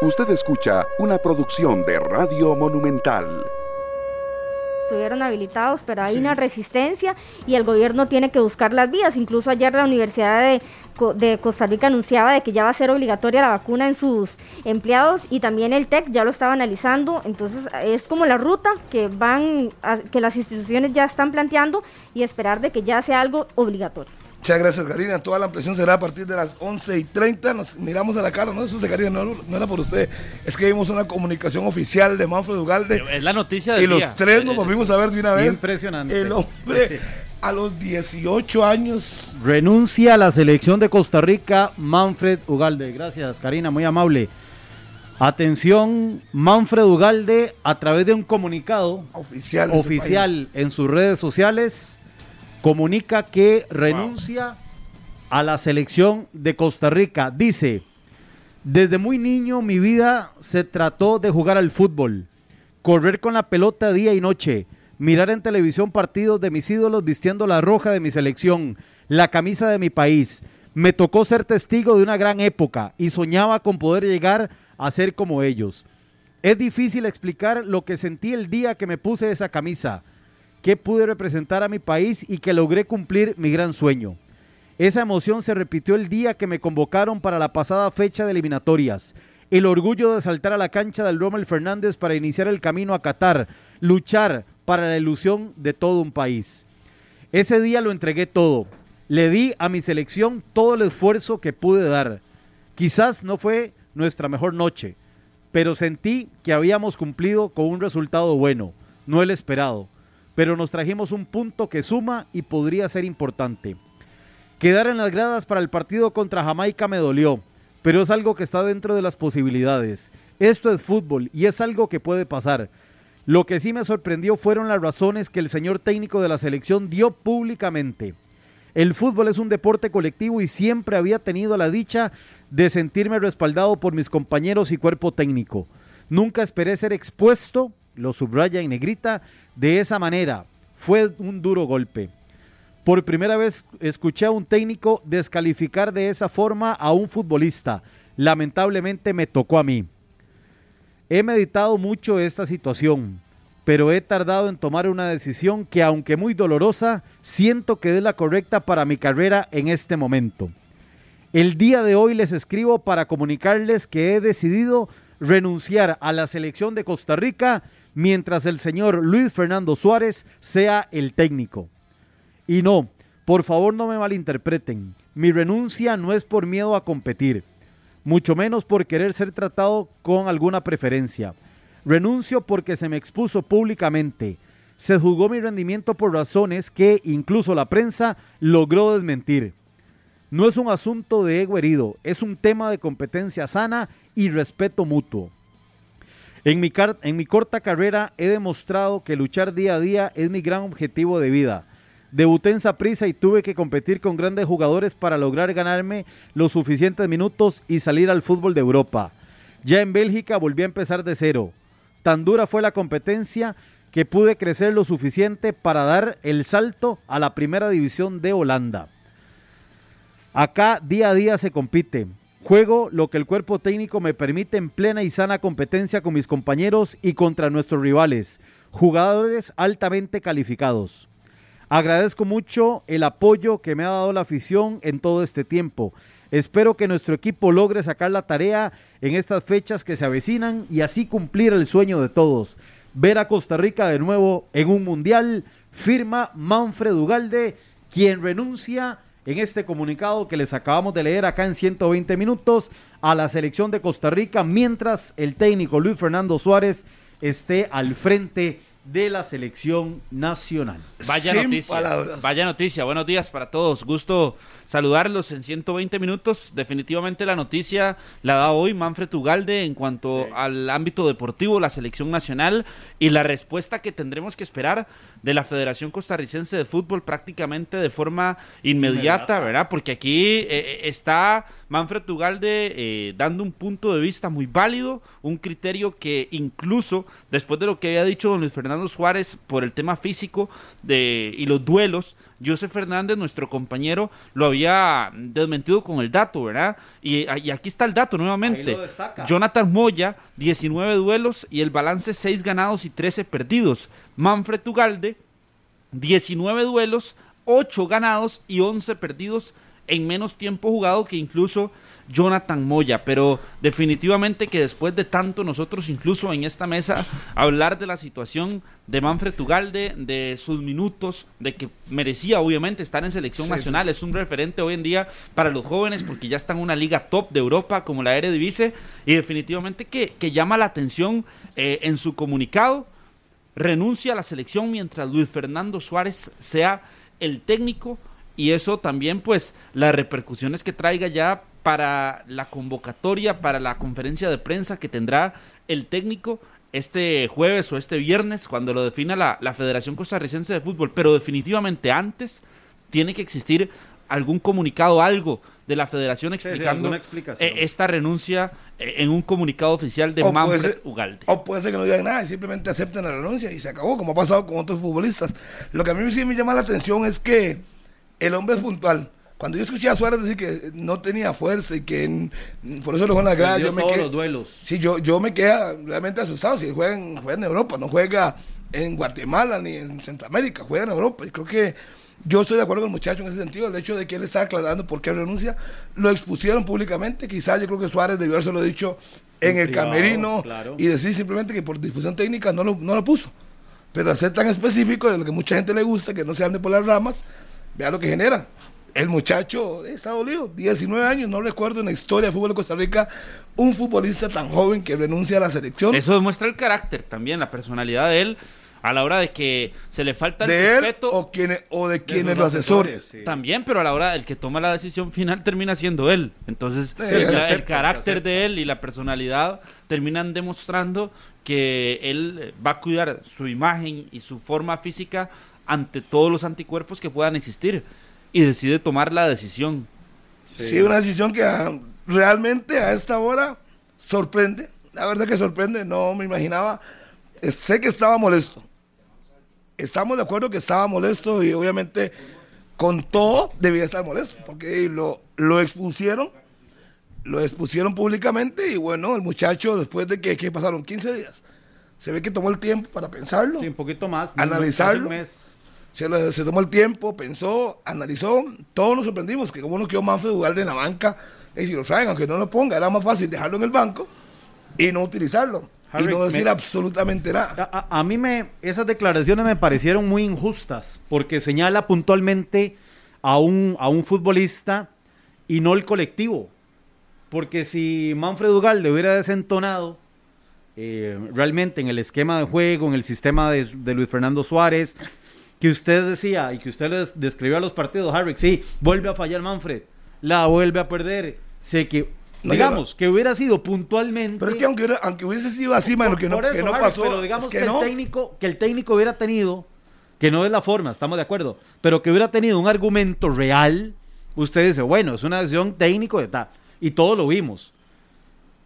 Usted escucha una producción de Radio Monumental estuvieron habilitados, pero hay una resistencia y el gobierno tiene que buscar las vías. Incluso ayer la Universidad de, de, Costa Rica anunciaba de que ya va a ser obligatoria la vacuna en sus empleados y también el TEC ya lo estaba analizando. Entonces es como la ruta que van, que las instituciones ya están planteando y esperar de que ya sea algo obligatorio. Muchas gracias, Karina. Toda la ampliación será a partir de las 11 y 30. Nos miramos a la cara, no eso de Karina, no, no, era por usted. Es que vimos una comunicación oficial de Manfred Ugalde. Es la noticia de Y los tres nos volvimos a ver de una vez. Impresionante. El hombre a los 18 años. Renuncia a la selección de Costa Rica, Manfred Ugalde. Gracias, Karina, muy amable. Atención, Manfred Ugalde, a través de un comunicado oficial, oficial en sus redes sociales comunica que renuncia a la selección de Costa Rica. Dice, desde muy niño mi vida se trató de jugar al fútbol, correr con la pelota día y noche, mirar en televisión partidos de mis ídolos vistiendo la roja de mi selección, la camisa de mi país. Me tocó ser testigo de una gran época y soñaba con poder llegar a ser como ellos. Es difícil explicar lo que sentí el día que me puse esa camisa que pude representar a mi país y que logré cumplir mi gran sueño. Esa emoción se repitió el día que me convocaron para la pasada fecha de eliminatorias. El orgullo de saltar a la cancha del Rommel Fernández para iniciar el camino a Qatar, luchar para la ilusión de todo un país. Ese día lo entregué todo. Le di a mi selección todo el esfuerzo que pude dar. Quizás no fue nuestra mejor noche, pero sentí que habíamos cumplido con un resultado bueno, no el esperado pero nos trajimos un punto que suma y podría ser importante. Quedar en las gradas para el partido contra Jamaica me dolió, pero es algo que está dentro de las posibilidades. Esto es fútbol y es algo que puede pasar. Lo que sí me sorprendió fueron las razones que el señor técnico de la selección dio públicamente. El fútbol es un deporte colectivo y siempre había tenido la dicha de sentirme respaldado por mis compañeros y cuerpo técnico. Nunca esperé ser expuesto lo subraya en negrita, de esa manera. Fue un duro golpe. Por primera vez escuché a un técnico descalificar de esa forma a un futbolista. Lamentablemente me tocó a mí. He meditado mucho esta situación, pero he tardado en tomar una decisión que, aunque muy dolorosa, siento que es la correcta para mi carrera en este momento. El día de hoy les escribo para comunicarles que he decidido renunciar a la selección de Costa Rica mientras el señor Luis Fernando Suárez sea el técnico. Y no, por favor no me malinterpreten, mi renuncia no es por miedo a competir, mucho menos por querer ser tratado con alguna preferencia. Renuncio porque se me expuso públicamente. Se juzgó mi rendimiento por razones que incluso la prensa logró desmentir. No es un asunto de ego herido, es un tema de competencia sana y respeto mutuo. En mi, corta carrera he demostrado que luchar día a día es mi gran objetivo de vida. Debuté en Saprissa y tuve que competir con grandes jugadores para lograr ganarme los suficientes minutos y salir al fútbol de Europa. Ya en Bélgica volví a empezar de cero. Tan dura fue la competencia que pude crecer lo suficiente para dar el salto a la primera división de Holanda. Acá día a día se compite. Juego lo que el cuerpo técnico me permite en plena y sana competencia con mis compañeros y contra nuestros rivales, jugadores altamente calificados. Agradezco mucho el apoyo que me ha dado la afición en todo este tiempo. Espero que nuestro equipo logre sacar la tarea en estas fechas que se avecinan y así cumplir el sueño de todos. Ver a Costa Rica de nuevo en un mundial. Firma Manfred Ugalde, quien renuncia en este comunicado que les acabamos de leer acá en 120 minutos a la selección de Costa Rica, mientras el técnico Luis Fernando Suárez esté al frente de la selección nacional. Vaya noticia. Vaya noticia. Buenos días para todos. Gusto saludarlos en 120 minutos. Definitivamente la noticia la da hoy Manfred Ugalde en cuanto al ámbito deportivo, la selección nacional y la respuesta que tendremos que esperar de la Federación Costarricense de Fútbol prácticamente de forma inmediata, ¿verdad? Porque aquí eh, eh, está Manfred Ugalde eh, dando un punto de vista muy válido, un criterio que incluso después de lo que había dicho don Luis Fernando Suárez por el tema físico de, y los duelos. Joseph Fernández, nuestro compañero, lo había desmentido con el dato, ¿verdad? Y, y aquí está el dato nuevamente. Jonathan Moya, 19 duelos y el balance 6 ganados y 13 perdidos. Manfred Ugalde, 19 duelos, 8 ganados y 11 perdidos en menos tiempo jugado que incluso Jonathan Moya, pero definitivamente que después de tanto nosotros incluso en esta mesa hablar de la situación de Manfred Tugalde, de sus minutos, de que merecía obviamente estar en selección nacional, es un referente hoy en día para los jóvenes porque ya está en una liga top de Europa como la Eredivisie y definitivamente que, llama la atención eh, en su comunicado, renuncia a la selección mientras Luis Fernando Suárez sea el técnico y eso también pues las repercusiones que traiga ya para la convocatoria, para la conferencia de prensa que tendrá el técnico este jueves o este viernes cuando lo defina la, Federación Costarricense de Fútbol, pero definitivamente antes tiene que existir algún comunicado, algo de la federación explicando eh, esta renuncia eh, en un comunicado oficial de Manfred Ugalde. O puede ser que no digan nada y simplemente acepten la renuncia y se acabó, como ha pasado con otros futbolistas. Lo que a mí sí me llama la atención es que el hombre es puntual. Cuando yo escuché a Suárez decir que no tenía fuerza y que por eso lo van a la yo me quedé, los duelos. Sí, yo, yo me quedé realmente asustado. Si él juega en, juega en Europa, no juega en Guatemala ni en Centroamérica, juega en Europa. Y creo que yo estoy de acuerdo con el muchacho en ese sentido. El hecho de que él está aclarando por qué renuncia, lo expusieron públicamente. Quizás yo creo que Suárez debió haberse lo dicho en, el camerino y decir simplemente que por difusión técnica no lo, no lo puso. Pero hacer tan específico de lo que mucha gente le gusta, que no se ande por las ramas, vea lo que genera. El muchacho está dolido, 19 años, no recuerdo en la historia del fútbol de Costa Rica un futbolista tan joven que renuncia a la selección. Eso demuestra el carácter también, la personalidad de él a la hora de que se le falta el de respeto. Él o, quienes, o de quienes lo asesores. También, pero a la hora del que toma la decisión final termina siendo él. Entonces, el, carácter de él y la personalidad terminan demostrando que él va a cuidar su imagen y su forma física ante todos los anticuerpos que puedan existir y decide tomar la decisión. Sí, una decisión que ah, realmente a esta hora sorprende. La verdad que sorprende, no me imaginaba. Sé que estaba molesto. Estamos de acuerdo que estaba molesto y obviamente con todo debía estar molesto porque lo, lo expusieron, lo expusieron públicamente y bueno, el muchacho después de que, pasaron 15 días, se ve que tomó el tiempo para pensarlo. Sí, un poquito más. Analizarlo se, tomó el tiempo, pensó, analizó, todos nos sorprendimos que como no quedó Manfred Ugalde en la banca, y si lo traen, aunque no lo ponga, era más fácil dejarlo en el banco y no utilizarlo. y no decir absolutamente nada. A, mí me, esas declaraciones me parecieron muy injustas, porque señala puntualmente a un, a un futbolista y no el colectivo. Porque si Manfred Ugalde hubiera desentonado eh, realmente en el esquema de juego, en el sistema de, de Luis Fernando Suárez, que usted decía y que usted les describió a los partidos, Harry, sí, vuelve a fallar Manfred, la vuelve a perder, sé que digamos que hubiera sido puntualmente. Pero es que aunque, aunque hubiese sido así, mano, que no, que no pasó. Pero digamos que, el técnico, que el técnico hubiera tenido, que no es la forma, estamos de acuerdo, pero que hubiera tenido un argumento real, usted dice, bueno, es una decisión técnico de tal, y todo lo vimos.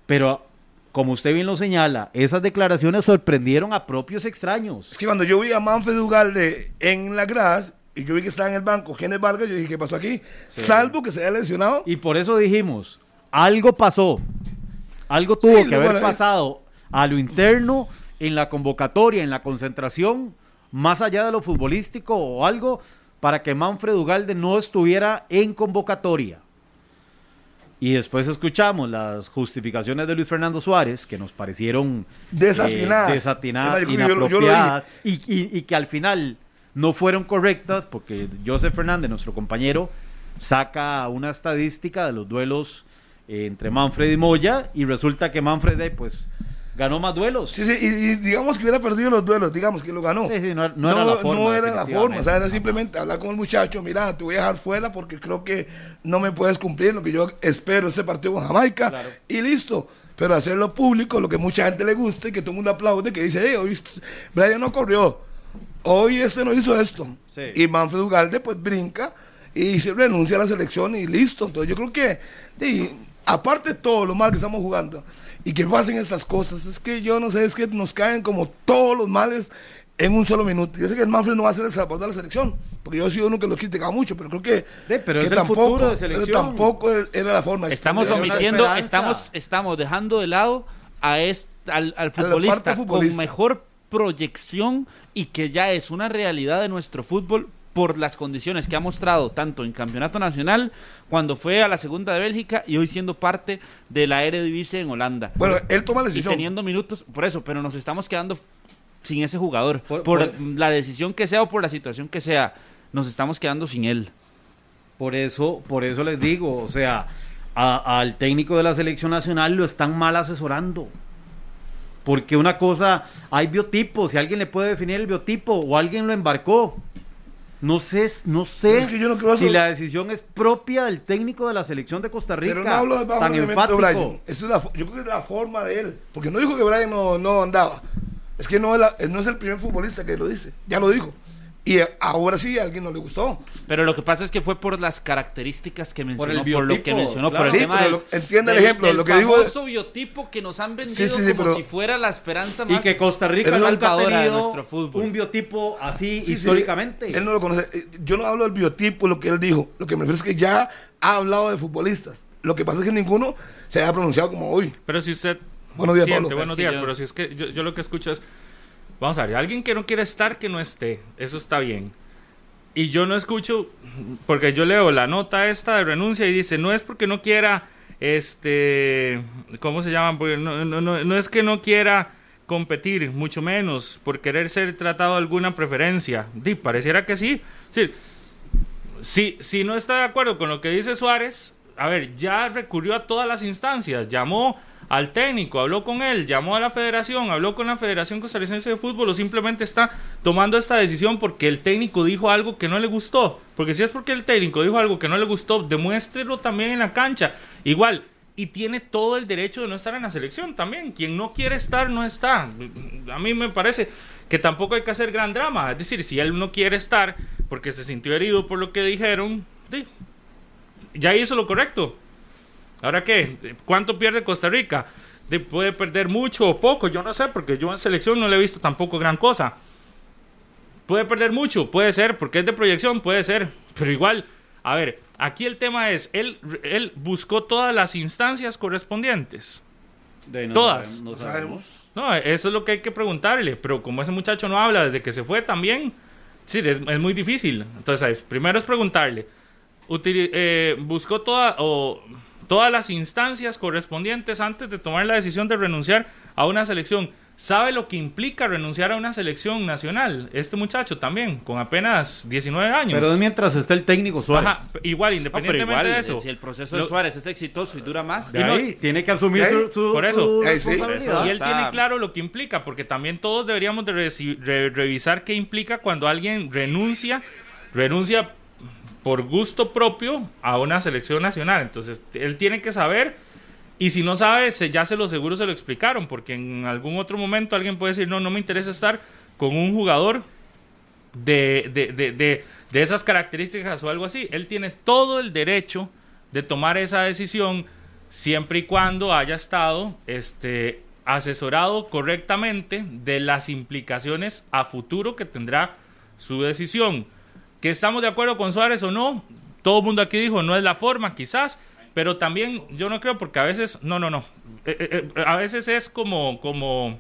Pero como usted bien lo señala, esas declaraciones sorprendieron a propios extraños. Es que cuando yo vi a Manfred Ugalde en la Gras y yo vi que estaba en el banco Genes Vargas, yo dije, ¿qué pasó aquí? Salvo que se haya lesionado. Y por eso dijimos, algo pasó. Algo tuvo que haber pasado a lo interno, en la convocatoria, en la concentración, más allá de lo futbolístico o algo, para que Manfred Ugalde no estuviera en convocatoria. Y después escuchamos las justificaciones de Luis Fernando Suárez, que nos parecieron desatinadas, eh, desatinadas inapropiadas, y, y, que al final no fueron correctas, porque Joseph Fernández, nuestro compañero, saca una estadística de los duelos eh, entre Manfred y Moya, y resulta que Manfred, pues, ganó más duelos. Sí, sí, y, digamos que hubiera perdido los duelos, digamos que lo ganó. Sí, sí, no, era la forma. No era la forma, o sea, era simplemente hablar con el muchacho, mira, te voy a dejar fuera porque creo que no me puedes cumplir lo que yo espero ese partido con Jamaica, y listo. Pero hacerlo público, lo que mucha gente le gusta y que todo el mundo aplaude, que dice, hey, hoy Brian no corrió, hoy este no hizo esto. Y Manfred Ugalde pues brinca y se renuncia a la selección y listo. Entonces yo creo que, aparte de todo lo mal que estamos jugando, y que pasen estas cosas. Es que yo no sé, es que nos caen como todos los males en un solo minuto. Yo sé que el Manfred no va a ser el salvador de la selección, porque yo he sido uno que lo he criticado mucho, pero creo que, pero que es el tampoco, futuro de selección. pero tampoco es- era la forma. Estamos omitiendo, estamos, estamos dejando de lado a est- al, al futbolista. con mejor proyección y que ya es una realidad de nuestro fútbol por las condiciones que ha mostrado tanto en campeonato nacional cuando fue a la segunda de Bélgica y hoy siendo parte de la Eredivisie en Holanda Bueno, él toma la y decisión. teniendo minutos por eso pero nos estamos quedando sin ese jugador Por- por, por- la decisión que sea o por la situación que sea nos estamos quedando sin él Por eso, por eso les digo, o sea, a- al técnico de la selección nacional lo están mal asesorando. Porque una cosa, hay biotipos, si alguien le puede definir el biotipo o alguien lo embarcó. No sé, no sé es que yo no creo si eso. la decisión es propia del técnico de la selección de Costa Rica. Pero no hablo de tan enfático. Brian. Esa es la, yo creo que es la forma de él. Porque no dijo que Brian no, no andaba. Es que no es, la- no es el primer futbolista que lo dice. Ya lo dijo. Y ahora sí a alguien no le gustó. Pero lo que pasa es que fue por las características que mencionó, el por, lo biotipo, que mencionó, claro. por el Sí, tema pero del, entiende el del- ejemplo, del lo que digo es- famoso biotipo que nos han vendido Sí, sí, sí, como pero- si fuera la esperanza Y más que Costa Rica nunca ha salvadora de tenido nuestro fútbol. un biotipo así Sí, sí, históricamente. él no lo conoce. Eh, Yo no hablo del biotipo, lo que él dijo. Lo que me refiero es que ya ha hablado de futbolistas. Lo que pasa es que ninguno se ha pronunciado como hoy. Pero si usted Buenos días, siente, Pablo. buenos días, yo- pero si es que yo, yo lo que escucho es, vamos a ver, alguien que no quiere estar, que no esté, eso está bien. Y yo no escucho, porque yo leo la nota esta de renuncia y dice, no es porque no quiera, este, ¿cómo se llama? Porque no, no, es que no quiera competir, mucho menos por querer ser tratado alguna preferencia. Di, pareciera que sí. Sí, si no está de acuerdo con lo que dice Suárez, a ver, ya recurrió a todas las instancias, llamó al técnico, habló con él, llamó a la federación, habló con la Federación Costarricense de Fútbol o simplemente está tomando esta decisión porque el técnico dijo algo que no le gustó. Porque si es porque el técnico dijo algo que no le gustó, demuéstrelo también en la cancha. Igual, y tiene todo el derecho de no estar en la selección también. Quien no quiere estar, no está. A mí me parece que tampoco hay que hacer gran drama. Es decir, si él no quiere estar porque se sintió herido por lo que dijeron, di, ya hizo lo correcto. ¿Ahora qué? ¿Cuánto pierde Costa Rica? De- puede perder mucho o poco, yo no sé, porque yo en selección no le he visto tampoco gran cosa. Puede perder mucho, puede ser, porque es de proyección, puede ser, pero igual, a ver, aquí el tema es, él, él buscó todas las instancias correspondientes. De- no Todas. sabemos, no No sabemos. No, eso es lo que hay que preguntarle, pero como ese muchacho no habla desde que se fue también, sí, es, es muy difícil. Entonces, primero es preguntarle, eh, buscó toda, o, todas las instancias correspondientes antes de tomar la decisión de renunciar a una selección. ¿Sabe lo que implica renunciar a una selección nacional? Este muchacho también, con apenas 19 años. Pero es mientras está el técnico Suárez. Ajá, igual, No, pero independientemente igual, de eso. si el proceso de Suárez es exitoso y dura más, De ahí, tiene que asumir ahí, su, su- por eso. su De ahí sí. responsabilidad. Y él tiene claro lo que implica, porque también todos deberíamos de re- revisar qué implica cuando alguien renuncia, renuncia por gusto propio a una selección nacional. Entonces, él tiene que saber, y si no sabe, se, ya se lo seguro se lo explicaron, porque en algún otro momento alguien puede decir, no, no me interesa estar con un jugador de, de, de, de, esas características o algo así. Él tiene todo el derecho de tomar esa decisión siempre y cuando haya estado este, asesorado correctamente de las implicaciones a futuro que tendrá su decisión. Que estamos de acuerdo con Suárez o no, todo el mundo aquí dijo, no es la forma, quizás, pero también yo no creo porque a veces, no, no, no, Eh, eh, eh, a veces es como, como,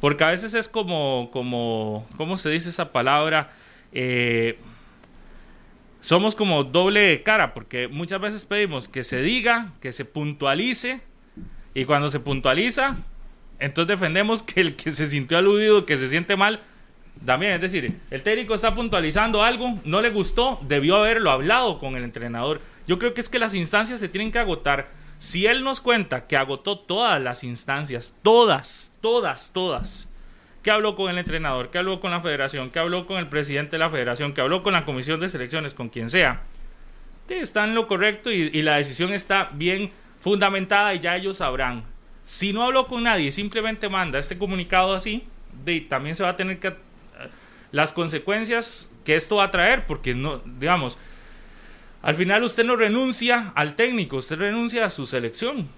porque a veces es como, como, ¿cómo se dice esa palabra? Somos como doble cara, porque muchas veces pedimos que se diga, que se puntualice, y cuando se puntualiza, entonces defendemos que el que se sintió aludido, que se siente mal, también, es decir, el técnico está puntualizando algo, no le gustó, debió haberlo hablado con el entrenador. Yo creo que es que las instancias se tienen que agotar. Si él nos cuenta que agotó todas las instancias, todas, todas, todas, que habló con el entrenador, que habló con la federación, que habló con el presidente de la federación, que habló con la comisión de selecciones, con quien sea, está en lo correcto y, la decisión está bien fundamentada y ya ellos sabrán. Si no habló con nadie, simplemente manda este comunicado así, también se va a tener que las consecuencias que esto va a traer, porque no, digamos, al final usted no renuncia al técnico, usted renuncia a su selección.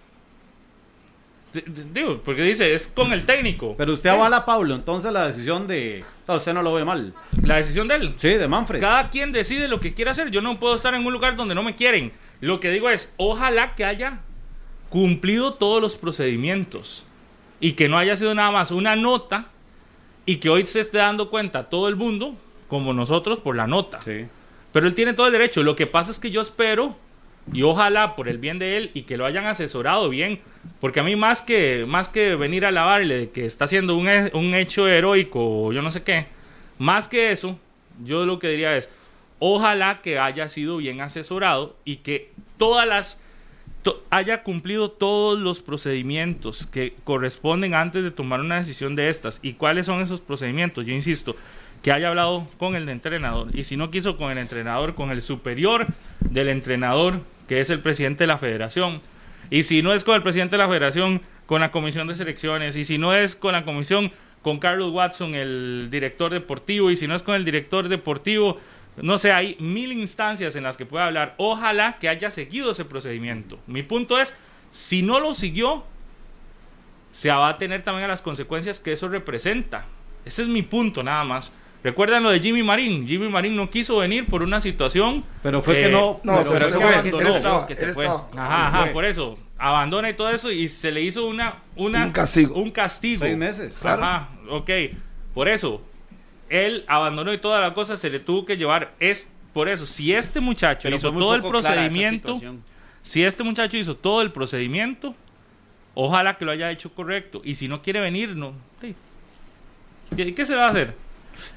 Digo, porque dice, es con el técnico. Pero usted avala a Pablo, entonces la decisión de... No, usted no lo ve mal. La decisión de él. Sí, de Manfred. Cada quien decide lo que quiere hacer. Yo no puedo estar en un lugar donde no me quieren. Lo que digo es, ojalá que haya cumplido todos los procedimientos y que no haya sido nada más una nota y que hoy se esté dando cuenta todo el mundo, como nosotros, por la nota. Sí. Pero él tiene todo el derecho. Lo que pasa es que yo espero y ojalá por el bien de él y que lo hayan asesorado bien, porque a mí más que más que venir a lavarle de que está haciendo un, un hecho heroico o yo no sé qué, más que eso, yo lo que diría es ojalá que haya sido bien asesorado y que todas las haya cumplido todos los procedimientos que corresponden antes de tomar una decisión de estas. ¿Y cuáles son esos procedimientos? Yo insisto, que haya hablado con el entrenador. Y si no quiso con el entrenador, con el superior del entrenador, que es el presidente de la federación. Y si no es con el presidente de la federación, con la comisión de selecciones. Y si no es con la comisión, con Carlos Watson, el director deportivo. Y si no es con el director deportivo, no sé, hay mil instancias en las que puede hablar. Ojalá que haya seguido ese procedimiento. Mi punto es, si no lo siguió, se va a tener también a las consecuencias que eso representa. Ese es mi punto nada más. ¿Recuerdan lo de Jimmy Marín? Jimmy Marín no quiso venir por una situación. Pero fue eh, que no... No, pero se, fue se que fue, abandonó. él estaba, que se él fue. estaba. Ajá, ajá, Fue. por eso. Abandona y todo eso y se le hizo una, una Un castigo. Un castigo. Seis meses. Claro. Ajá, ok. Por eso, él abandonó y toda la cosa se le tuvo que llevar. Es por eso, si este muchacho Pero hizo todo el procedimiento, si este muchacho hizo todo el procedimiento, ojalá que lo haya hecho correcto. Y si no quiere venir, no. sí. ¿Qué, qué se le va a hacer?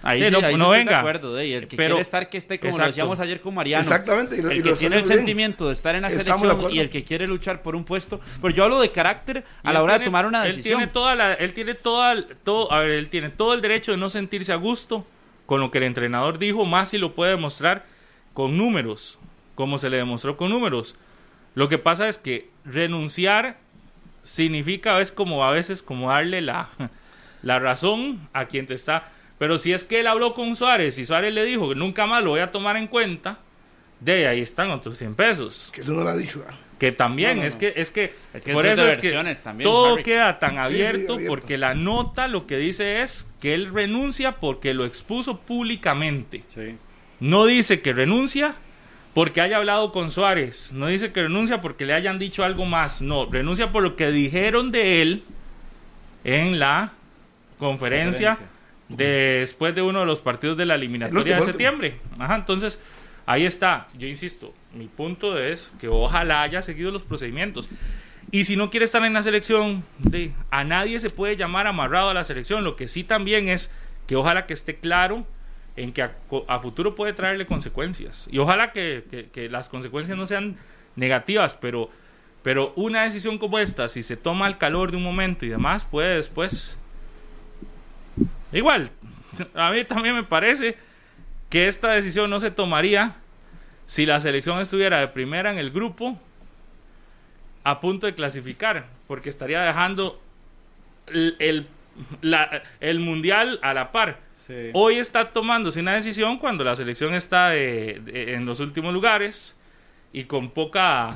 Ahí Sí, sí, no- ahí sí no estoy venga. de acuerdo, de, y el que Pero- quiere estar que esté como lo Exacto. decíamos ayer con Mariano. Exactamente, y lo- el lo que tiene el bien. sentimiento de estar en la Estamos selección y el que quiere luchar por un puesto. Pero yo hablo de carácter Y a la él hora de tomar una Él decisión. tiene toda la, él tiene toda, todo, a ver, él tiene todo el derecho de no sentirse a gusto con lo que el entrenador dijo, más si lo puede demostrar con números, como se le demostró con números. Lo que pasa es que renunciar significa es como a veces como darle la, la razón a quien te está. Pero si es que él habló con Suárez y Suárez le dijo que nunca más lo voy a tomar en cuenta, de ahí están otros 100 pesos. Que eso no lo ha dicho. ah. Que también, No, no, es no. que, es que, Es que por eso es que también, todo Harry. queda tan sí, abierto, abierto. porque la nota lo que dice es que él renuncia porque lo expuso públicamente. Sí. No dice que renuncia porque haya hablado con Suárez. No dice que renuncia porque le hayan dicho algo más. No, renuncia por lo que dijeron de él en la conferencia, Conferencia. De- después de uno de los partidos de la eliminatoria de septiembre. Ajá, entonces ahí está. Yo insisto, mi punto es que ojalá haya seguido los procedimientos. Y si no quiere estar en la selección, de, a nadie se puede llamar amarrado a la selección. Lo que sí también es que ojalá que esté claro en que a, futuro puede traerle consecuencias. Y ojalá que, que- que las consecuencias no sean negativas, pero, pero una decisión como esta, si se toma al calor de un momento y demás, puede después... Igual, a mí también me parece que esta decisión no se tomaría si la selección estuviera de primera en el grupo a punto de clasificar, porque estaría dejando el, el- la- el mundial a la par. Sí. Hoy está tomándose una decisión cuando la selección está de- de- en los últimos lugares y con poca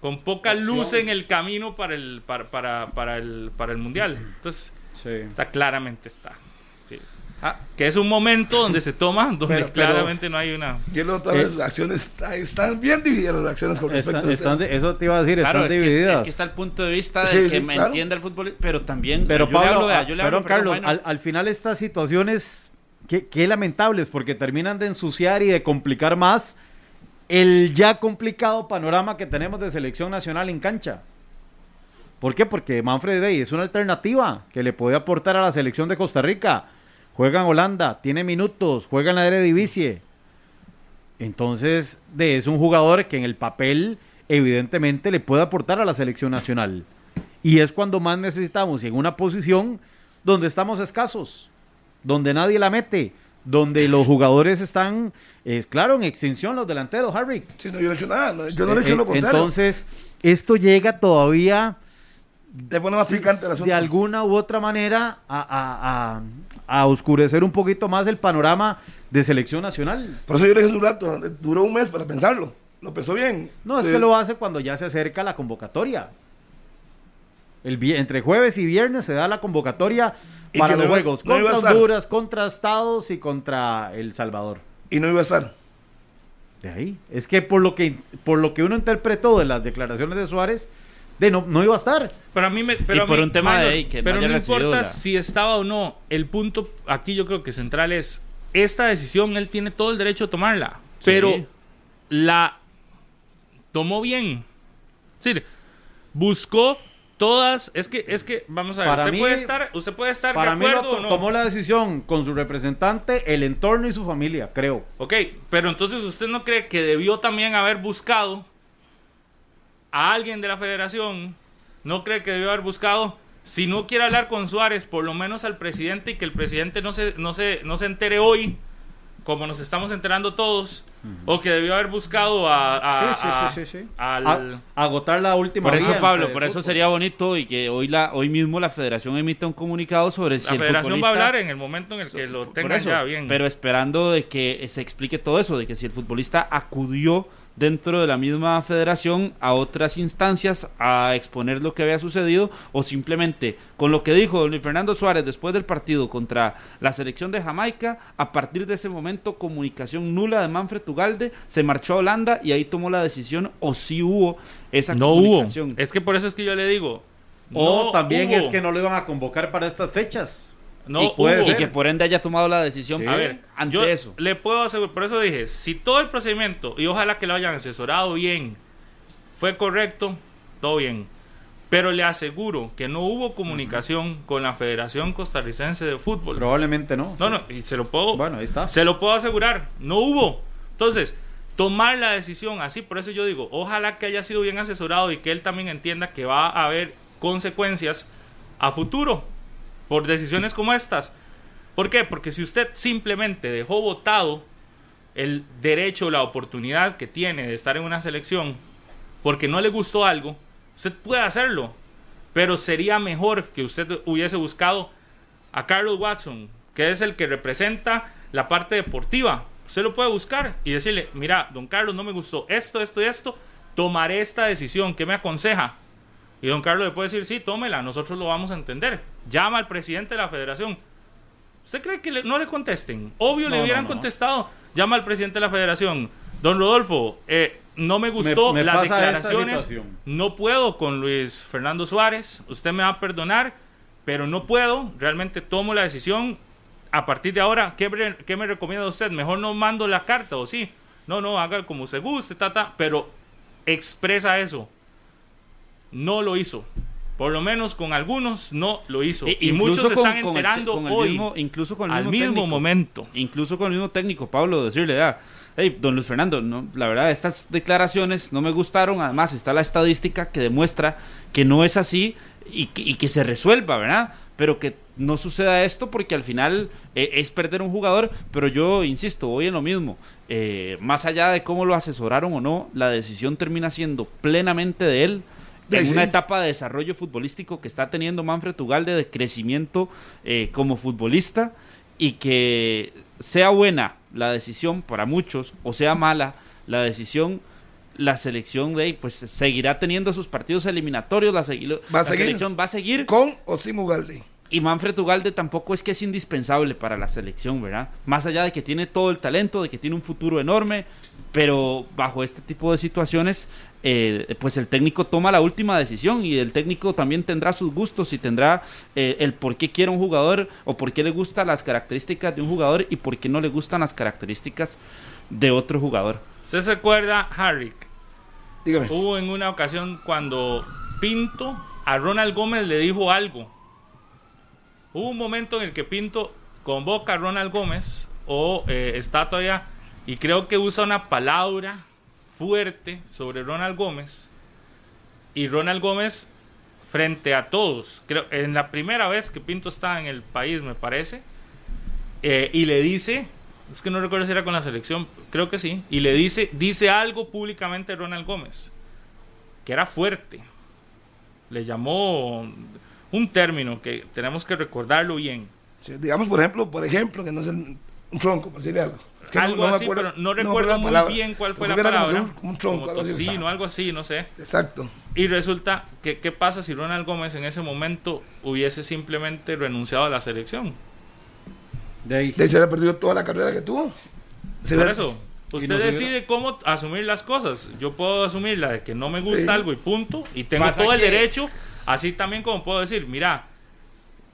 con poca luz en el camino para el para, para, para el para el mundial. Entonces, Sí. está claramente está. Sí. Ah, que es un momento donde se toma, donde Pero- pero- claramente no hay una Yo lo todas las reacciones está- están bien divididas las reacciones con respecto Están- a están este de- eso te iba a decir, Claro, están es que, divididas. es que está el punto de vista Sí, sí, que me claro. entiende el fútbol, pero también. Pero yo Pablo, le hablo, vea, ah, yo le hablo, perdón, Carlos, bueno. al, al final estas situaciones, qué, qué lamentables, porque terminan de ensuciar y de complicar más el ya complicado panorama que tenemos de selección nacional en cancha. ¿Por qué? Porque Manfred Day es una alternativa que le puede aportar a la selección de Costa Rica. Juega en Holanda, tiene minutos, juega en la Eredivisie. Entonces, de, es un jugador que en el papel evidentemente le puede aportar a la selección nacional. Y es cuando más necesitamos, y en una posición donde estamos escasos, donde nadie la mete, donde los jugadores están, eh, claro, en extinción los delanteros, Harry. Sí, no, yo no he hecho nada. no, yo no le he hecho lo eh, contrario. Entonces, esto llega todavía Te pone más picante el asunto. de alguna u otra manera a, a- a- a oscurecer un poquito más el panorama de selección nacional. Por eso yo le dije un rato, duró un mes para pensarlo. Lo pensó bien. No, es Eh, que lo hace cuando ya se acerca la convocatoria. El, entre jueves y viernes se da la convocatoria para los juegos contra Honduras, contra Estados y contra El Salvador. Y no iba a estar. De ahí. Es que por lo que, por lo que uno interpretó de las declaraciones de Suárez, de no, no iba a estar. Pero a mí me. Pero por un tema de que Pero no, importa si estaba o no. El punto aquí yo creo que central es: esta decisión él tiene todo el derecho a tomarla. Pero la tomó bien. Es decir, buscó todas, es que, es que, vamos a ver, usted puede estar, usted puede estar de acuerdo o no. Tomó la decisión con su representante, el entorno y su familia, creo. Ok, pero entonces usted no cree que debió también haber buscado a alguien de la federación, no cree que debió haber buscado, si no quiere hablar con Suárez, por lo menos al presidente y que el presidente no se, no se, no se entere hoy como nos estamos enterando todos, o que debió haber buscado a, sí, sí, sí, al... agotar la última Por eso, Pablo, por eso sería bonito y que hoy la hoy mismo la federación emita un comunicado sobre si La federación va a hablar en el momento en el que lo tenga ya bien. Pero esperando de que se explique todo eso, de que si el futbolista acudió dentro de la misma federación a otras instancias a exponer lo que había sucedido o simplemente con lo que dijo don Fernando Suárez después del partido contra la selección de Jamaica, a partir de ese momento comunicación nula de Manfred Tugalde, se marchó a Holanda y ahí tomó la decisión o si hubo esa no comunicación. Hubo. Es que por eso es que yo le digo. O también es que no lo iban a convocar para estas fechas. No, y, puede que por ende haya tomado la decisión a ver, ante eso. Le puedo asegurar, por eso dije, si todo el procedimiento, y ojalá que lo hayan asesorado bien, fue correcto, todo bien. Pero le aseguro que no hubo comunicación con la Federación Costarricense de Fútbol. Probablemente no. No, no, y se lo puedo. Bueno, ahí está. Se lo puedo asegurar. No hubo. Entonces, tomar la decisión así, por eso yo digo, ojalá que haya sido bien asesorado y que él también entienda que va a haber consecuencias a futuro por decisiones como estas. ¿Por qué? Porque si usted simplemente dejó votado el derecho, la oportunidad que tiene de estar en una selección porque no le gustó algo, usted puede hacerlo. Pero sería mejor que usted hubiese buscado a Carlos Watson, que es el que representa la parte deportiva. Usted lo puede buscar y decirle, mira, don Carlos, no me gustó esto, esto y esto, tomaré esta decisión, ¿qué me aconseja? Y don Carlos le puede decir, sí, tómela, nosotros lo vamos a entender. Llama al presidente de la federación. ¿Usted cree que no le contesten? Obvio le hubieran contestado. Llama al presidente de la federación. Don Rodolfo, eh, no me gustó las declaraciones. No puedo con Luis Fernando Suárez. Usted me va a perdonar, pero no puedo. Realmente tomo la decisión. A partir de ahora, ¿qué, qué me recomienda usted? Mejor no mando la carta o sí. No, no, haga como se guste, tata, pero expresa eso no lo hizo. Por lo menos con algunos no lo hizo. E y muchos están enterando hoy. incluso con el al mismo, momento. Incluso con el mismo técnico, Pablo, decirle, ah, hey, don Luis Fernando, no, la verdad, estas declaraciones no me gustaron. Además, está la estadística que demuestra que no es así y que, se resuelva, ¿verdad? Pero que no suceda esto porque al final eh, es perder un jugador. Pero yo insisto, voy en lo mismo. Eh, más allá de cómo lo asesoraron o no, la decisión termina siendo plenamente de él en una etapa de desarrollo futbolístico que está teniendo Manfred Ugalde de crecimiento eh, como futbolista y que sea buena la decisión para muchos o sea mala la decisión la selección de pues seguirá teniendo sus partidos eliminatorios la, va a seguir, selección va a seguir con o sin Ugalde y Manfred Ugalde tampoco es que es indispensable para la selección, ¿verdad? Más allá de que tiene todo el talento, de que tiene un futuro enorme, pero bajo este tipo de situaciones, eh, pues el técnico toma la última decisión y el técnico también tendrá sus gustos y tendrá eh, el por qué quiere un jugador o por qué le gustan las características de un jugador y por qué no le gustan las características de otro jugador. ¿Usted se acuerda, Harry? Dígame. Hubo en una ocasión cuando Pinto a Ronald Gómez le dijo algo. Hubo un momento en el que Pinto convoca a Ronald Gómez o eh, está todavía y creo que usa una palabra fuerte sobre Ronald Gómez. Y Ronald Gómez, frente a todos, creo, en la primera vez que Pinto está en el país, me parece, eh, y le dice, es que no recuerdo si era con la selección, creo que sí, y le dice, dice algo públicamente Ronald Gómez, que era fuerte. Le llamó un término que tenemos que recordarlo bien. digamos, por ejemplo, por ejemplo, que no es Un tronco, por decirle algo. Es que no- algo no así, acuerdo- pero no recuerdo muy palabra. bien cuál fue la como palabra. que un- un tronco, Como algo así algo así, no sé. Exacto. Y resulta que, ¿qué pasa si Ronald Gómez en ese momento hubiese simplemente renunciado a la selección? De ahí. De ahí se había perdido toda la carrera que tuvo. Se Por eso, usted no decide cómo asumir las cosas. Yo puedo asumir la de que no me gusta Sí. algo y punto. Y tengo Pasa todo el que- derecho, así también como puedo decir, mira,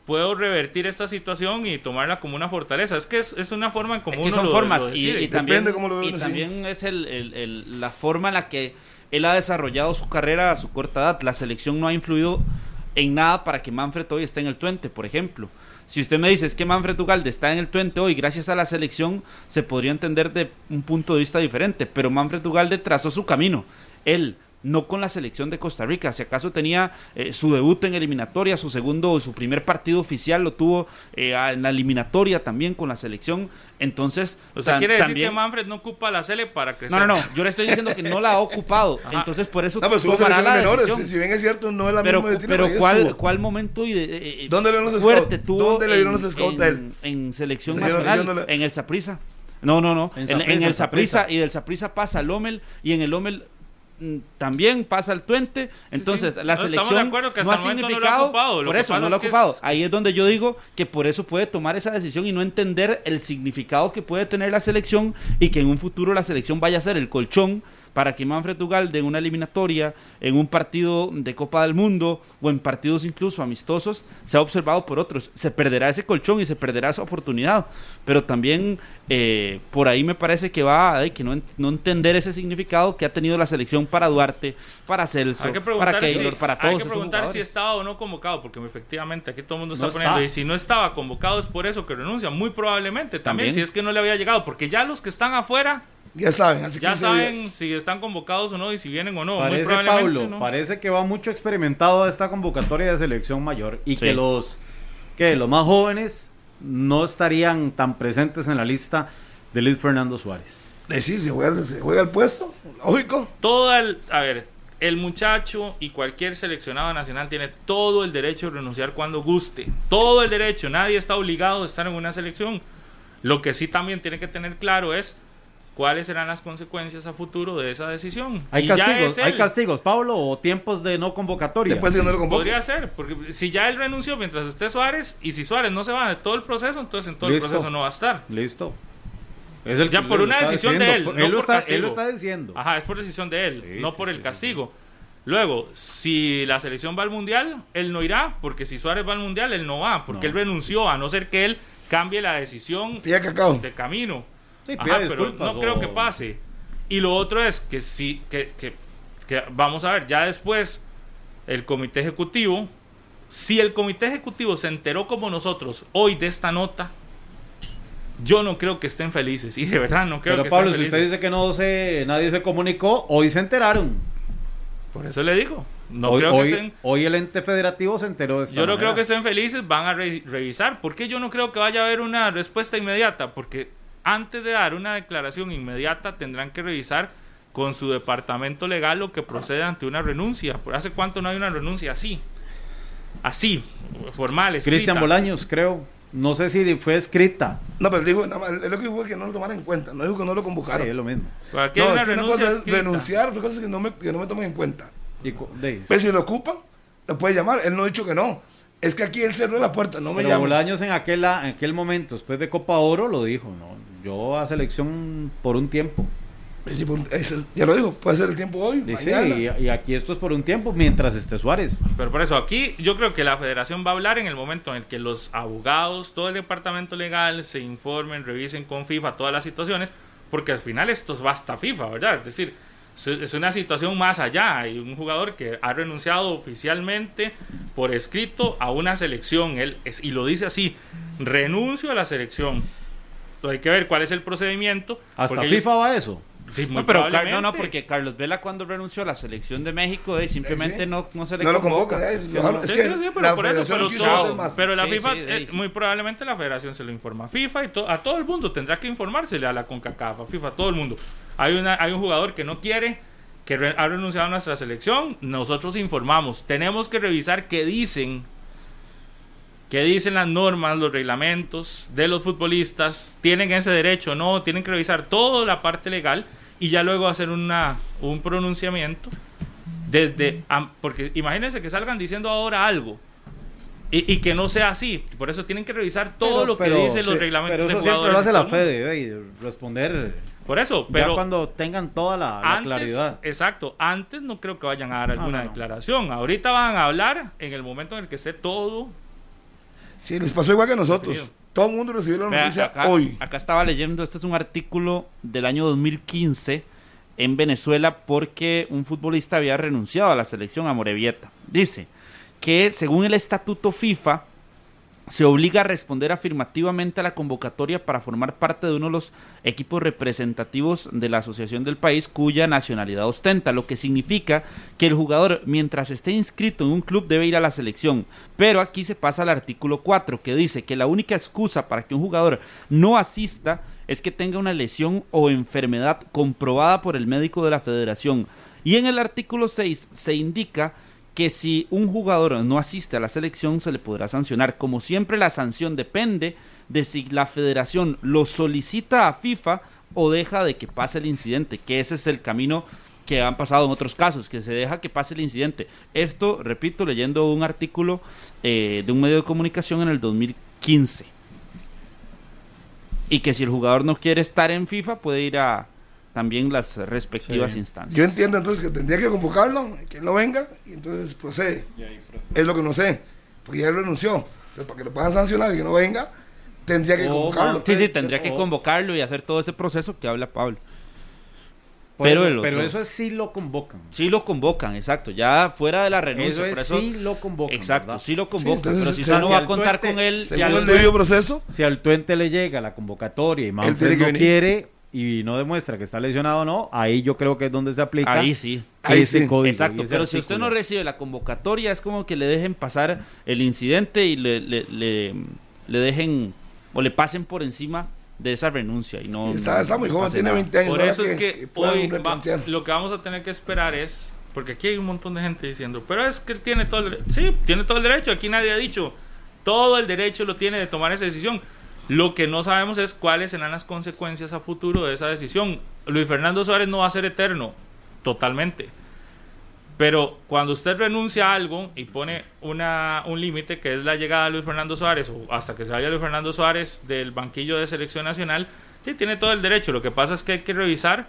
puedo revertir esta situación y tomarla como una fortaleza. Es que es, es una forma en como Es que uno son lo- formas lo y, y también, Depende cómo lo ve y también es el, el- el- la forma en la que él ha desarrollado su carrera a su corta edad. La selección no ha influido en nada para que Manfred hoy esté en el Twente, por ejemplo. Si usted me dice es que Manfred Ugalde está en el Twente hoy gracias a la selección, se podría entender de un punto de vista diferente, pero Manfred Ugalde trazó su camino. Él no con la selección de Costa Rica. Si acaso tenía eh, su debut en eliminatoria, su segundo, su primer partido oficial lo tuvo eh, en la eliminatoria también con la selección. Entonces, O sea, quiere decir también- que Manfred no ocupa la Cele para crecer. no, no, no, yo le estoy diciendo que no la ha ocupado. Ajá. Entonces, por eso No, selecciones la menores. Si, si bien es cierto, no es la pero, misma pero ¿cuál. ¿cuál momento y de- eh, ¿Dónde le dieron los fuerte tuvo ¿Dónde le dieron en- los scouts en, a él? en selección nacional? yo no le- En el Saprisa. No, no, no. En En, Saprissa, en el. Saprisa y del Saprisa pasa al Lomel y en el Lomel mm, también pasa al Twente. Entonces, sí. la No, selección no ha el no significado. ocupado. Por eso, no lo ha ocupado. es- Ahí es donde yo digo que por eso puede tomar esa decisión y no entender el significado que puede tener la selección y que en un futuro la selección vaya a ser el colchón para que Manfred Ugalde en una eliminatoria, en un partido de Copa del Mundo o en partidos incluso amistosos, sea observado por otros. Se perderá ese colchón y se perderá esa oportunidad. Pero también eh, por ahí me parece que va de que no, no entender ese significado que ha tenido la selección para Duarte, para Celso, que para Keylor, si, para todos hay que preguntar si estaba o no convocado, porque efectivamente aquí todo el mundo está No poniendo. está. Y si no estaba convocado es por eso que renuncia. Muy probablemente también, También. si es que no le había llegado, porque ya los que están afuera Ya saben, hace ya 15 saben días. si están convocados o no y si vienen o no. Muy Parece, probablemente Pablo, no. parece que va mucho experimentado a esta convocatoria de selección mayor y Sí. que los que los más jóvenes no estarían tan presentes en la lista de Luis Fernando Suárez. Eh, sí, se juega, se juega el puesto, lógico. todo el, a ver, el muchacho y cualquier seleccionado nacional tiene todo el derecho de renunciar cuando guste. Todo el derecho. Nadie está obligado a estar en una selección. Lo que sí también tiene que tener claro es cuáles serán las consecuencias a futuro de esa decisión. ¿Hay Y ya castigos, ¿Hay castigos, Pablo, o tiempos de no convocatoria? Después de que no lo. Podría ser, porque si ya él renunció mientras esté Suárez y si Suárez no se va de todo el proceso, entonces en todo Listo. el proceso no va a estar. Listo. Es el Ya por una decisión de él, no él, lo por está, castigo. él lo está diciendo. Ajá, es por decisión de él, Sí, no sí, por el sí, sí, castigo. Luego, si la selección va al mundial, él no irá, porque si Suárez va al mundial, él no va, porque No. él renunció, a no ser que él cambie la decisión de camino. Sí, Ajá, pero no creo que pase. Y lo otro es que sí, que, que, que vamos a ver, ya después el comité ejecutivo, si el comité ejecutivo se enteró como nosotros hoy de esta nota, yo no creo que estén felices. Y de verdad no creo Pero que Pablo, estén si usted dice que no se, nadie se comunicó, hoy se enteraron. Por eso le digo. No hoy, creo que hoy- estén. hoy el ente federativo se enteró de esta Yo no creo que estén felices, van a re- revisar. ¿Por qué yo no creo que vaya a haber una respuesta inmediata? Porque antes de dar una declaración inmediata tendrán que revisar con su departamento legal lo que procede ante una renuncia. ¿Por hace cuánto no hay una renuncia así? Así, formal, escrita. Cristian Bolaños, creo. No sé si fue escrita. No, pero dijo, nada más, él lo que dijo fue que no lo tomaran en cuenta. No dijo que no lo Sí, convocaron. es lo mismo. Aquí no, una es que una renuncia cosa es escrita. renunciar, otra cosa es que no me, que no me tomen en cuenta. Y de- Pero si lo ocupan, lo puede llamar. Él no ha dicho que no. Es que aquí él cerró la puerta, no me Pero llama. Bolaños en aquel, en aquel momento, después de Copa Oro, lo dijo, ¿no? Yo a selección por un tiempo. Sí, por- eso, ya lo dijo, puede ser el tiempo hoy, mañana. y, y aquí esto es por un tiempo, mientras esté Suárez. Pero por eso, aquí yo creo que la federación va a hablar en el momento en el que los abogados, todo el departamento legal se informen, revisen con FIFA todas las situaciones, porque al final esto va hasta FIFA, ¿verdad? Es decir, es- es una situación más allá. Hay un jugador que ha renunciado oficialmente por escrito a una selección, él es- y lo dice así, renuncio a la selección. Entonces hay que ver cuál es el procedimiento. Hasta FIFA ellos- va a eso. Sí, muy No, pero no, no, porque Carlos Vela cuando renunció a la selección de México eh, simplemente Sí, no, no se le No lo convoca. convoca, eh, Es que lo- no- es Sí, que sí, sí, pero la por eso, federación pero, quiso todo- hacer más. pero la Sí, FIFA, sí, eh, muy probablemente la federación se lo informa a FIFA y to- a todo el mundo tendrá que informársele a la CONCACAF, a FIFA, a todo el mundo. Hay, una, hay un jugador que no quiere, que re- ha renunciado a nuestra selección, nosotros informamos. Tenemos que revisar qué dicen, qué dicen las normas, los reglamentos de los futbolistas, tienen ese derecho, no, tienen que revisar toda la parte legal y ya luego hacer una, un pronunciamiento desde, porque imagínense que salgan diciendo ahora algo y, que no sea así. Por eso tienen que revisar todo lo que dicen los reglamentos pero eso siempre lo hace la Fede, responder. Por eso, pero. cuando tengan toda la, claridad. Exacto. Antes no creo que vayan a dar alguna declaración. Ahorita van a hablar en el momento en el que esté todo. Sí, les pasó igual que a nosotros. Todo el mundo recibió la noticia hoy. Acá estaba leyendo, este es un artículo del año 2015 en Venezuela porque un futbolista había renunciado a la selección a Morevieta. Dice que según el estatuto FIFA se obliga a responder afirmativamente a la convocatoria para formar parte de uno de los equipos representativos de la asociación del país cuya nacionalidad ostenta, lo que significa que el jugador mientras esté inscrito en un club debe ir a la selección. Pero aquí se pasa al artículo 4 que dice que la única excusa para que un jugador no asista es que tenga una lesión o enfermedad comprobada por el médico de la federación. Y en el artículo 6 se indica que si un jugador no asiste a la selección se le podrá sancionar. Como siempre la sanción depende de si la federación lo solicita a FIFA o deja de que pase el incidente, que ese es el camino que han pasado en otros casos, que se deja que pase el incidente. Esto, repito, leyendo un artículo eh, de un medio de comunicación en el 2015 y que si el jugador no quiere estar en FIFA puede ir a también las respectivas instancias. Yo entiendo entonces que tendría que convocarlo, que él no venga y entonces procede. Es lo que no sé, porque ya él renunció. Entonces, para que lo puedan sancionar y que no venga, tendría que convocarlo. Sí, sí, tendría que convocarlo y hacer todo ese proceso que habla Pablo. Pero, eso, pero eso es sí lo convocan. Sí lo convocan, exacto. Ya fuera de la renuncia. Eso es sí lo convocan. Exacto, sí lo convocan. pero si usted no va a contar con él. Si al, debido proceso. Si al tuente le llega la convocatoria y Manfred no quiere y no demuestra que está lesionado o no, ahí yo creo que es donde se aplica. Ahí sí. Ahí sí. Exacto. Pero si usted no recibe la convocatoria, es como que le dejen pasar el incidente y le, le, le dejen o le pasen por encima de esa renuncia. Y no, está, muy joven, tiene 20 años. Por eso es que, hoy lo que vamos a tener que esperar es, porque aquí hay un montón de gente diciendo, pero es que tiene todo el derecho. Sí, tiene todo el derecho. Aquí nadie ha dicho, todo el derecho lo tiene de tomar esa decisión. Lo que no sabemos es cuáles serán las consecuencias a futuro de esa decisión. Luis Fernando Suárez no va a ser eterno, totalmente. Pero cuando usted renuncia a algo y pone una, un límite, que es la llegada de Luis Fernando Suárez, o hasta que se vaya Luis Fernando Suárez del banquillo de selección nacional, sí tiene todo el derecho. Lo que pasa es que hay que revisar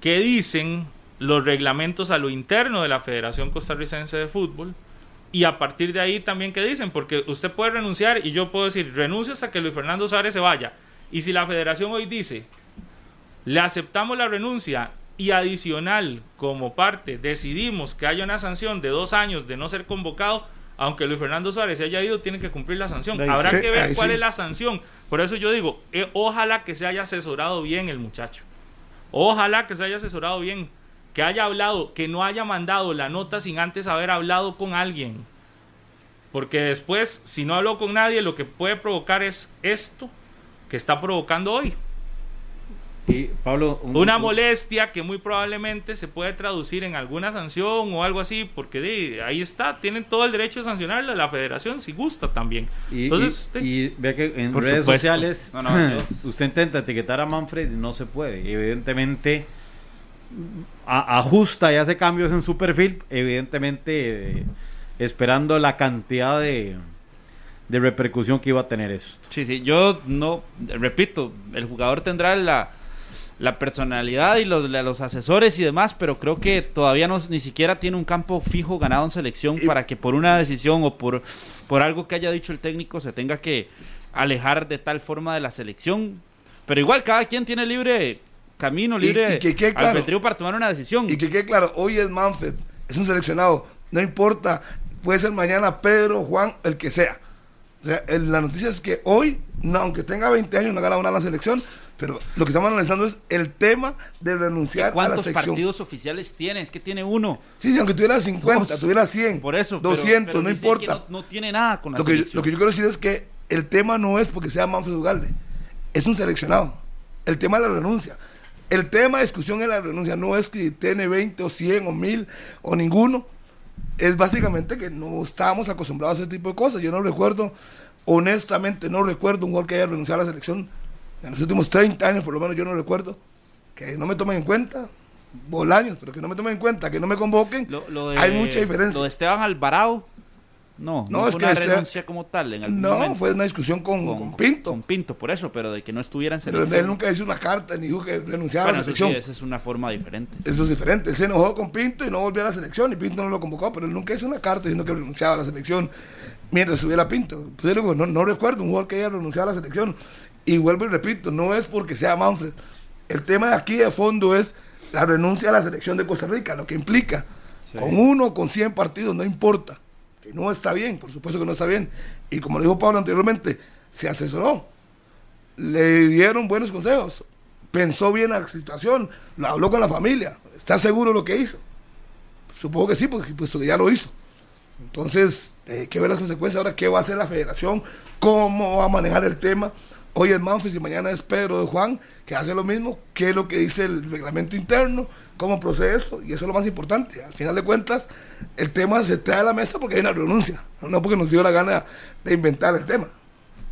qué dicen los reglamentos a lo interno de la Federación Costarricense de Fútbol. Y a partir de ahí también qué dicen, porque usted puede renunciar y yo puedo decir, renuncio hasta que Luis Fernando Suárez se vaya. Y si la federación hoy dice, le aceptamos la renuncia y adicional, como parte, decidimos que haya una sanción de dos años de no ser convocado, aunque Luis Fernando Suárez se haya ido, tiene que cumplir la sanción. Habrá que ver cuál es la sanción. Por eso yo digo, eh, ojalá que se haya asesorado bien el muchacho. Ojalá que se haya asesorado bien, que haya hablado, que no haya mandado la nota sin antes haber hablado con alguien. Porque después, si no habló con nadie, lo que puede provocar es esto que está provocando hoy. Pablo, una molestia que muy probablemente se puede traducir en alguna sanción o algo así, porque ahí está, tienen todo el derecho de sancionarle a la federación si gusta también. Y, Entonces, y, ve que en redes sociales usted intenta etiquetar a Manfred y no se puede. Evidentemente ajusta y hace cambios en su perfil, evidentemente eh, esperando la cantidad de, de repercusión que iba a tener eso. Sí, sí, yo no, repito, el jugador tendrá la la personalidad y los, los asesores y demás, pero creo que todavía no ni siquiera tiene un campo fijo ganado en selección para que por una decisión o por, por algo que haya dicho el técnico se tenga que alejar de tal forma de la selección. Pero igual cada quien tiene libre camino, libre y, que para tomar una decisión. Y que quede claro, hoy es Manfred, es un seleccionado, no importa, puede ser mañana Pedro, Juan, el que sea. O sea, la noticia es que hoy, no, aunque tenga 20 años, no gana una la selección, pero lo que estamos analizando es el tema de renunciar a la sección. ¿Cuántos partidos oficiales tiene? Es que tiene uno. Sí, aunque tuviera 50, tuviera 100, por eso, 200, no importa. No, tiene nada con la lo que, lo que yo quiero decir es que el tema no es porque sea Manfred Ugalde, es un seleccionado. El tema de la renuncia. El tema de discusión es la renuncia, no es que tiene 20 o 100 o 1000 o ninguno. es básicamente que no estábamos acostumbrados a ese tipo de cosas. Yo no recuerdo, honestamente, no recuerdo un gol que haya renunciado a la selección en los últimos 30 años, por lo menos yo no recuerdo, que no me tomen en cuenta. Bolaños, pero que no me tomen en cuenta, que no me convoquen. hay mucha diferencia. Lo de Esteban Alvarado no, no, es fue una renuncia como tal. En no, fue una discusión con, Pinto. Con Pinto, por eso, pero de que no estuviera en selección. Pero él nunca hizo una carta ni dijo que renunciara a la selección. esa es una forma diferente. Eso es diferente. Él se enojó con Pinto y no volvió a la selección y Pinto no lo convocó, pero él nunca hizo una carta diciendo que renunciaba a la selección mientras estuviera Pinto. Pues no, no recuerdo un jugador que haya renunciado a la selección. Y vuelvo y repito, no es porque sea Manfred. El tema de aquí de fondo es la renuncia a la selección de Costa Rica, lo que implica. Con uno o con 100 partidos, no importa que no está bien, por supuesto que no está bien. Y como le dijo Pablo anteriormente, se asesoró, le dieron buenos consejos, pensó bien la situación, lo habló con la familia, está seguro lo que hizo. Supongo que sí, porque que ya lo hizo. Entonces, hay eh, que ver las consecuencias ahora, qué va a hacer la federación, cómo va a manejar el tema. Hoy es Manfred y mañana es Pedro de Juan, que hace lo mismo, qué es lo que dice el reglamento interno, cómo procede eso, y eso es lo más importante. Al final de cuentas, el tema se trae a la mesa porque hay una renuncia, no porque nos dio la gana de inventar el tema.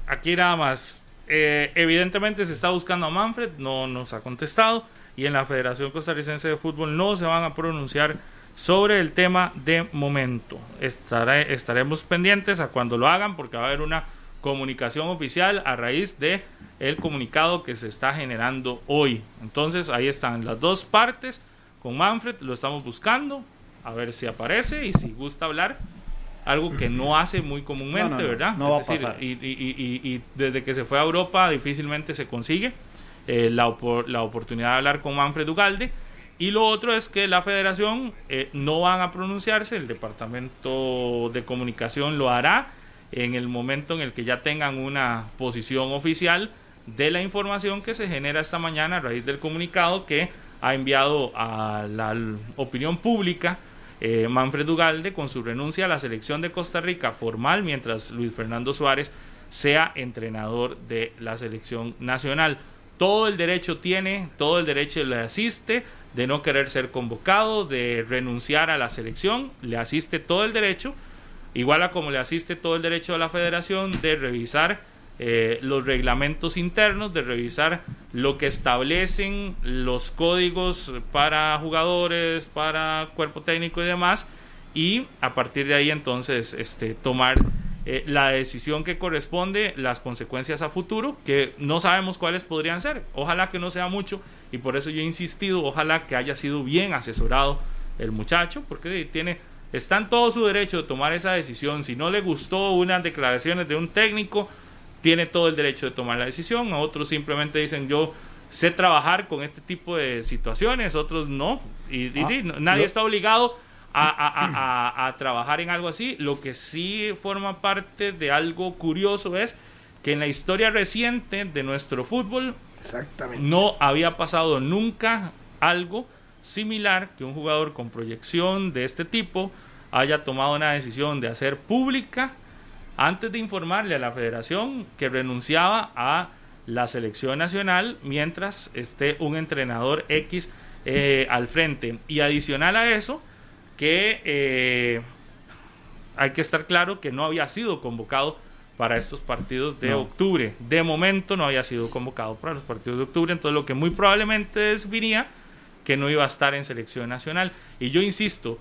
Aquí nada más. Eh, evidentemente se está buscando a Manfred, no nos ha contestado, y en la Federación Costarricense de Fútbol no se van a pronunciar sobre el tema de momento. estaremos pendientes a cuando lo hagan porque va a haber una comunicación oficial a raíz de el comunicado que se está generando hoy. Entonces ahí están las dos partes. Con Manfred lo estamos buscando, a ver si aparece y si gusta hablar. Algo que no hace muy comúnmente, ¿verdad? No va a pasar. Y, y, desde que se fue a Europa difícilmente se consigue eh, la, la, oportunidad de hablar con Manfred Ugalde. Y lo otro es que la federación eh, no van a pronunciarse, el departamento de comunicación lo hará en el momento en el que ya tengan una posición oficial de la información que se genera esta mañana a raíz del comunicado que ha enviado a la opinión pública eh, Manfred Ugalde con su renuncia a la selección de Costa Rica formal mientras Luis Fernando Suárez sea entrenador de la selección nacional. Todo el derecho tiene, todo el derecho le asiste de no querer ser convocado, de renunciar a la selección, le asiste todo el derecho igual a como le asiste todo el derecho a la federación de revisar eh, los reglamentos internos, de revisar lo que establecen los códigos para jugadores, para cuerpo técnico y demás, y a partir de ahí entonces este, tomar eh, la decisión que corresponde, las consecuencias a futuro, que no sabemos cuáles podrían ser. Ojalá que no sea mucho, y por eso yo he insistido, ojalá que haya sido bien asesorado el muchacho, porque tiene Está en todo su derecho de tomar esa decisión. Si no le gustó unas declaraciones de un técnico, tiene todo el derecho de tomar la decisión. Otros simplemente dicen yo sé trabajar con este tipo de situaciones, otros no. Y, ah, nadie está obligado a, a, trabajar en algo así. Lo que sí forma parte de algo curioso es que en la historia reciente de nuestro fútbol no había pasado nunca algo similar que un jugador con proyección de este tipo haya tomado una decisión de hacer pública antes de informarle a la federación que renunciaba a la selección nacional mientras esté un entrenador X eh, al frente. Y adicional a eso, que eh, hay que estar claro que no había sido convocado para estos partidos de octubre. De momento no había sido convocado para los partidos de octubre, entonces lo que muy probablemente definía que no iba a estar en selección nacional. Y yo insisto,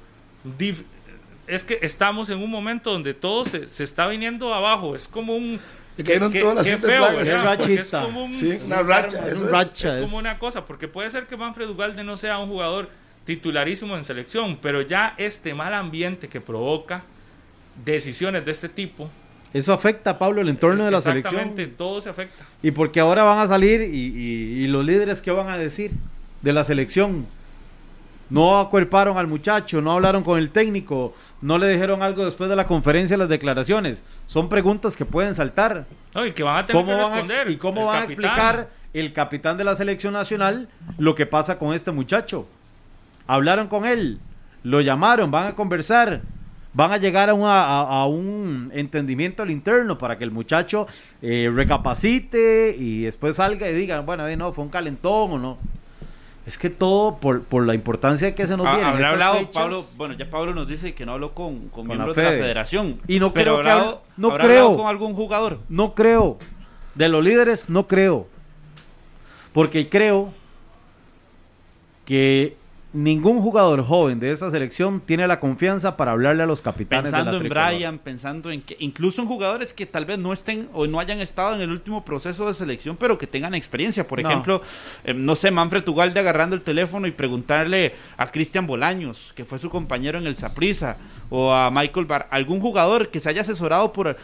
es que estamos en un momento donde todo se, se está viniendo abajo, es como un... Que, todas las feo, es como un, sí, una racha, es, racha es, como una cosa, porque puede ser que Manfred Ugalde no sea un jugador titularísimo en selección, pero ya este mal ambiente que provoca decisiones de este tipo, eso afecta, Pablo, el entorno de la selección. Exactamente, todo se afecta. Y porque ahora van a salir y, y, y, los líderes, ¿qué van a decir? de la selección. No acuerparon al muchacho, no hablaron con el técnico, no le dijeron algo después de la conferencia, las declaraciones. Son preguntas que pueden saltar. y que van a tener que responder. ¿Y cómo van a explicar el capitán de la selección nacional lo que pasa con este muchacho? Hablaron con él, lo llamaron, van a conversar, van a llegar a, un entendimiento al interno para que el muchacho eh, recapacite y después salga y diga, bueno, no, fue un calentón o no. Es que todo por, por la importancia que se nos viene. en habrá hablado fechas. Pablo, bueno, ya Pablo nos dice que no habló con, con, Con la miembros de la Fede. federación. Y no pero creo que habrá- hable- no habrá creo. hablado con algún jugador. No creo. De los líderes, no creo. Porque creo que ningún jugador joven de esa selección tiene la confianza para hablarle a los capitanes de Pensando la en. Brian, pensando en que incluso en jugadores que tal vez no estén o no hayan estado en el último proceso de selección, pero que tengan experiencia. Por No. ejemplo, eh, no sé, Manfred Ugalde agarrando el teléfono y preguntarle a Cristian Bolaños, que fue su compañero en el Saprisa, o a Michael Bar, algún jugador que se haya asesorado por,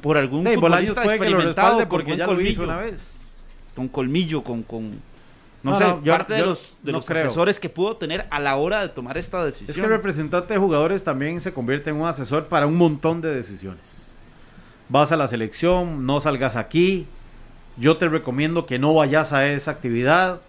por algún Sí, futbolista experimentado con porque buen ya lo hizo colmillo, una vez. con colmillo, con, con no, No, sé, no, yo- parte de los, de no los asesores que pudo tener a la hora de tomar esta Es que decisión. el representante de jugadores también se convierte en un asesor para un montón de decisiones. Vas a la selección, no salgas aquí. Yo te recomiendo que no vayas a esa actividad.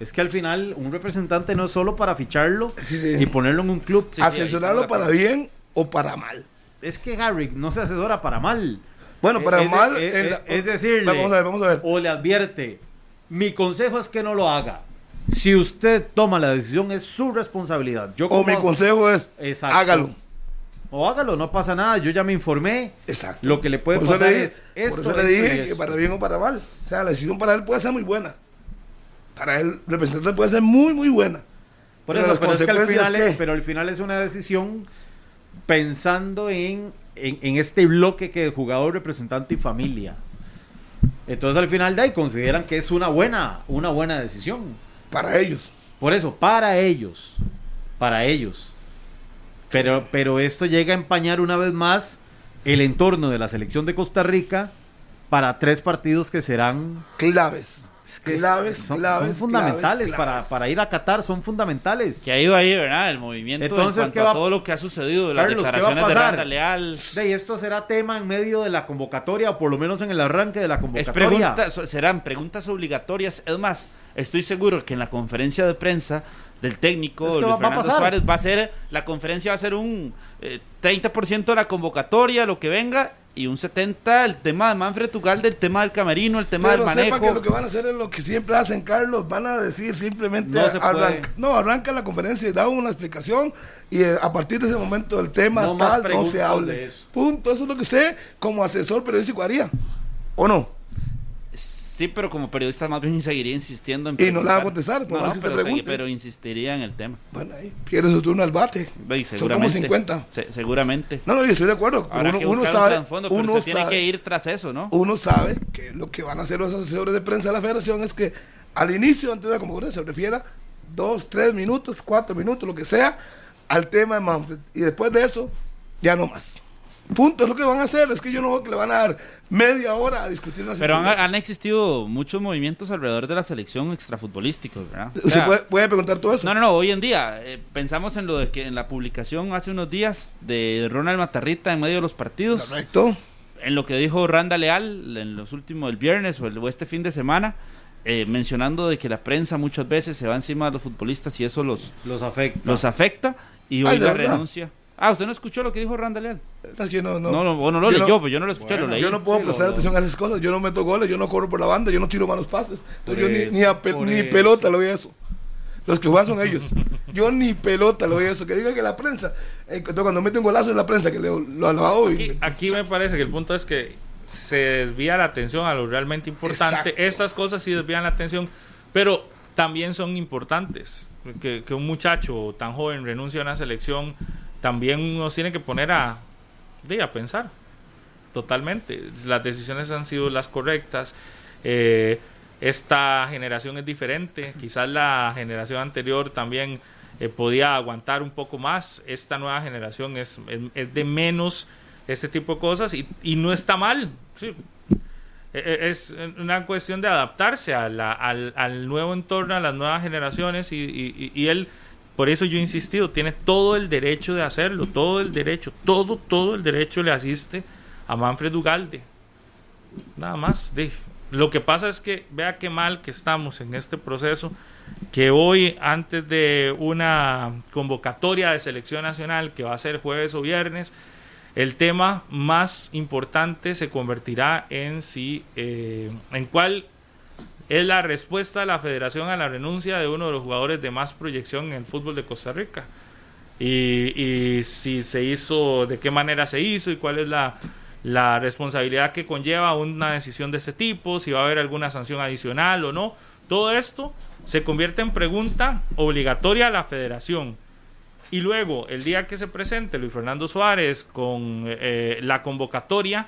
Es que al final un representante no es solo para ficharlo Sí, sí. y ponerlo en un club. Sí, Asesorarlo para bien o para mal. Es que Harry no se asesora para mal. Bueno, para Es mal. es- en es- la- es decirle- Vamos a ver, vamos a ver. O le advierte. Mi consejo es que no lo haga. Si usted toma la decisión es su responsabilidad. Yo O mi consejo es, Exacto. hágalo. O hágalo, no pasa nada. Yo ya me informé. Exacto. Lo que le puede Por pasar le dije, es esto, por eso le esto dije que para bien o para mal. O sea, la decisión para él puede ser muy buena. Para él, representante puede ser muy, muy buena. Por Pero eso, pero es que al final es, ¿qué? pero al final es una decisión pensando en, en, en este bloque que es jugador, representante y familia. Entonces al final de ahí consideran que es una buena, una buena decisión. Para ellos. Por eso, para ellos. Para ellos. Pero, pero esto llega a empañar una vez más el entorno de la selección de Costa Rica para tres partidos que serán Claves. Que es- claves, son, claves, son fundamentales claves, Para, claves. para ir a Qatar, son fundamentales. que ha ido ahí, ¿verdad? El movimiento Entonces, en cuanto ¿qué va- a todo lo que ha sucedido, las Carlos, ¿qué va a declaraciones de pasar? Randa Leal. De, y esto será tema en medio de la convocatoria, o por lo menos en el arranque de la Es convocatoria. pregunta, serán preguntas obligatorias. Es más, estoy seguro que en la conferencia de prensa del técnico Es que Luis va- va a Fernando pasar. Suárez va a ser, la conferencia va a ser un eh, 30% de la convocatoria, lo que venga, y un 70% el tema de Manfred Ugalde, el tema del camerino, el tema Pero del sepa manejo. que lo que van a hacer es lo que siempre hacen, Carlos. Van a decir simplemente. No se puede. arranca, no, arranca la conferencia y da una explicación. Y eh, a partir de ese momento el tema No tal no se hable. eso. Punto. Eso es lo que usted, como asesor periodístico, haría. ¿O no? Sí, pero como periodista más bien seguiría insistiendo en Y no le va a contestar, por No, más que segui- pregunte. pero insistiría en el tema. Bueno, ahí pierde su turno al bate. Y Son como seguramente. 50. Se- seguramente. No, no, yo estoy de acuerdo. Uno sabe, pero uno se tiene sabe- que ir tras eso, ¿no? uno sabe que lo que van a hacer los asesores de prensa de la federación es que al inicio, antes de la convocatoria, se refiera dos, tres minutos, cuatro minutos, lo que sea, al tema de Manfred. Y después de eso, ya no más. Punto, es lo que van a hacer. Es que yo no veo que le van a dar media hora a discutir una Pero han, existido muchos movimientos alrededor de la selección extrafutbolística, ¿verdad? O sea, puede, puede preguntar todo eso. No, no, no, hoy en día eh, pensamos en lo de que en la publicación hace unos días de Ronald Matarrita en medio de los partidos, Correcto. en lo que dijo Randa Leal en los últimos, el viernes o, el, o este fin de semana, eh, mencionando de que la prensa muchas veces se va encima de los futbolistas y eso los, Los afecta. los afecta y hoy Ay, ¿de la verdad? renuncia. Ah, ¿usted no escuchó lo que dijo Randa Leal? Es que no, no, No, no, no lo Yo leyó, pues yo no lo escuché, Bueno, lo leí. Yo no puedo Sí, lo- prestar lo- atención a esas cosas. Yo no meto goles, yo no corro por la banda, yo no tiro malos pases. Entonces yo ni, eso, ni, a ni pelota lo veo eso. Los que juegan son ellos. Yo ni pelota lo veo eso. Que digan que la prensa, eh, entonces cuando meten golazo es la prensa que lo, lo alabó. y- Aquí, aquí me parece que el punto es que se desvía la atención a lo realmente importante. Exacto. Estas cosas sí desvían la atención, pero también son importantes. Que, que un muchacho tan joven renuncie a una selección también nos tiene que poner a, a pensar totalmente. Las decisiones han sido las correctas. Eh, esta generación es diferente. Quizás la generación anterior también eh, podía aguantar un poco más. Esta nueva generación es, es, de menos este tipo de cosas y, y no está mal. E- e- Es una cuestión de adaptarse a la- al, al nuevo entorno, a las nuevas generaciones y- y él, por eso yo he insistido, tiene todo el derecho de hacerlo, todo el derecho, todo, todo el derecho le asiste a Manfred Ugalde. Nada más. de- Lo que pasa es que vea qué mal que estamos en este proceso, que hoy, antes de una convocatoria de selección nacional que va a ser jueves o viernes, el tema más importante se convertirá en si, eh, en cuál es la respuesta de la federación a la renuncia de uno de los jugadores de más proyección en el fútbol de Costa Rica. Y, y si se hizo, de qué manera se hizo y cuál es la, la responsabilidad que conlleva una decisión de este tipo, si va a haber alguna sanción adicional o no. Todo esto se convierte en pregunta obligatoria a la federación. Y luego, el día que se presente Luis Fernando Suárez con eh, la convocatoria,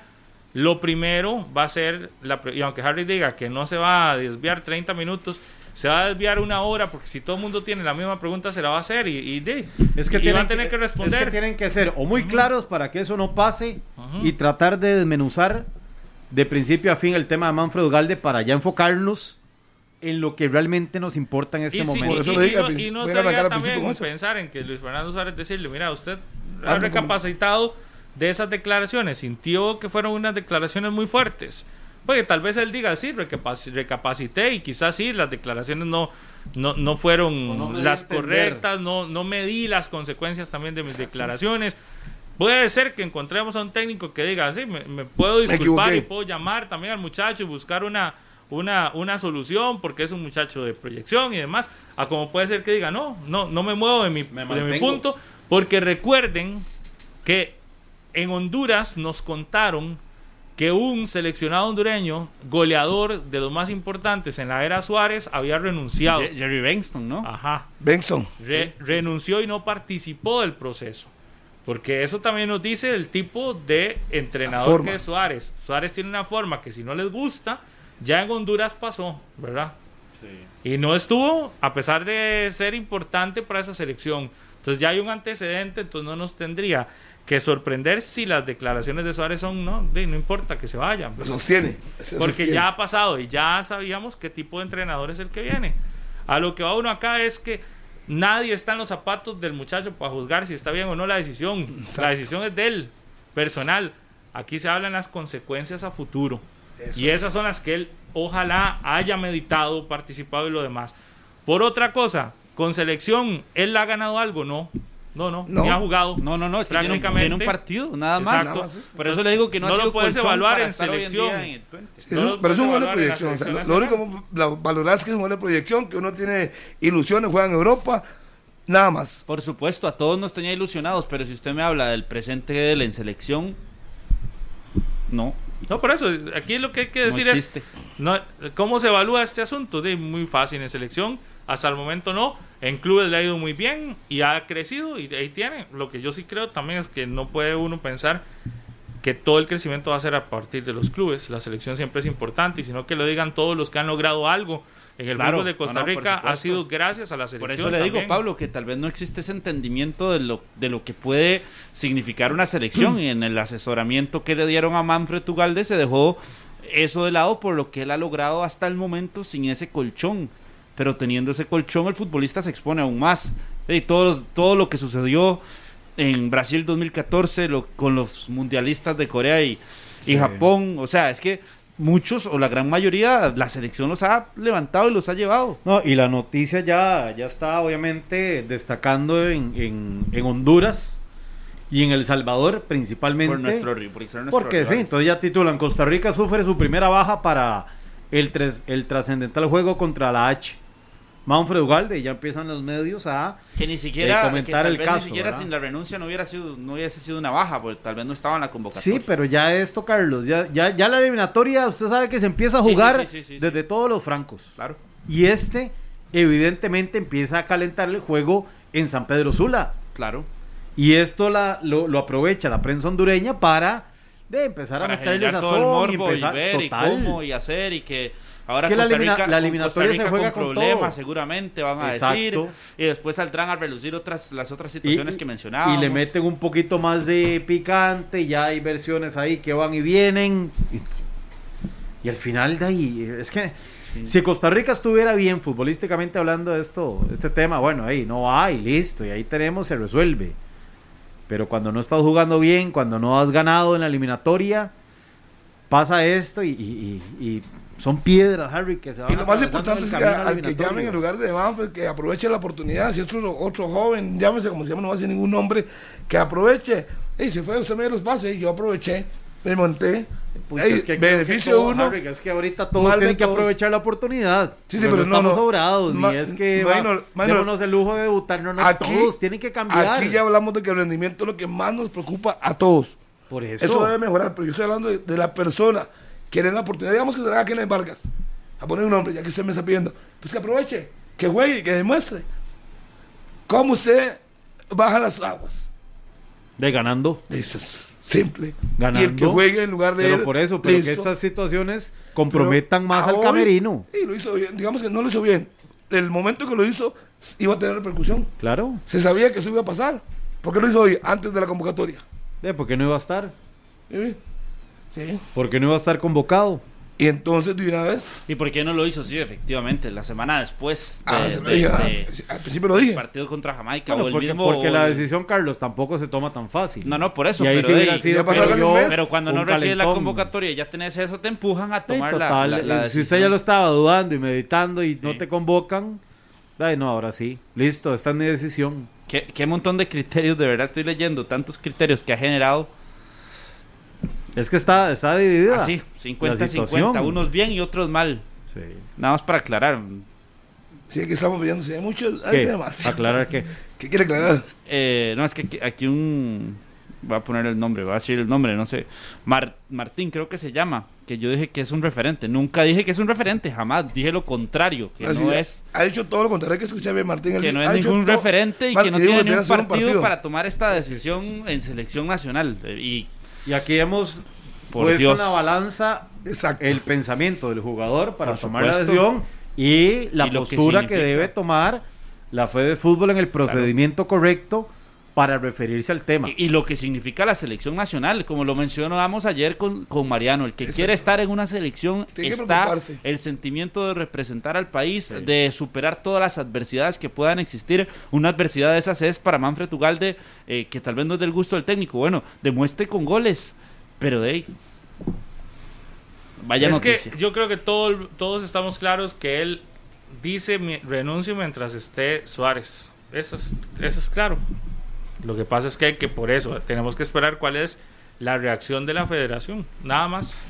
lo primero va a ser, la, y aunque Harry diga que no se va a desviar 30 minutos, se va a desviar una hora, porque si todo el mundo tiene la misma pregunta, se la va a hacer y, y, de, es que y tienen va a tener que, responder. Es que tienen que ser o muy claros para que eso no pase y tratar de desmenuzar de principio a fin el tema de Manfred Ugalde para ya enfocarnos en lo que realmente nos importa en este y momento. Si, Por eso y, lo no, a sería también pensar en que Luis Fernando Suárez decirle, mira, usted ha recapacitado de esas declaraciones, sintió que fueron unas declaraciones muy fuertes. Porque tal vez él diga, sí, recapac- recapacité y quizás sí, las declaraciones no, no, no fueron no las correctas, no, no medí las consecuencias también de mis declaraciones. Puede ser que encontremos a un técnico que diga, sí, me, me puedo disculpar y puedo llamar también al muchacho y buscar una, una, una solución porque es un muchacho de proyección y demás. A como puede ser que diga, no, no, no me muevo de mi, de mi punto. Porque recuerden que en Honduras nos contaron que un seleccionado hondureño, goleador de los más importantes en la era Suárez, había renunciado. Je- Jerry Bengston, ¿no? Ajá. Benson. Re- renunció y no participó del proceso. Porque eso también nos dice el tipo de entrenador que es Suárez. Suárez tiene una forma que si no les gusta, ya en Honduras pasó, ¿verdad? Y no estuvo, a pesar de ser importante para esa selección. Entonces ya hay un antecedente, entonces no nos tendría que sorprender si las declaraciones de Suárez son, no, de- no importa que se vayan. Lo sostiene. Se Porque sostiene. ya ha pasado y ya sabíamos qué tipo de entrenador es el que viene. A lo que va uno acá es que nadie está en los zapatos del muchacho para juzgar si está bien o no la decisión. Exacto. La decisión es de él, personal. Aquí se hablan las consecuencias a futuro. Eso y esas es. son las que él ojalá haya meditado, participado y lo demás. Por otra cosa, con selección, ¿él ha ganado algo? No. No, no, No. ni ha jugado. No, no, no, es que tiene un, Prácticamente. tiene un partido, nada más. Exacto. Nada más, sí. Por eso le digo que no, No ha lo puedes evaluar en estar hoy en selección. día en el 20. Sí, es No un- lo pero es un jugador de proyección. o sea, lo, único la- valorar es que es un jugador de proyección, que uno tiene ilusiones, juega en Europa, nada más. Por supuesto, a todos nos tenía ilusionados, pero si usted me habla del presente de él en selección, no, No, por eso, aquí lo que hay que no decir es existe. No, ¿Cómo se evalúa este asunto? De muy fácil en selección. Hasta el momento no. En clubes le ha ido muy bien y ha crecido y ahí tiene. Lo que yo sí creo también es que no puede uno pensar que todo el crecimiento va a ser a partir de los clubes. La selección siempre es importante y sino que lo digan todos los que han logrado algo en el Claro, fútbol de Costa no, no, por Rica ha sido gracias a la selección. Por eso le digo. Pablo, que tal vez no existe ese entendimiento de lo, de lo que puede significar una selección. y en el asesoramiento que le dieron a Manfred Ugalde se dejó eso de lado por lo que él ha logrado hasta el momento sin ese colchón. Pero teniendo ese colchón, el futbolista se expone aún más. Y todo, todo lo que sucedió en Brasil 2014 lo- con los mundialistas de Corea y. Japón. O sea, es que muchos o la gran mayoría, la selección los ha levantado y los ha llevado. No, y la noticia ya, ya está obviamente destacando en, en- en Honduras y en El Salvador principalmente. Por nuestro por ser nuestros Porque sí, entonces ya titulan Costa Rica sufre su primera baja para el, tres- el trascendental juego contra la H. Manfred Ugalde y ya empiezan los medios a que ni siquiera eh, comentar que el caso, ni siquiera ¿verdad? sin la renuncia no hubiera sido no hubiese sido una baja porque tal vez no estaba en la convocatoria Sí, pero ya esto, Carlos, ya, ya, ya la eliminatoria, usted sabe que se empieza a jugar sí, sí, sí, sí. desde todos los francos. claro Y este, evidentemente, empieza a calentar el juego en San Pedro Sula. claro Y esto la, lo, lo aprovecha la prensa hondureña para de empezar para a meterle generar todo el y morbo y ver y total. cómo y hacer y que ahora que la Costa Rica, la eliminatoria Costa se Rica juega con con problemas todo. seguramente van a Exacto. decir y después saldrán a relucir otras las otras y, situaciones que mencionábamos y le meten un poquito más de picante, ya hay versiones ahí que van y vienen. Y, y al final de ahí, es que si Costa Rica estuviera bien futbolísticamente hablando de esto, este tema, bueno, ahí no hay, listo, y ahí tenemos, se resuelve. Pero cuando no estás jugando bien, cuando no has ganado en la eliminatoria, pasa esto y, y- y- y son piedras, Harry, que se van Y lo más importante es que al que llamen en lugar de Manfred, que aproveche la oportunidad. Si otro, otro joven, llámese como se llama, no va a decir ningún nombre, que aproveche. Y si fue usted me dio los pases, yo aproveché. me monté. Pucha, Ey, es que creo que beneficio todo, uno. Harry, es que ahorita todos tienen que todos. aprovechar la oportunidad. Sí, sí, pero no, estamos no. sobrados, Ma- ni es que minor, va, minor. el lujo de debutar, no, no, Aquí- todos tienen que cambiar. Aquí ya hablamos de que el rendimiento es lo que más nos preocupa a todos. Por eso. Eso, debe mejorar, pero yo estoy hablando de, de la persona que le den la oportunidad. Digamos que será Kenneth Vargas, a poner un nombre, ya que usted me está pidiendo. Pues que aproveche, que juegue, que demuestre. ¿Cómo usted baja las aguas? De ganando. Eso es simple. Ganando. Y el que juegue en lugar de Pero él, por eso, pero que listo. estas situaciones comprometan Pero más al hoy, camerino. Sí, lo hizo bien. Digamos que no lo hizo bien. El momento que lo hizo iba a tener repercusión. Claro. Se sabía que eso iba a pasar. ¿Por qué lo hizo hoy, antes de la convocatoria? ¿De por qué no iba a estar? ¿Sí? Sí. ¿Por qué no iba a estar convocado? Y entonces, de una vez, ¿Y por qué no lo hizo? Sí, efectivamente, la semana después de- ah, de- dije, ah, de- al principio lo dije. partido contra Jamaica Bueno, o el porque, mismo... porque la el- decisión, Carlos, tampoco se toma tan fácil. No, no, por eso, pero sí sido, yo, cuando no recibes la convocatoria y ya tenés eso, te empujan a tomar la- total, la, la eh, si usted ya lo estaba dudando y meditando y no te convocan, ay, no, ahora sí. Listo, esta es mi decisión. ¿Qué, qué montón de criterios, de verdad estoy leyendo, tantos criterios que ha generado. Es que está, está dividida. Así, la 50-50, situación. unos bien y otros mal. Sí. Nada más para aclarar. Sí, aquí estamos viendo, si hay muchos, hay ¿Qué? demasiado. Aclarar que. ¿Qué quiere aclarar? Eh, no, es que aquí, aquí un... Voy a poner el nombre, voy a decir el nombre, no sé. Mar- Martín creo que se llama, que yo dije que es un referente. Nunca dije que es un referente, jamás. Dije lo contrario, que Así, no es... Ha dicho todo lo contrario, hay que escuchar bien, Martín. Que no es ningún referente y Mar- que no tiene que ni un tiene que ser partido, para tomar esta decisión en selección nacional. Eh, Y Y aquí hemos Por puesto Dios. en la balanza Exacto. el pensamiento del jugador para Por tomar la decisión y la Y lo que postura que, debe tomar la fe de fútbol en el procedimiento correcto para referirse al tema. Y, y lo que significa la selección nacional, como lo mencionábamos ayer con, con Mariano, el que Exacto. quiere estar en una selección Tiene está el sentimiento de representar al país, de superar todas las adversidades que puedan existir. Una adversidad de esas es para Manfred Ugalde, eh, que tal vez no es del gusto del técnico. Bueno, demuestre con goles, pero de ahí. Vaya es noticia. que yo creo que todo- todos estamos claros que él dice mi- renuncio mientras esté Suárez. Eso es, eso es claro. Lo que pasa es que, que por eso tenemos que esperar cuál es la reacción de la federación. Nada más.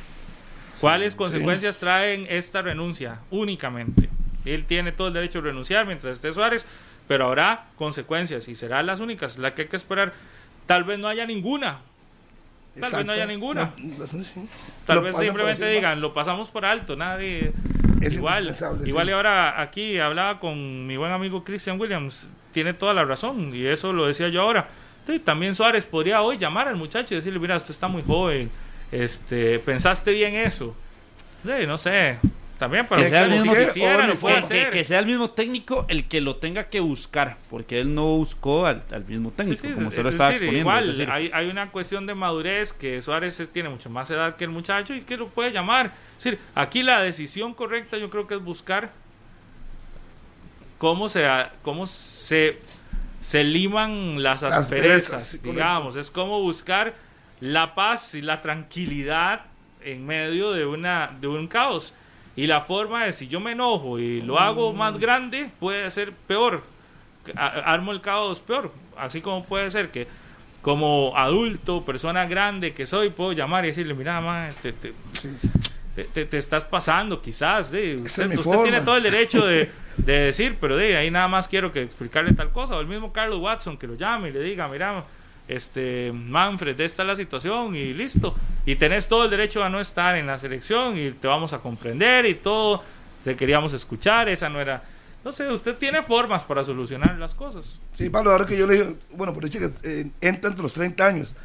¿Cuáles consecuencias traen esta renuncia? Únicamente. Él tiene todo el derecho a renunciar mientras esté Suárez, pero habrá consecuencias y serán las únicas, la que hay que esperar. Tal vez no haya ninguna, Tal vez no haya ninguna. No, no, sí. Tal Lo vez simplemente digan, lo pasamos por alto, nadie... Es igual, igual sí. y ahora aquí hablaba con mi buen amigo Christian Williams, tiene toda la razón y eso lo decía yo ahora. Sí, también Suárez podría hoy llamar al muchacho y decirle, mira, usted está muy joven, este, pensaste bien eso. Sí, no sé, también para Que sea el mismo- que, sea el mismo técnico el que lo tenga que buscar, porque él no buscó al, al mismo técnico, sí, como se lo decir, estaba exponiendo. Igual, es decir, hay, hay una cuestión de madurez que Suárez es- tiene mucho más edad que el muchacho y que lo puede llamar. Es decir, aquí la decisión correcta yo creo que es buscar cómo se, cómo se, se liman las Las asperezas, perezas, sí, correcto. digamos. Es como buscar la paz y la tranquilidad en medio de, una, de un caos. Y la forma de si yo me enojo y lo hago más grande, puede ser peor. Armo el caos peor. Así como puede ser que como adulto, persona grande que soy, puedo llamar y decirle, mira, ma, te, te- te- te- te estás pasando quizás. de, usted es usted forma". tiene todo el derecho de, de decir, pero de ahí nada más quiero que explicarle tal cosa. O el mismo Carlos Watson que lo llame y le diga, mira, este Manfred, esta es la situación y listo. Y tenés todo el derecho a no estar en la selección y te vamos a comprender y todo. Te queríamos escuchar, esa no era... No sé, usted tiene formas para solucionar las cosas. Sí, Pablo, ahora que yo le digo, bueno, por hecho que eh, entra entre los 30 años.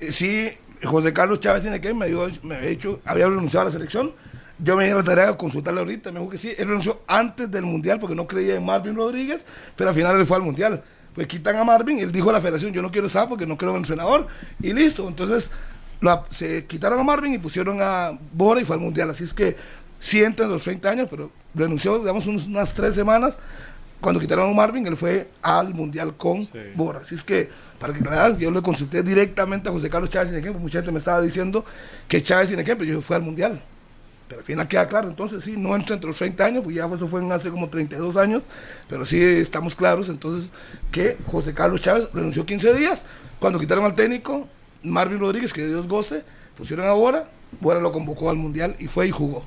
Eh, sí, José Carlos Chávez Inequén me, dio, me había dicho, había renunciado a la selección. Yo me di la tarea de consultarle ahorita, me dijo que sí, él renunció antes del Mundial porque no creía en Marvin Rodríguez, pero al final él fue al Mundial. Pues quitan a Marvin, él dijo a la federación, yo no quiero estar porque no creo en el entrenador, y listo. Entonces lo- se quitaron a Marvin y pusieron a Bora y fue al Mundial. Así es que sí entra en los 30 años, pero renunció, digamos, unas tres semanas cuando quitaron a Marvin, él fue al Mundial con Bora. Así es que, para que aclarar, yo le consulté directamente a José Carlos Chávez Inequén, porque mucha gente me estaba diciendo que Chávez Inequén, pero yo fui al Mundial. Pero al final queda claro, entonces sí, no entra entre los 30 años, pues ya eso fue hace como 32 años, pero sí estamos claros entonces que José Carlos Chávez renunció 15 días, cuando quitaron al técnico, Marvin Rodríguez, que Dios goce, Pusieron a Bora, Bora lo convocó al Mundial y fue y jugó.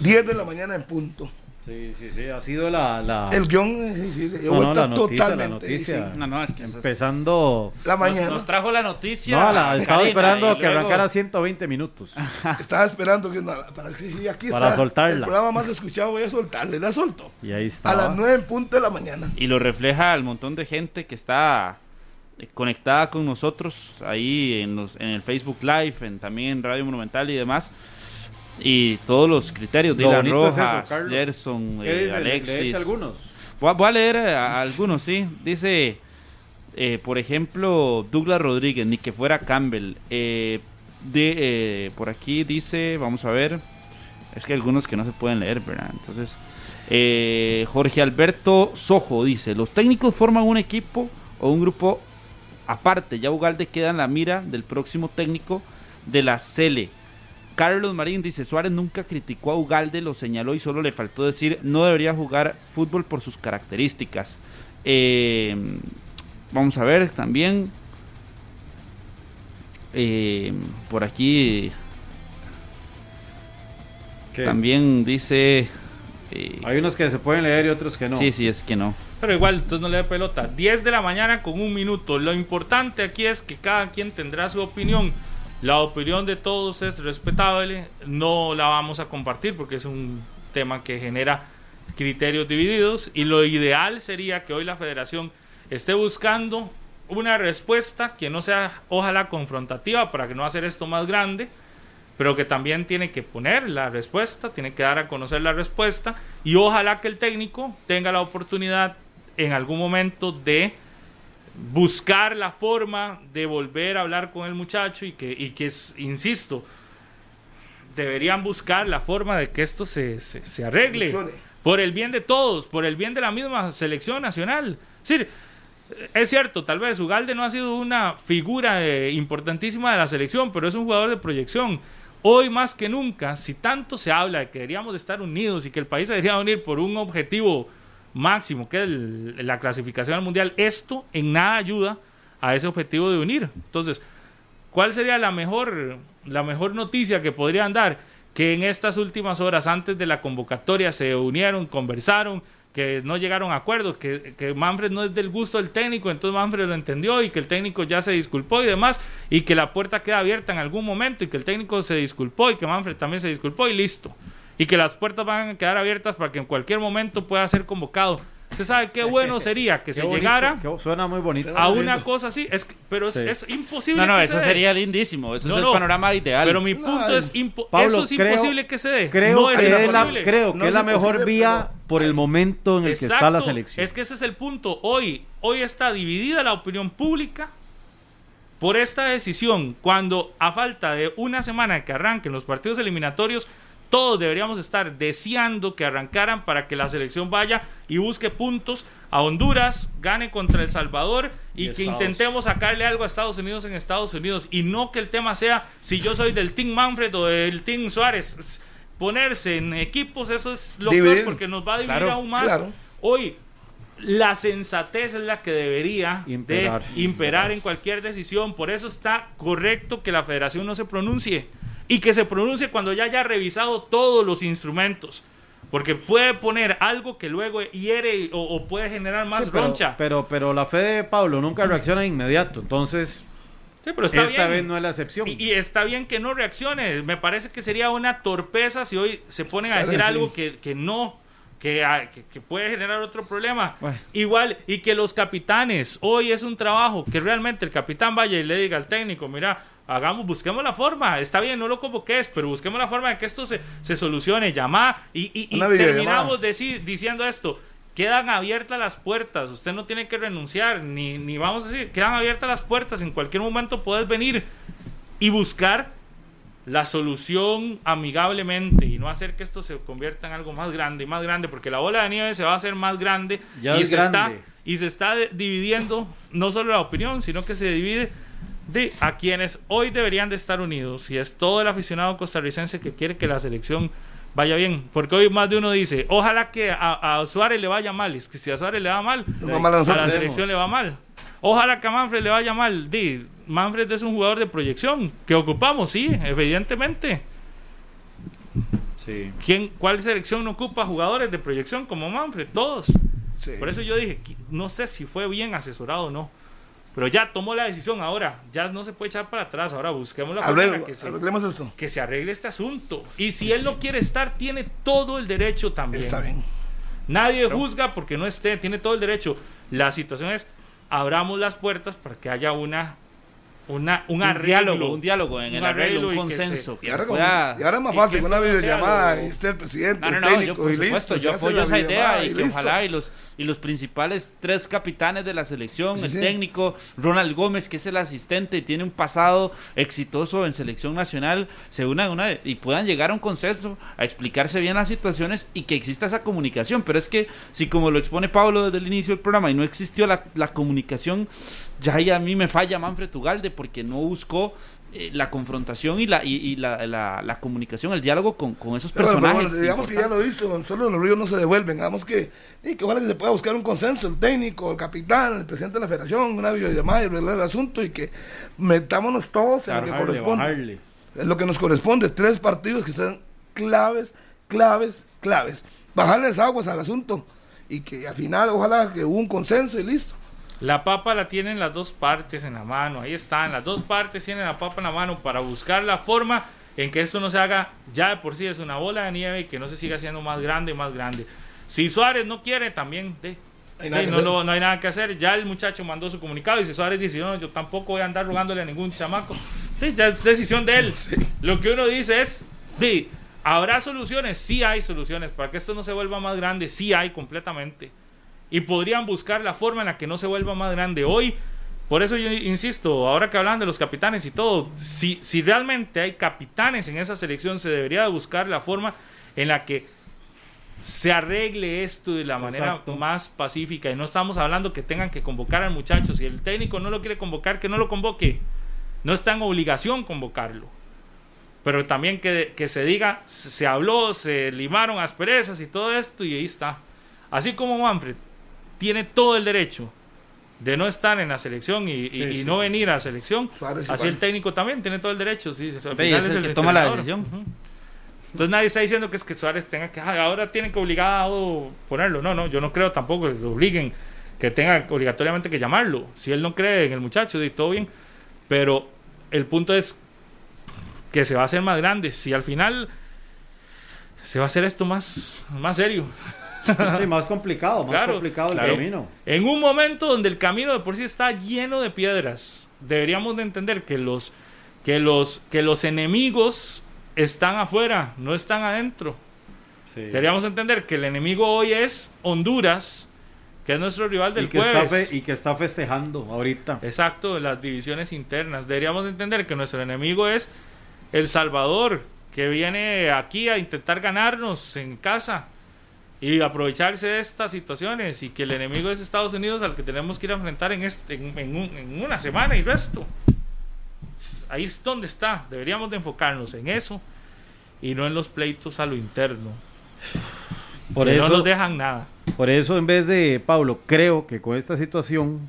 10 de la mañana en punto. Sí, sí, sí, ha sido la... la... El John sí, sí, dio No, la noticia, totalmente. la noticia. sí. No, no, es que Empezando... La nos, mañana. nos trajo la noticia. No, la, estaba Karina, esperando y que luego- arrancara 120 minutos. Estaba esperando que para sí, sí, aquí Para está. soltarla. El programa más escuchado voy a soltarle, la soltó. Y ahí está. A las 9 en punto de la mañana. Y lo refleja el montón de gente que está eh, conectada con nosotros ahí en, los, en el Facebook Live, en, también en Radio Monumental y demás. Y todos los criterios, Lo Dylan es eso, Rojas, Carlos. Gerson, ¿Qué eh? Alexis. Algunos. Voy a, voy a leer eh, a, a algunos, sí. Dice, eh, por ejemplo, Douglas Rodríguez, ni que fuera Campbell. Eh, de, por aquí dice, vamos a ver, es que hay algunos que no se pueden leer, ¿verdad? Entonces, Jorge Alberto Sojo dice, los técnicos forman un equipo o un grupo aparte. Ya Ugalde queda en la mira del próximo técnico de la Cele. Carlos Marín dice, Suárez nunca criticó a Ugalde, lo señaló y solo le faltó decir, no debería jugar fútbol por sus características. Eh, vamos a ver también. eh, por aquí ¿Qué? también dice... eh, Hay unos que se pueden leer y otros que no. Sí, sí, es que no. Pero igual, entonces no le dé pelota. 10 de la mañana con un minuto. Lo importante aquí es que cada quien tendrá su opinión. La opinión de todos es respetable. No la vamos a compartir porque es un tema que genera criterios divididos. Y lo ideal sería que hoy la federación esté buscando una respuesta que no sea, ojalá, confrontativa para que no hacer esto más grande pero que también tiene que poner la respuesta, tiene que dar a conocer la respuesta y ojalá que el técnico tenga la oportunidad en algún momento de buscar la forma de volver a hablar con el muchacho y que, y que es, insisto, deberían buscar la forma de que esto se, se, se arregle por el bien de todos, por el bien de la misma selección nacional. Es decir, es cierto, tal vez Ugalde no ha sido una figura eh, importantísima de la selección, pero es un jugador de proyección. Hoy más que nunca, si tanto se habla de que deberíamos de estar unidos y que el país debería unir por un objetivo máximo, que es la clasificación al mundial, esto en nada ayuda a ese objetivo de unir. Entonces, ¿cuál sería la mejor, la mejor noticia que podrían dar? Que en estas últimas horas antes de la convocatoria se unieron, conversaron, que no llegaron a acuerdos, que, que Manfred no es del gusto del técnico, entonces Manfred lo entendió y que el técnico ya se disculpó y demás, y que la puerta queda abierta en algún momento y que el técnico se disculpó y que Manfred también se disculpó y listo. Y que las puertas van a quedar abiertas para que en cualquier momento pueda ser convocado. Usted sabe qué bueno sería que Qué se bonito, llegara qué- suena muy bonito. a una cosa así, es que- pero es, Sí. es imposible. No, no, que eso se dé. sería lindísimo. Eso No, es el no, panorama ideal. Pero mi punto No, es, impo- Pablo, eso es creo- imposible que se dé. Creo no es que es la, creo que es es la mejor vía pero por el momento en el que está la selección. Es que ese es el punto. Hoy, hoy está dividida la opinión pública por esta decisión. Cuando a falta de una semana que arranquen los partidos eliminatorios, todos deberíamos estar deseando que arrancaran para que la selección vaya y busque puntos a Honduras, gane contra El Salvador y, Y que Estados. intentemos sacarle algo a Estados Unidos en Estados Unidos y no que el tema sea si yo soy del Team Manfred o del Team Suárez. Ponerse en equipos, eso es lo Dividir. peor porque nos va a dividir Claro, aún más. claro. Hoy, la sensatez es la que debería Imperar. de imperar en cualquier decisión. Por eso está correcto que la federación no se pronuncie y que se pronuncie cuando ya haya revisado todos los instrumentos. Porque puede poner algo que luego hiere o, o puede generar más Sí, pero, roncha. pero, pero la fe de Pablo nunca reacciona de inmediato. Entonces, Sí, pero está esta bien. vez no es la excepción. Y, y está bien que no reaccione. Me parece que sería una torpeza si hoy se ponen a decir algo que, que no, que, ah, que- que puede generar otro problema. Bueno. Igual, y que los capitanes, hoy es un trabajo que realmente el capitán vaya y le diga al técnico, mira, hagamos, busquemos la forma. Está bien, no lo convoques, pero busquemos la forma de que esto se, se solucione. Llamá y, y- y terminamos decir, diciendo esto. Quedan abiertas las puertas, usted no tiene que renunciar, ni, ni vamos a decir, quedan abiertas las puertas, en cualquier momento puedes venir y buscar la solución amigablemente y no hacer que esto se convierta en algo más grande y más grande, porque la bola de nieve se va a hacer más grande Ya y, es se está, y se está dividiendo no solo la opinión, sino que se divide de a quienes hoy deberían de estar unidos y es todo el aficionado costarricense que quiere que la selección vaya bien, porque hoy más de uno dice, ojalá que a, a Suárez le vaya mal, es que si a Suárez le va mal, Nos va mal a a la selección le va mal. Ojalá que a Manfred le vaya mal. Di, Manfred es un jugador de proyección que ocupamos, sí, evidentemente. Sí. ¿Quién, ¿Cuál selección no ocupa jugadores de proyección como Manfred? Todos. Sí. Por eso yo dije, no sé si fue bien asesorado o no. Pero ya tomó la decisión ahora. Ya no se puede echar para atrás. Ahora busquemos la la Arregle- que se, arreglemos esto. que se arregle este asunto. Y si él no quiere estar, tiene todo el derecho también. Está bien. Nadie juzga porque no esté, tiene todo el derecho. La situación es, abramos las puertas para que haya una, una un, Un arreglo. diálogo, un diálogo en Un el arreglo, arreglo un consenso. Y ahora, como- pueda- y ahora es más fácil, una videollamada, y esté el presidente, No, no, el no, yo técnico, por y listo. supuesto, se yo apoyo esa idea y y que listo. ojalá y los y los principales tres capitanes de la selección, Sí, el sí. técnico Ronald Gómez, que es el asistente y tiene un pasado exitoso en selección nacional, se unan una y puedan llegar a un consenso, a explicarse bien las situaciones y que exista esa comunicación. Pero es que si como lo expone Pablo desde el inicio del programa y no existió la, la comunicación, ya ahí a mí me falla Manfred Ugalde porque no buscó eh, la confrontación y la y, y la, la- la comunicación, el diálogo con, con esos Pero pero personajes. bueno, digamos que ya lo hizo, solo los ríos no se devuelven. Digamos que, y que ojalá que se pueda buscar un consenso, el técnico, el capitán, el presidente de la federación, una videollamada y arreglar el asunto y que metámonos todos en lo que corresponde. bajarle. Es lo que nos corresponde, tres partidos que sean claves, claves, claves. Bajarles aguas al asunto y que al final ojalá que hubo un consenso y listo. La papa la tienen las dos partes en la mano, ahí están, las dos partes tienen la papa en la mano para buscar la forma en que esto no se haga, ya de por sí es una bola de nieve y que no se siga haciendo más grande y más grande. Si Suárez no quiere, también de, de, no, lo- no hay nada que hacer. Ya el muchacho mandó su comunicado y si Suárez dice, no, yo tampoco voy a andar rogándole a ningún chamaco, sí, ya es decisión de él. Sí. Lo que uno dice es, di, ¿habrá soluciones? Sí hay soluciones. Para que esto no se vuelva más grande, sí hay completamente. Y podrían buscar la forma en la que no se vuelva más grande. Hoy, por eso yo insisto, ahora que hablan de los capitanes y todo, si, si realmente hay capitanes en esa selección, se debería de buscar la forma en la que se arregle esto de la manera Exacto. más pacífica. Y no estamos hablando que tengan que convocar al muchacho. Si el técnico no lo quiere convocar, que no lo convoque. No está en obligación convocarlo. Pero también que, que se diga, se se habló, se limaron asperezas y todo esto, y ahí está. Así como Manfred tiene todo el derecho de no estar en la selección y, y- Sí, y sí, no sí. venir a la selección, Suárez así igual. el técnico también tiene todo el derecho. Sí, al Sí, final es el que toma la decisión. Entonces nadie está diciendo que es que Suárez tenga que, "Ay, ahora tienen que obligado ponerlo. No, no, yo no creo tampoco que lo obliguen, que tenga obligatoriamente que llamarlo. Si él no cree en el muchacho, y todo bien. Pero el punto es que se va a hacer más grande. Si al final se va a hacer esto más, más serio. Sí, más complicado, más Claro, complicado el claro. camino. En un momento donde el camino de por sí está lleno de piedras, deberíamos de entender que los, que los, que los enemigos están afuera, no están adentro. Sí. Deberíamos entender que el enemigo hoy es Honduras, que es nuestro rival del y, que está jueves. fe- y que está festejando ahorita. Exacto, las divisiones internas. Deberíamos de entender que nuestro enemigo es El Salvador, que viene aquí a intentar ganarnos en casa y aprovecharse de estas situaciones y que el enemigo es Estados Unidos al que tenemos que ir a enfrentar en, este, en, en un- en una semana y resto. Ahí es donde está. Deberíamos de enfocarnos en eso y no en los pleitos a lo interno. Por que eso, no nos dejan nada. por eso, en vez de Pablo, creo que con esta situación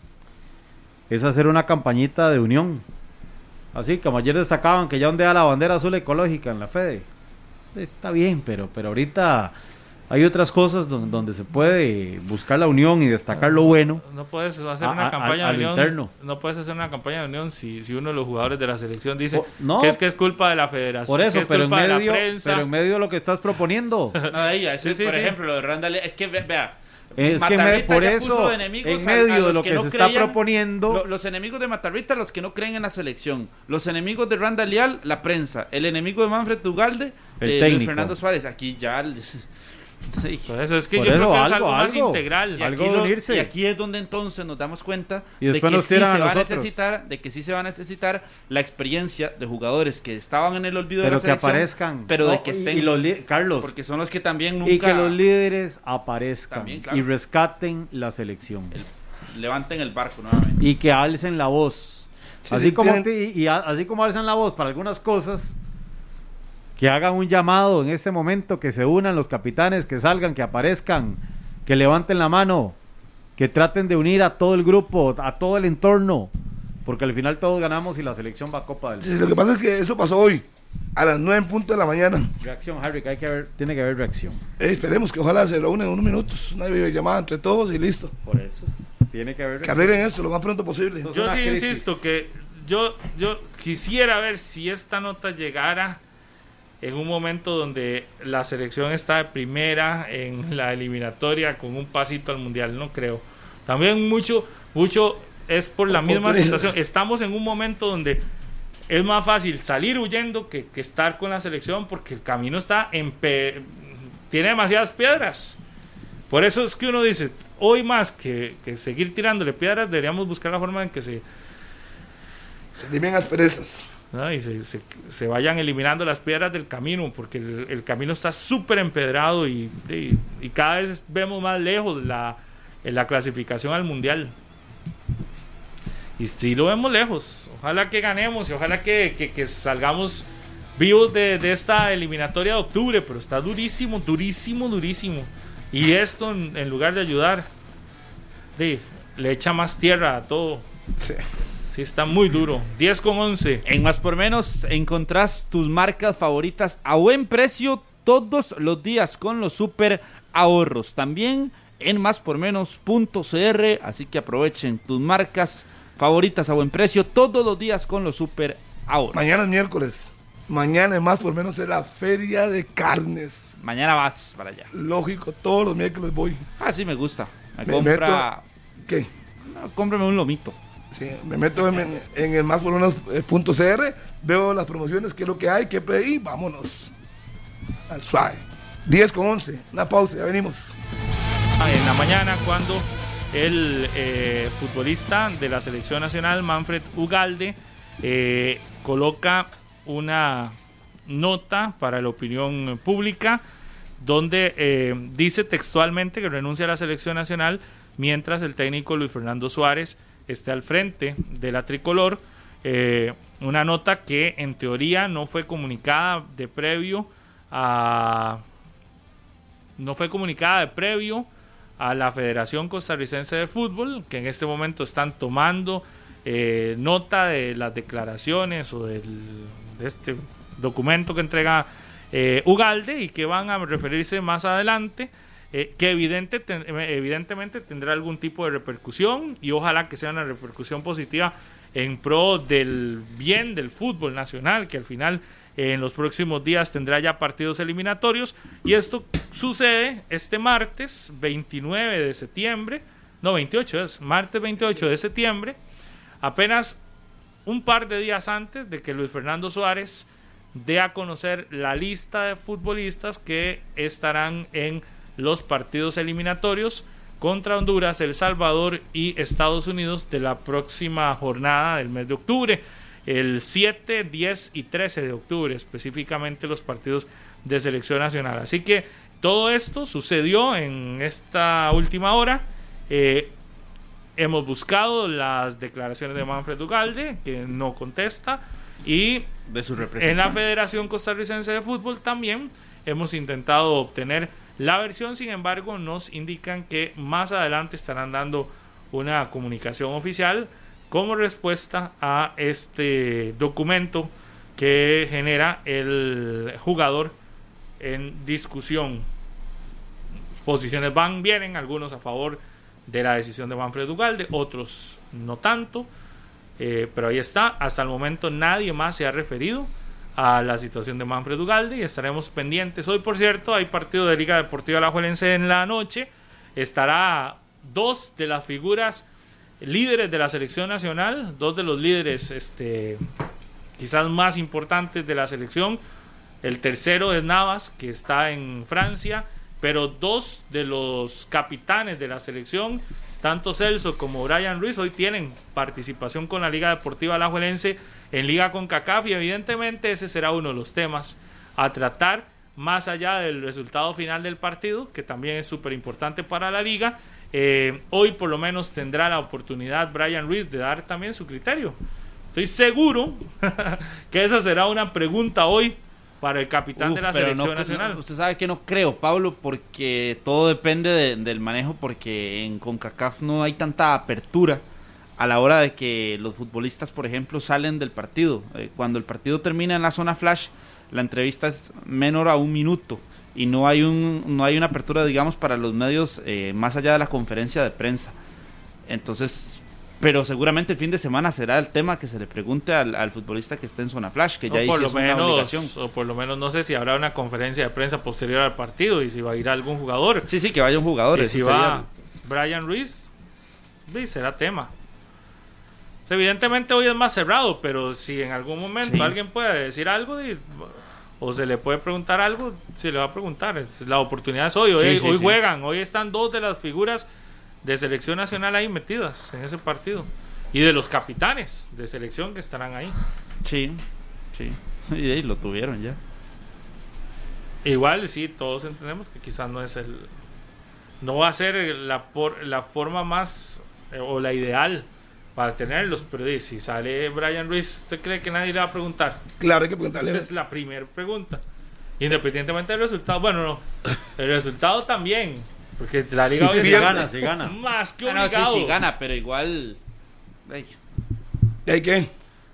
es hacer una campañita de unión. Así como ayer destacaban que ya ondea la bandera azul ecológica en la Fede. Está bien, pero, pero ahorita hay otras cosas don- donde, se puede buscar la unión y destacar lo bueno. No puedes hacer A- una a- campaña de a lo unión. interno. No puedes hacer una campaña de unión si, si uno de los jugadores de la selección dice O- no. que es que es culpa de la federación. Por eso, que es pero en, culpa de la medio, prensa. pero en medio de lo que estás proponiendo. No, de ella, Sí, sí, por sí. ejemplo, lo de Randall, es que ve- vea. Es que me- por eso, de en a- a medio de los lo que, no se está creían- proponiendo, lo- los enemigos de Matarrita, los que no creen en la selección. Los enemigos de Randall Leal, la prensa. El enemigo de Manfred Ugalde, El eh, Luis técnico. Fernando Suárez. Aquí ya. Sí. Por eso es que Por yo eso, creo que es algo, algo más algo. integral. Y Algo aquí, de lo- unirse. y aquí es donde entonces nos damos cuenta Y de que nos sí se a va a necesitar, de que sí se va a necesitar la experiencia de jugadores que estaban en el olvido de pero la que selección, aparezcan. pero de No, que y- estén, y los Carlos, porque son los que también nunca y que los líderes aparezcan También, claro. y rescaten la selección. levanten el barco nuevamente. y que alcen la voz. Sí, así, sí, como, tienen- te- y, a- así como alzan la voz para algunas cosas, que hagan un llamado en este momento, que se unan los capitanes, que salgan, que aparezcan, que levanten la mano, que traten de unir a todo el grupo, a todo el entorno, porque al final todos ganamos y la selección va a Copa del Mundo. lo que pasa es que eso pasó hoy, a las 9 en punto de la mañana. Reacción, Harry, hay que tiene que haber reacción. Eh, esperemos que ojalá se lo unen en unos minutos, una videollamada entre todos y listo. Por eso, tiene que haber reacción. Que arreglen esto lo más pronto posible. Yo sí insisto que yo, yo quisiera ver si esta nota llegara en un momento donde la selección está de primera en la eliminatoria con un pasito al mundial, no creo. También mucho, mucho es por la misma situación. Estamos en un momento donde es más fácil salir huyendo que, estar con la selección porque el camino está en tiene demasiadas piedras. Por eso es que uno dice, hoy más que, que seguir tirándole piedras, deberíamos buscar la forma en que se... Se limen asperezas y se, vayan eliminando las piedras del camino, porque el, camino está súper empedrado y, y, cada vez vemos más lejos la, la clasificación al mundial. Y sí lo vemos lejos. Ojalá que ganemos y ojalá que, salgamos vivos de, esta eliminatoria de octubre, pero está durísimo, durísimo, durísimo. Y esto, en, lugar de ayudar, le echa más tierra a todo. Sí está muy duro. 10 con 11. En Más por Menos encontrás tus marcas favoritas a buen precio todos los días con los super ahorros. También en máspormenos.cr. Así que aprovechen tus marcas favoritas a buen precio todos los días con los super ahorros. Mañana es miércoles. Mañana en más por menos es la feria de carnes. Mañana vas para allá. Lógico, todos los miércoles voy. Ah, sí, me gusta. Me, compra... ¿Qué? cómprame un lomito. Sí, me meto en, el más CR, veo las promociones, qué es lo que hay, qué pedí, vámonos al suave. 10 con 11, una pausa, ya venimos. Ah, en la mañana, cuando el eh, futbolista de la selección nacional, Manfred Ugalde, eh, coloca una nota para la opinión pública donde eh, dice textualmente que renuncia a la selección nacional mientras el técnico Luis Fernando Suárez esté al frente de la tricolor. Eh, una nota que en teoría no fue comunicada de previo a. No fue comunicada de previo a la Federación Costarricense de Fútbol, que en este momento están tomando eh, nota de las declaraciones o del, de este documento que entrega eh, Ugalde y que van a referirse más adelante. Eh, que evidente, evidentemente tendrá algún tipo de repercusión y ojalá que sea una repercusión positiva en pro del bien del fútbol nacional, que al final en los próximos días tendrá ya partidos eliminatorios. Y esto sucede este martes 29 de septiembre, no 28 es, martes 28 de septiembre, apenas un par de días antes de que Luis Fernando Suárez dé a conocer la lista de futbolistas que estarán en los partidos eliminatorios contra Honduras, El Salvador y Estados Unidos de la próxima jornada del mes de octubre. El 7, 10 y 13 de octubre, específicamente los partidos de selección nacional. Así que todo esto sucedió en esta última hora. Eh, hemos buscado las declaraciones de Manfred Ugalde, que no contesta, y de su en la Federación Costarricense de Fútbol también hemos intentado obtener la versión, sin embargo, nos indican que más adelante estarán dando una comunicación oficial como respuesta a este documento que genera el jugador en discusión. Posiciones van, vienen, algunos a favor de la decisión de Manfred Ugalde, otros no tanto, eh, pero ahí está. Hasta el momento nadie más se ha referido a la situación de Manfred Ugalde y estaremos pendientes. Hoy, por cierto, hay partido de Liga Deportiva La Juelense en la noche. Estará dos de las figuras líderes de la selección nacional, dos de los líderes este, quizás más importantes de la selección. El tercero es Navas, que está en Francia, pero dos de los capitanes de la selección, tanto Celso como Brian Ruiz, hoy tienen participación con la Liga Deportiva La Juelense en Liga con CACAF y evidentemente ese será uno de los temas a tratar más allá del resultado final del partido, que también es súper importante para la liga. Eh, hoy por lo menos tendrá la oportunidad Brian Ruiz de dar también su criterio. Estoy seguro que esa será una pregunta hoy para el capitán Uf, de la selección no, nacional. usted sabe que no creo, Pablo, porque todo depende de- del manejo, porque en CONCACAF no hay tanta apertura a la hora de que los futbolistas, por ejemplo, salen del partido. Eh, cuando el partido termina en la zona flash, la entrevista es menor a un minuto y no hay un no hay una apertura, digamos, para los medios eh, más allá de la conferencia de prensa. Entonces, pero seguramente el fin de semana será el tema que se le pregunte al, al futbolista que esté en zona flash, que ya o por lo una obligación. o por lo menos no sé si habrá una conferencia de prensa posterior al partido y si va a ir algún jugador Sí, sí, que vaya un jugador. y si sería va Brian Ruiz será tema O sea, evidentemente hoy es más cerrado pero si en algún momento Sí. alguien puede decir algo y- o se le puede preguntar algo se le va a preguntar la oportunidad es hoy hoy, Sí, sí, hoy juegan hoy están dos de las figuras de selección nacional ahí metidas en ese partido y de los capitanes de selección que estarán ahí Sí, sí. Y ahí lo tuvieron ya. Igual, sí, todos entendemos que quizás no es el. No va a ser la, por, la forma más eh, o la ideal para tenerlos, pero si sale Brian Ruiz, ¿usted cree que nadie le va a preguntar? Claro, hay que Esa preguntarle. es la primera pregunta. Independientemente del resultado, bueno, no, el resultado también, porque la liga Si hoy Si gana, si gana. más que Ah, no, sí, obligado. sí, gana, pero igual. Ey. ¿Y hay qué?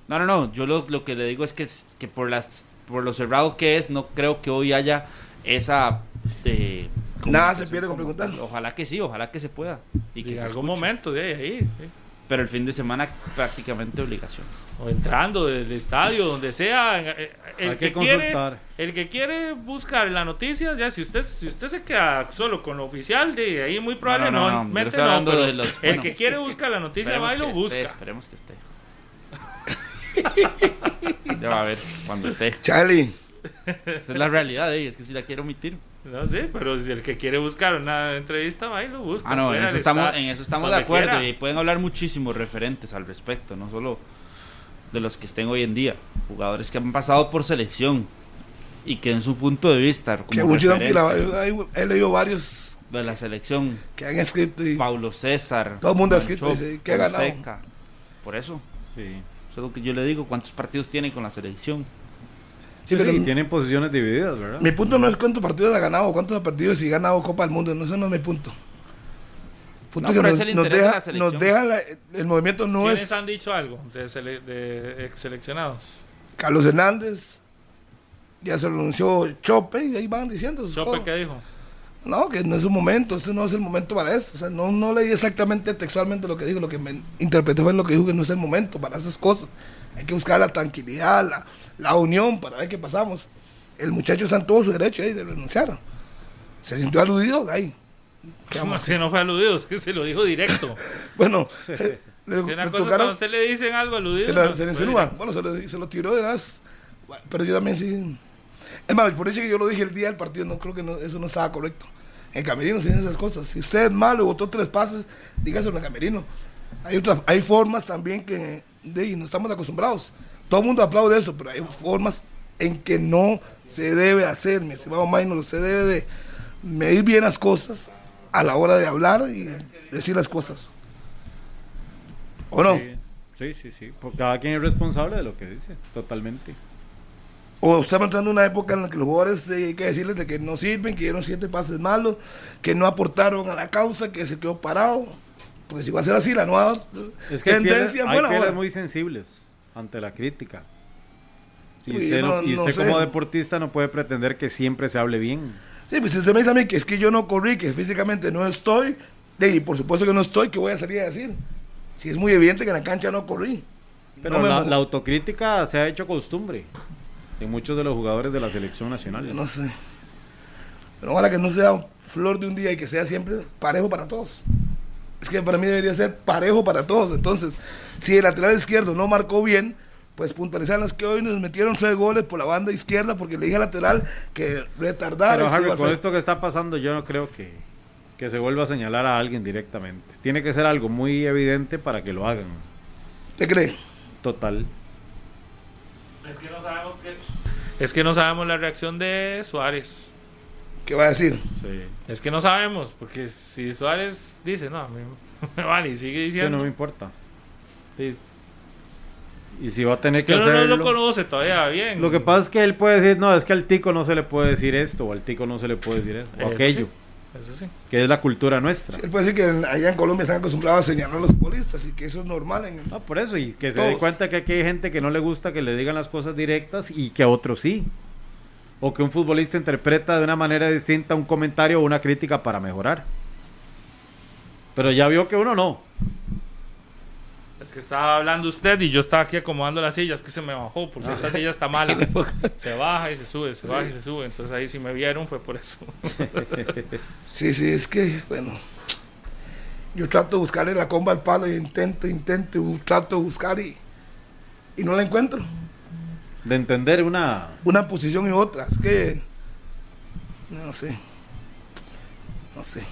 No, no, no. Yo lo, lo que le digo es que, que por las por lo cerrado que es, no creo que hoy haya esa. eh, Nada se pierde con preguntar. Ojalá que sí, ojalá que se pueda. Y que en algún escuche. momento de ahí, sí. Pero el fin de semana prácticamente obligación. o entrando del estadio, donde sea. eh, El Hay que, que quiere, consultar. el que quiere buscar la noticia, ya si usted si usted se queda solo con lo oficial, de ahí muy No, no, no, no, no, hablando pero de los- el bueno. que quiere buscar la noticia va y lo busca. esté, esperemos que esté. ya va a ver cuando esté. Charlie, Esa es la realidad, eh, es que si la quiero omitir. No sé, pero si el que quiere buscar una entrevista va y lo busca. Ah, no, en eso estamos, en eso estamos de acuerdo quiera. y pueden hablar muchísimos referentes al respecto, no solo de los que estén hoy en día, jugadores que han pasado por selección y que en su punto de vista que como He leído varios de la selección, que han escrito y Paulo César, Todo el mundo ha escrito, ¿qué ha ganado? Por eso, Sí. eso es lo que yo le digo, cuántos partidos tiene con la selección. Sí, pero sí, tienen posiciones divididas, ¿verdad? mi punto no es cuántos partidos ha ganado, cuántos ha perdido y si ha ganado Copa del Mundo. No, eso no es mi punto. Punto No, que nos, de deja, la selección. nos deja la- el movimiento no ¿Quiénes es han dicho algo de, sele- de ex seleccionados? Carlos Hernández, ya se renunció Chope y ahí van diciendo Chope, cosas. ¿qué dijo? No, que no es un momento, ese no es el momento para eso. O sea, no, no leí exactamente textualmente lo que dijo, lo que me interpreté fue lo que dijo que no es el momento para esas cosas. Hay que buscar la tranquilidad, la, la unión para ver qué pasamos. El muchacho está en todo su derecho ahí de renunciar. Se sintió aludido ahí. ¿Qué vamos a No, es que no fue aludido, es que se lo dijo directo. Bueno, le, una le a tocaron, usted le dicen algo aludido. se, la- no, se le fue insinúa. Bueno, se lo, se lo tiró de más. Pero yo también sí. Es más, por eso que yo lo dije el día del partido, no creo que no- eso no estaba correcto. En camerino se esas cosas. Si usted es malo y botó tres pases, dígaselo en camerino. Hay otras, hay formas también que de, no estamos acostumbrados. Todo el mundo aplaude eso, pero hay formas en que no se debe hacer, mi estimado Maynor. Se debe de medir bien las cosas a la hora de hablar y decir las cosas. ¿O no? Sí, sí, sí, sí. Porque cada quien es responsable de lo que dice, totalmente. O estamos entrando en una época en la que los jugadores eh, hay que decirles de que no sirven, que dieron siete pases malos, que no aportaron a la causa, que se quedó parado. Pues si va a ser así, la nueva Es que tendencia hay buena ahora. muy sensibles ante la crítica. Y usted, no- no sé. como deportista no puede pretender que siempre se hable bien. Sí, pues si usted me dice a mí que es que yo no corrí, que físicamente no estoy, y por supuesto que no estoy, ¿qué voy a salir a decir? Si es muy evidente que en la cancha no corrí. Pero No la, la autocrítica se ha hecho costumbre en muchos de los jugadores de la selección nacional. Yo no sé. Pero ojalá que no sea flor de un día y que sea siempre parejo para todos. Es que para mí debería ser parejo para todos. Entonces, si el lateral izquierdo no marcó bien, pues puntualizar es que hoy nos metieron tres goles por la banda izquierda porque le dije al lateral que retardara. Pero Harry, con esto que está pasando, yo no creo que, que se vuelva a señalar a alguien directamente. Tiene que ser algo muy evidente para que lo hagan. ¿Te cree? Total. Es que no sabemos qué. Es que no sabemos la reacción de Suárez. ¿Qué va a decir? Sí. Es que no sabemos, porque si Suárez dice, no, a mí me vale y sigue Que diciendo. no me importa. sí, Y si va a tener Es que, que uno no hacerlo. lo conoce todavía bien. Lo que pasa es que él puede decir, no, es que al tico no se le puede decir esto, o al tico no se le puede decir esto, o Eso aquello, sí, Eso sí. que es la cultura nuestra. Él puede decir que en- allá en Colombia están acostumbrados a señalar a los futbolistas y que eso es normal en, No, por eso, y que se dé cuenta que aquí hay gente que no le gusta que le digan las cosas directas y que a otros sí. O que un futbolista interpreta de una manera distinta un comentario o una crítica para mejorar. Pero ya vio que uno no. Que estaba hablando usted y yo estaba aquí acomodando las sillas que se me bajó, porque esta silla está mala. Se baja y se sube, se baja y se sube. Entonces ahí si me vieron fue por eso. Sí, sí, es que, bueno, yo trato de buscarle la comba al palo y intento, intento, y trato de buscar y, y no la encuentro. De entender una... Una posición y otra, es que, no sé, no sé.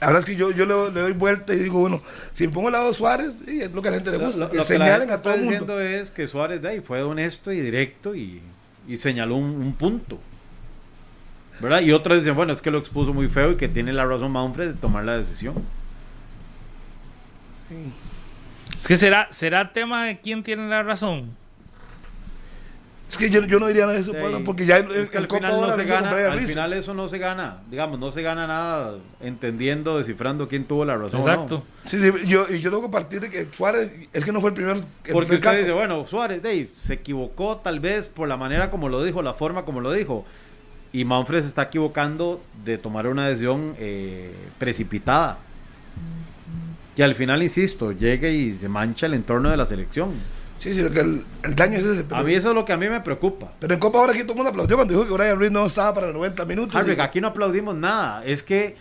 La verdad es que yo, yo le, le doy vuelta y digo, bueno, si me pongo al lado de Suárez, sí, es lo que a la gente le gusta, lo- que lo que la señalen gente a todo el mundo. diciendo es que Suárez de ahí fue honesto y directo y, y señaló un, un punto. ¿Verdad? Y otros dicen, bueno, es que lo expuso muy feo y que tiene la razón Manfred de tomar la decisión. Es que será, será tema de quién tiene la razón. Es que yo, yo no diría nada de eso, Sí. Pablo, porque ya el, Es que el Copa no ahora se gana, al Ruiz. final eso no se gana, digamos, no se gana nada entendiendo, descifrando quién tuvo la razón. o no. Exacto. Sí, sí, yo, y yo tengo que partir de que Suárez, es que no fue el primer, el Porque primer usted caso. dice, bueno, Suárez, Dave, se equivocó tal vez por la manera como lo dijo, la forma como lo dijo. Y Manfred se está equivocando de tomar una decisión eh, precipitada. Que al final, insisto, llegue y se mancha el entorno de la selección. Sí, sí, que el, el daño es ese. Pero, A mí eso es lo que a mí me preocupa. pero en Copa ahora aquí todo el mundo aplaudió cuando dijo que Brian Ruiz no estaba para 90 minutos. Harvick, Y- aquí no aplaudimos nada. Es que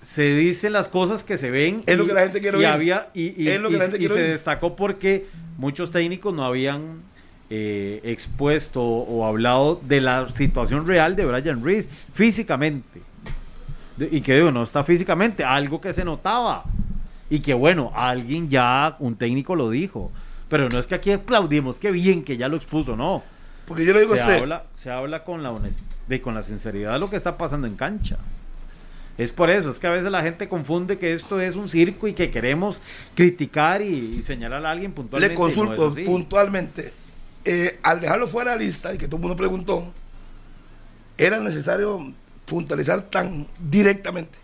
se dicen las cosas que se ven. Es lo que la gente quiere y oír. Había, y, y- Es lo que y- la gente y quiere se oír. destacó porque muchos técnicos no habían eh, expuesto o hablado de la situación real de Brian Reese físicamente. De- y que digo, no está físicamente, algo que se notaba. Y que bueno, alguien ya, un técnico lo dijo. Pero no es que aquí aplaudimos, qué bien que ya lo expuso, no Porque yo le digo se a usted, habla, se habla con la de con la sinceridad de lo que está pasando en cancha. Es por eso, es que a veces la gente confunde que esto es un circo y que queremos criticar y, y señalar a alguien puntualmente. le no consulto puntualmente. eh, al dejarlo fuera de la lista y que todo el mundo preguntó, ¿era necesario puntualizar tan directamente?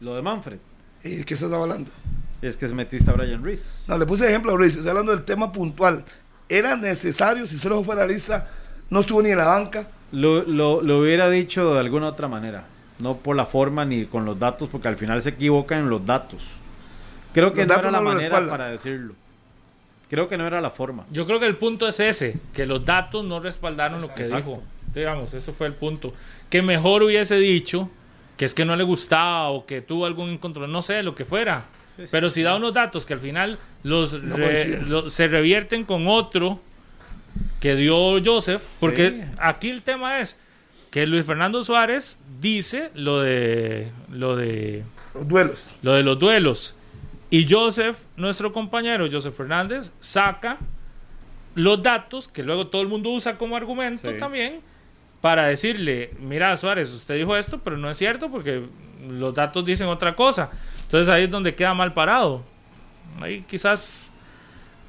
Lo de Manfred ¿Y qué estás hablando? Es que es metista a Brian Reese. No, le puse ejemplo a Ruiz, estoy hablando del tema puntual. ¿Era necesario, si se lo fuera la lista, no estuvo ni en la banca? Lo, lo, lo hubiera dicho de alguna otra manera, no por la forma ni con los datos, porque al final se equivocan en los datos. Creo que Los no era la no manera para decirlo. Creo que no era la forma. Yo creo que el punto es ese, que los datos no respaldaron lo que dijo. Digamos, eso fue el punto. Que mejor hubiese dicho que es que no le gustaba o que tuvo algún encuentro, no sé, lo que fuera. Pero si da unos datos que al final los, No re- coinciden. lo- se revierten con otro que dio Joseph, porque Sí. aquí el tema es que Luis Fernando Suárez dice lo de lo de Los duelos. lo de los duelos. Y Joseph, nuestro compañero Joseph Fernández, saca los datos que luego todo el mundo usa como argumento Sí. también para decirle, mira Suárez, usted dijo esto, pero no es cierto porque los datos dicen otra cosa. Entonces ahí es donde queda mal parado. Ahí quizás,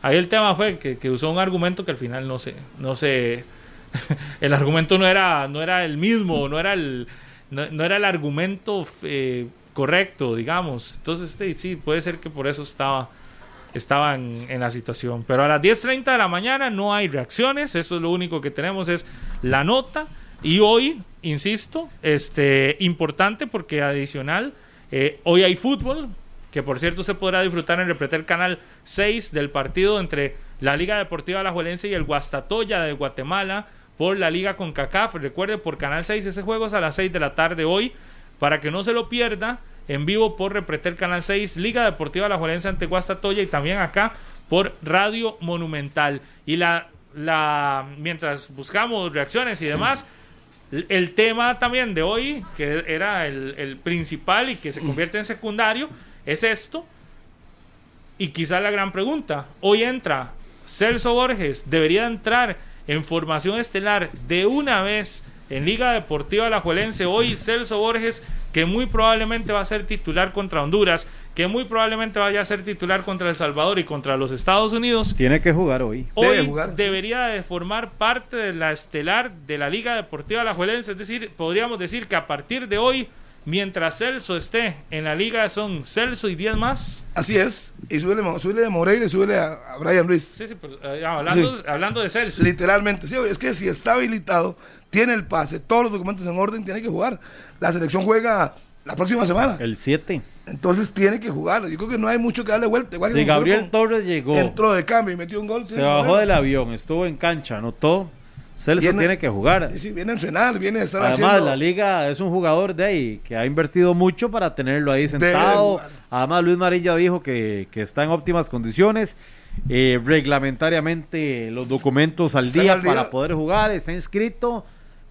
ahí el tema fue que, que usó un argumento que al final no sé, no sé, el argumento no era, no era el mismo, no era el, no, no era el argumento eh, correcto, digamos. Entonces sí, puede ser que por eso estaba, estaba en, en la situación. Pero a las 10.30 de la mañana no hay reacciones, eso es lo único que tenemos es la nota. Y hoy, insisto, este, importante porque adicional, eh, hoy hay fútbol, que por cierto se podrá disfrutar en Repretel Canal 6 del partido entre la Liga Deportiva Alajuelense y el Guastatoya de Guatemala por la Liga con CACAF. Recuerde, por Canal 6 ese juego es a las 6 de la tarde hoy, para que no se lo pierda en vivo por Repretel Canal 6, Liga Deportiva Alajuelense ante Guastatoya y también acá por Radio Monumental. Y la, la mientras buscamos reacciones y demás, el tema también de hoy, que era el, principal y que se convierte en secundario, es esto. Y quizá la gran pregunta, hoy entra Celso Borges, debería entrar en formación estelar de una vez en Liga Deportiva Alajuelense. Hoy Celso Borges, que muy probablemente va a ser titular contra Honduras, que muy probablemente vaya a ser titular contra El Salvador y contra los Estados Unidos, Tiene que jugar hoy. hoy Debe jugar. debería de formar parte de la estelar de la Liga Deportiva Alajuelense. Es decir, podríamos decir que a partir de hoy, mientras Celso esté en la liga, son Celso y 10 más. Así es. Y súbele, súbele a Moreira y súbele a, a Brian Ruiz. Sí, sí, eh, hablando, hablando de Celso. Literalmente, sí, es que si está habilitado, tiene el pase, todos los documentos en orden, tiene que jugar. La selección juega la próxima semana. El 7. Entonces tiene que jugar. Yo creo que no hay mucho que darle vuelta. Igual que Gabriel con- Torres llegó, entró de cambio y metió un gol. se bajó del avión, estuvo en cancha, anotó. Celso Viene- tiene que jugar. Sí, viene a entrenar, viene a estar Además, haciendo. la liga es un jugador de ahí que ha invertido mucho para tenerlo ahí sentado. Además, Luis Marín ya dijo que, que está en óptimas condiciones. Eh, reglamentariamente, los documentos al día, al día. para poder jugar, está inscrito.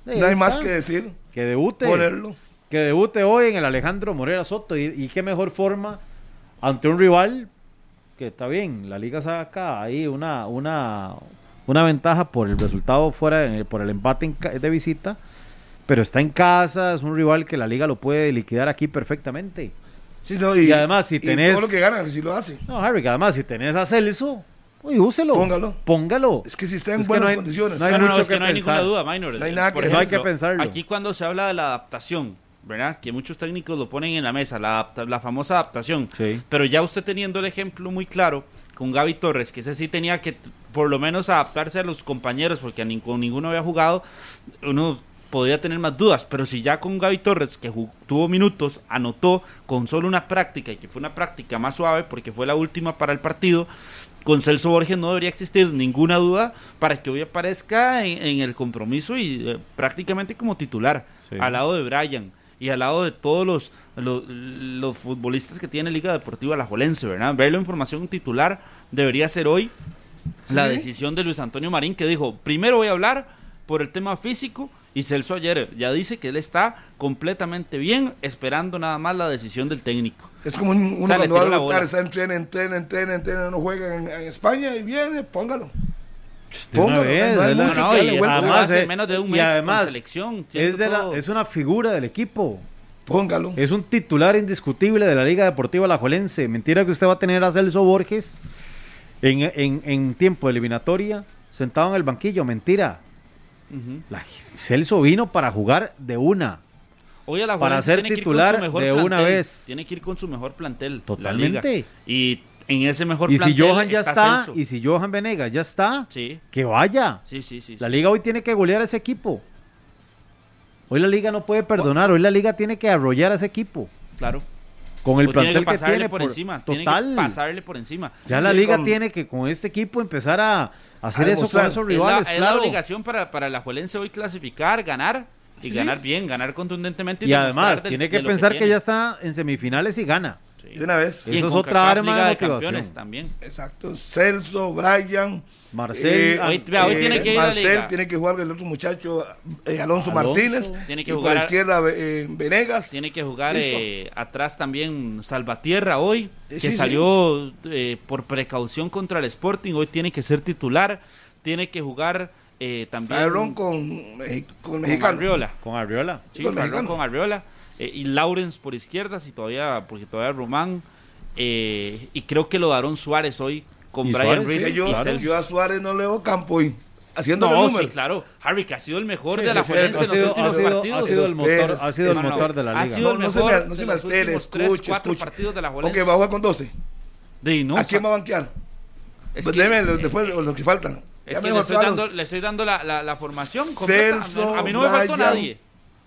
Eh, no hay está. más que decir. Que debute. Ponerlo. Que debute hoy en el Alejandro Morera Soto. Y, y qué mejor forma ante un rival que está bien. La liga saca ahí una, una, una ventaja por el resultado fuera, de- por el empate en de visita. Pero está en casa, es un rival que la liga lo puede liquidar aquí perfectamente. Sí, no, Y además, si y tenés- todo lo que gana, si lo hace. No, Harry, que además si tenés a Celso, uy, úselo. Póngalo. Póngalo. Es que si está en Es buenas no hay- condiciones. no hay No, no, mucho es que que no hay ninguna pensar. duda, Minor. No hay nada Por que- no hay ejemplo, que pensarlo. Aquí cuando se habla de la adaptación, ¿verdad? Que muchos técnicos lo ponen en la mesa, la, adapta- la famosa adaptación. Sí. Pero ya usted teniendo el ejemplo muy claro con Gaby Torres, que ese sí tenía que por lo menos adaptarse a los compañeros, porque a ninguno había jugado, uno podría tener más dudas. Pero si ya con Gaby Torres, que tuvo minutos, anotó con solo una práctica, y que fue una práctica más suave, porque fue la última para el partido, con Celso Borges no debería existir ninguna duda para que hoy aparezca en, en el compromiso y eh, prácticamente como titular, Sí. al lado de Brian y al lado de todos los, los, los futbolistas que tiene Liga Deportiva La Jolense, ¿verdad? Verlo en formación titular debería ser hoy la Sí. decisión de Luis Antonio Marín, que dijo, primero voy a hablar por el tema físico, y Celso ayer ya dice que él está completamente bien, esperando nada más la decisión del técnico. Es como un- uno O sea, cuando va a debutar, está entrena, entrena, entrena, entrena, no juega en, en España y viene, póngalo. Póngalo, vez, no No, y además- menos de un y con selección, es, de la- todo. es una figura del equipo. Póngalo. Es un titular indiscutible de la Liga Deportiva Alajuelense. Mentira que usted va a tener a Celso Borges en, en- en tiempo de eliminatoria sentado en el banquillo. Mentira. La- Celso vino para jugar de una. Hoy a la Para ser tiene que ir titular con su mejor de una vez. Tiene que ir con su mejor plantel. la Totalmente. liga. Y en ese mejor Y si Johan ya está, Celso. y si Johan Venegas ya está, Sí, que vaya. sí, sí, sí. La sí. liga hoy tiene que golear a ese equipo. Hoy la liga no puede perdonar, hoy la liga tiene que arrollar a ese equipo. Claro. Con el tiene plantel que que, pasarle tiene por, encima. Total. Tiene que pasarle por encima. Ya Sí, la sí, liga con- tiene que con este equipo empezar a hacer A eso con esos Es la- rivales, es, la, claro. obligación para, para la Juelense hoy clasificar, ganar. Y Sí, sí. ganar bien, ganar contundentemente. Y demostrar además, del- tiene que pensar que, tiene. ya está en semifinales y gana. Sí. De una vez. Y en Eso es otra arma Liga de. Campeones también. Exacto. Celso, Brian. Marcel, eh, Hoy- vea, hoy tiene que ir a la Marcel liga. tiene que jugar el otro muchacho, eh, Alonso, Alonso. Martínez. Tiene que y jugar por la izquierda, eh, Venegas. Tiene que jugar eh, atrás también Salvatierra hoy, que Sí, sí. salió eh, por precaución contra el Sporting. Hoy tiene que ser titular. Tiene que jugar eh, también Aaron con, con con Mexicano. Arriola. con Arriola. Sí, Con mexicano. con Arriola. Eh, y Lawrence por izquierda, si todavía, porque todavía Román. eh, y creo que lo daron Suárez hoy con Y Brian y yo, a Suárez no le veo campo y haciéndole No, número. sí, claro. Harry, que ha sido el mejor Sí, de sí, la ha en los sido- últimos ha sido- partidos. ha sido el motor, ha sido el no, de la ha liga. sido el No, no se me, no se me los altere, últimos tres, escuche, cuatro escuche. partidos de la Ok, va a jugar con 12. De, no, ¿A quién va a banquear? es Pues que- eh, después eh, los que faltan. Es Ya que le estoy, dando, le estoy dando la, la, la formación completa. Celso, a mí no me faltó nadie.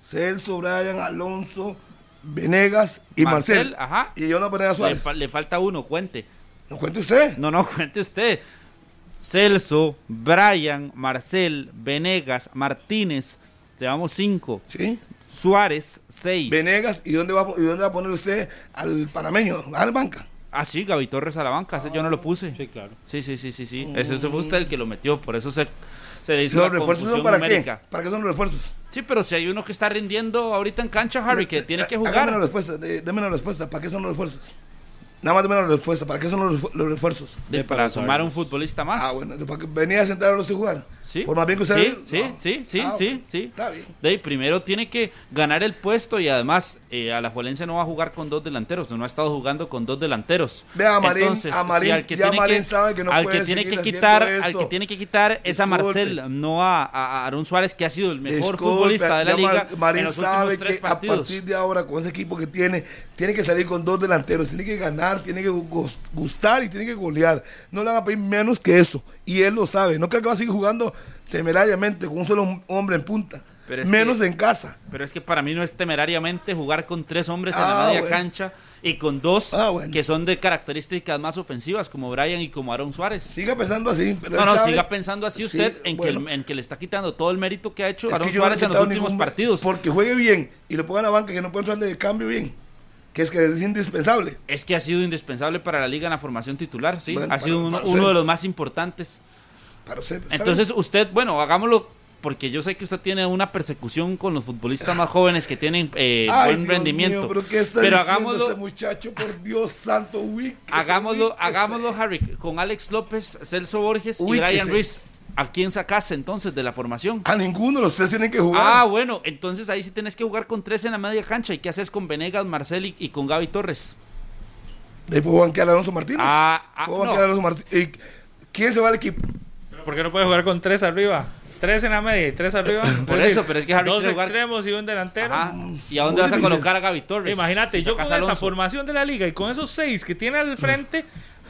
Celso, Brian, Alonso, Venegas y Marcel. Marcel, ajá. Y yo no poner a Le, Suárez. fa- le falta uno, cuente. No cuente usted. No, no, cuente usted. Celso, Brian, Marcel, Venegas, Martínez. Llevamos cinco. Sí. Suárez, seis. Venegas, ¿y dónde, va, a- ¿y dónde va a poner usted al panameño? Al banca. Ah, sí, Gaby Torres a la banca. Ese yo no lo puse. Sí, claro. Sí, sí, sí, sí, sí. Ese, ese fue usted el que lo metió. Por eso se, se le hizo ¿Los la refuerzos son para numérica. qué? ¿Para qué son los refuerzos? Sí, pero si hay uno que está rindiendo ahorita en cancha, Harry, que tiene que Hágame la jugar. respuesta, de- deme la respuesta. ¿Para qué son los refuerzos? Nada más de menos la respuesta. ¿Para qué son los, los refuerzos? De- para sumar un futbolista más. Ah, bueno, para que venía a sentarlos y jugar. Sí. Por más bien que usted. Sí, sí, No. sí, sí, Ah, sí, bueno, sí. Está bien. De ahí, primero tiene que ganar el puesto y además eh, a la Juelense no va a jugar con dos delanteros, no ha estado jugando con dos delanteros. Vea, a Marín- Entonces, a Marín- si al que ya tiene Marín que, sabe que no al puede que tiene quitar, al que tiene que quitar es a. Marcel, no a, a Aaron Suárez que ha sido el mejor Disculpe, futbolista de la liga Mar- Marín en los sabe que a partir de ahora, con ese equipo que tiene, tiene que salir con dos delanteros. Tiene que ganar, tiene que gus- gustar y tiene que golear. No le van a pedir menos que eso. Y él lo sabe. No creo que va a seguir jugando temerariamente con un solo hombre en punta. Pero menos que- en casa. Pero es que para mí no es temerariamente jugar con tres hombres en Ah, la media bueno. cancha y con dos Ah, bueno. que son de características más ofensivas como Brian y como Aaron Suárez. Siga pensando así. Pero No, no, sabe- siga pensando así Sí, usted en, que bueno. en que le está quitando todo el mérito que ha hecho Es Aaron no Suárez en los últimos partidos. Porque juegue bien y lo ponga en la banca que no puede entrarle de cambio bien. Que es que es indispensable. Es que ha sido indispensable para la liga en la formación titular, sí. Bueno, ha sido para- uno, para uno usted. de los más importantes. Para está Entonces usted, bueno, hagámoslo porque yo sé que usted tiene una persecución con los futbolistas más jóvenes que tienen eh, Ay, buen Dios rendimiento. mío, pero ¿qué está pero hagámoslo, ese muchacho? Por Dios santo, ubíquese, hagámoslo, hagámoslo, Harry, con Alex López, Celso Borges y. Brian Ruiz. ¿A quién sacaste entonces de la formación? A ninguno los tres tienen que jugar. Ah, bueno, entonces ahí sí tienes que jugar con tres en la media cancha. ¿Y qué haces con Venegas, Marcel y, y con Gaby Torres? De ahí puedo banquear a Alonso Martínez. Ah, ah, Puedo no. banquear a Alonso Martínez. ¿Y ¿Quién se va al equipo? ¿Por qué no puede jugar con tres arriba? Tres en la media y tres arriba. Por Es eso, pero es que Harry dos jugar- extremos y un delantero. Ajá. ¿Y a dónde vas a colocar a Gaby Torres? Imagínate, Si yo sacas con esa formación de la liga y con esos seis que tiene al frente,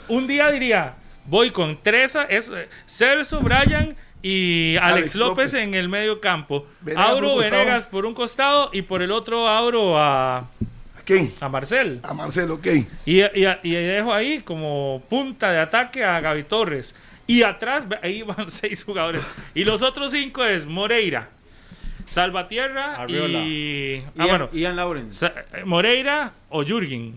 un día diría, voy con tres, es, eh, Celso, Brian y Alex, Alex López, López. en el medio campo. Venegas por costado. Venegas por un costado y por el otro Auro a, ¿A quién? a Marcel. A Marcelo, ok. Y, y- y dejo ahí como punta de ataque a Gaby Torres. Y atrás, ahí van seis jugadores. Y los otros cinco es Moreira, Salvatierra Arriola. y... Ah, Ian, bueno. Ian Lawrence. Eh, Moreira o Jürgen.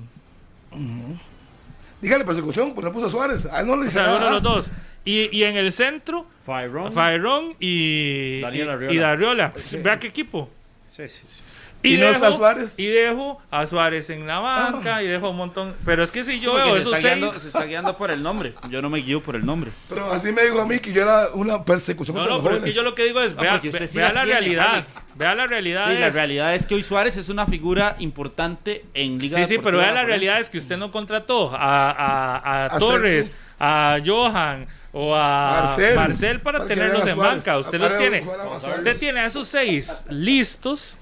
Dígale persecución, pues no puso a Suárez. A él no le O dice uno de los dos. Y, y en el centro. Fairón y, Daniel y- Arriola. y Darriola. Sí. Vea qué equipo. Sí, sí, sí. ¿Y no está Suárez? Y dejo a Suárez en la banca y dejo un montón. Pero es que si yo Porque veo esos está, guiando, seis. se está guiando por el nombre. Yo no me guío por el nombre. Pero así me dijo a mí que yo era una persecución No, no, los pero es que yo lo que digo es, vea, porque usted ve- sí vea la la, tiene, realidad. Vea la realidad. Sí, la es- realidad es que hoy Suárez es una figura importante en Liga Sí, sí, pero vea la realidad es que usted no contrató a, a, a A Torres, Celso. a Johan o a Marcel. Marcel, para, Para tenerlos en banca. Usted los tiene. Usted tiene a esos seis listos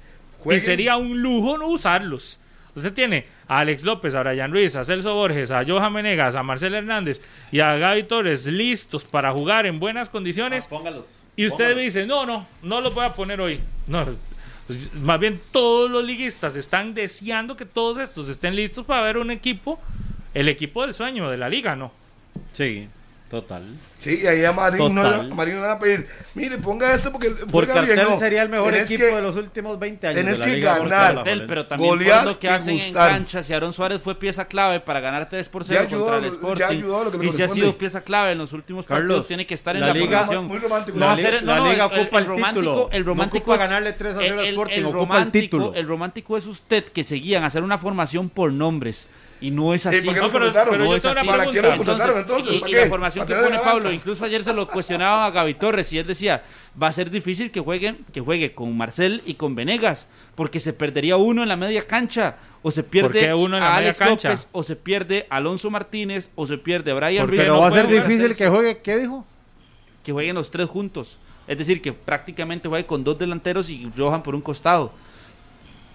y sería un lujo no usarlos. Usted tiene a Alex López, a Brian Ruiz, a Celso Borges, a Johan Menegas, a Marcel Hernández y a Gaby Torres listos para jugar en buenas condiciones. Póngalos. Y usted me dice, no, no, no los voy a poner hoy. No, pues, más bien todos los liguistas están deseando que todos estos estén listos para ver un equipo, el equipo del sueño de la liga, ¿no? Sí, total. Sí, y ahí a Marín, no, a Marín no le van a pedir, mire, ponga esto porque Por cartel bien. No, sería el mejor tenés equipo que- de los últimos 20 años. tenés de la que Liga ganar. Cartel, pero también Golear por lo que y hacen gustar. en cancha. Si Aaron Suárez fue pieza clave para ganar 3 por 0 Ya ayudó, contra el ya Sporting. ayudó a lo que y si ha sido pieza clave en los últimos Carlos, partidos, tiene que estar en la la, liga- formación. Muy romántico. No va a La ser- li- no, la no, liga el- ocupa el romántico, título. el No romántico ocupa es- ganarle 3 a 0 al el- el- Sporting, el ocupa el romántico- título. El romántico es usted que seguían hacer una formación por nombres. Y no es así. ¿para qué No, lo pero, contrataron? pero No yo es así. ¿Para qué pregunta. lo contrataron entonces? y, ¿Para y qué? la formación que ¿Para tener pone Pablo, incluso ayer se lo cuestionaba a Gaby Torres y él decía, va a ser difícil que jueguen, que juegue con Marcel y con Venegas, porque se perdería uno en la media cancha, o se pierde ¿Por qué uno en la a media Alex cancha? López, o se pierde Alonso Martínez, o se pierde Brian ¿Por qué Ruiz. Pero no va a ser difícil que juegue, ¿qué dijo? que jueguen los tres juntos. Es decir, que prácticamente juegue con dos delanteros y Johan por un costado.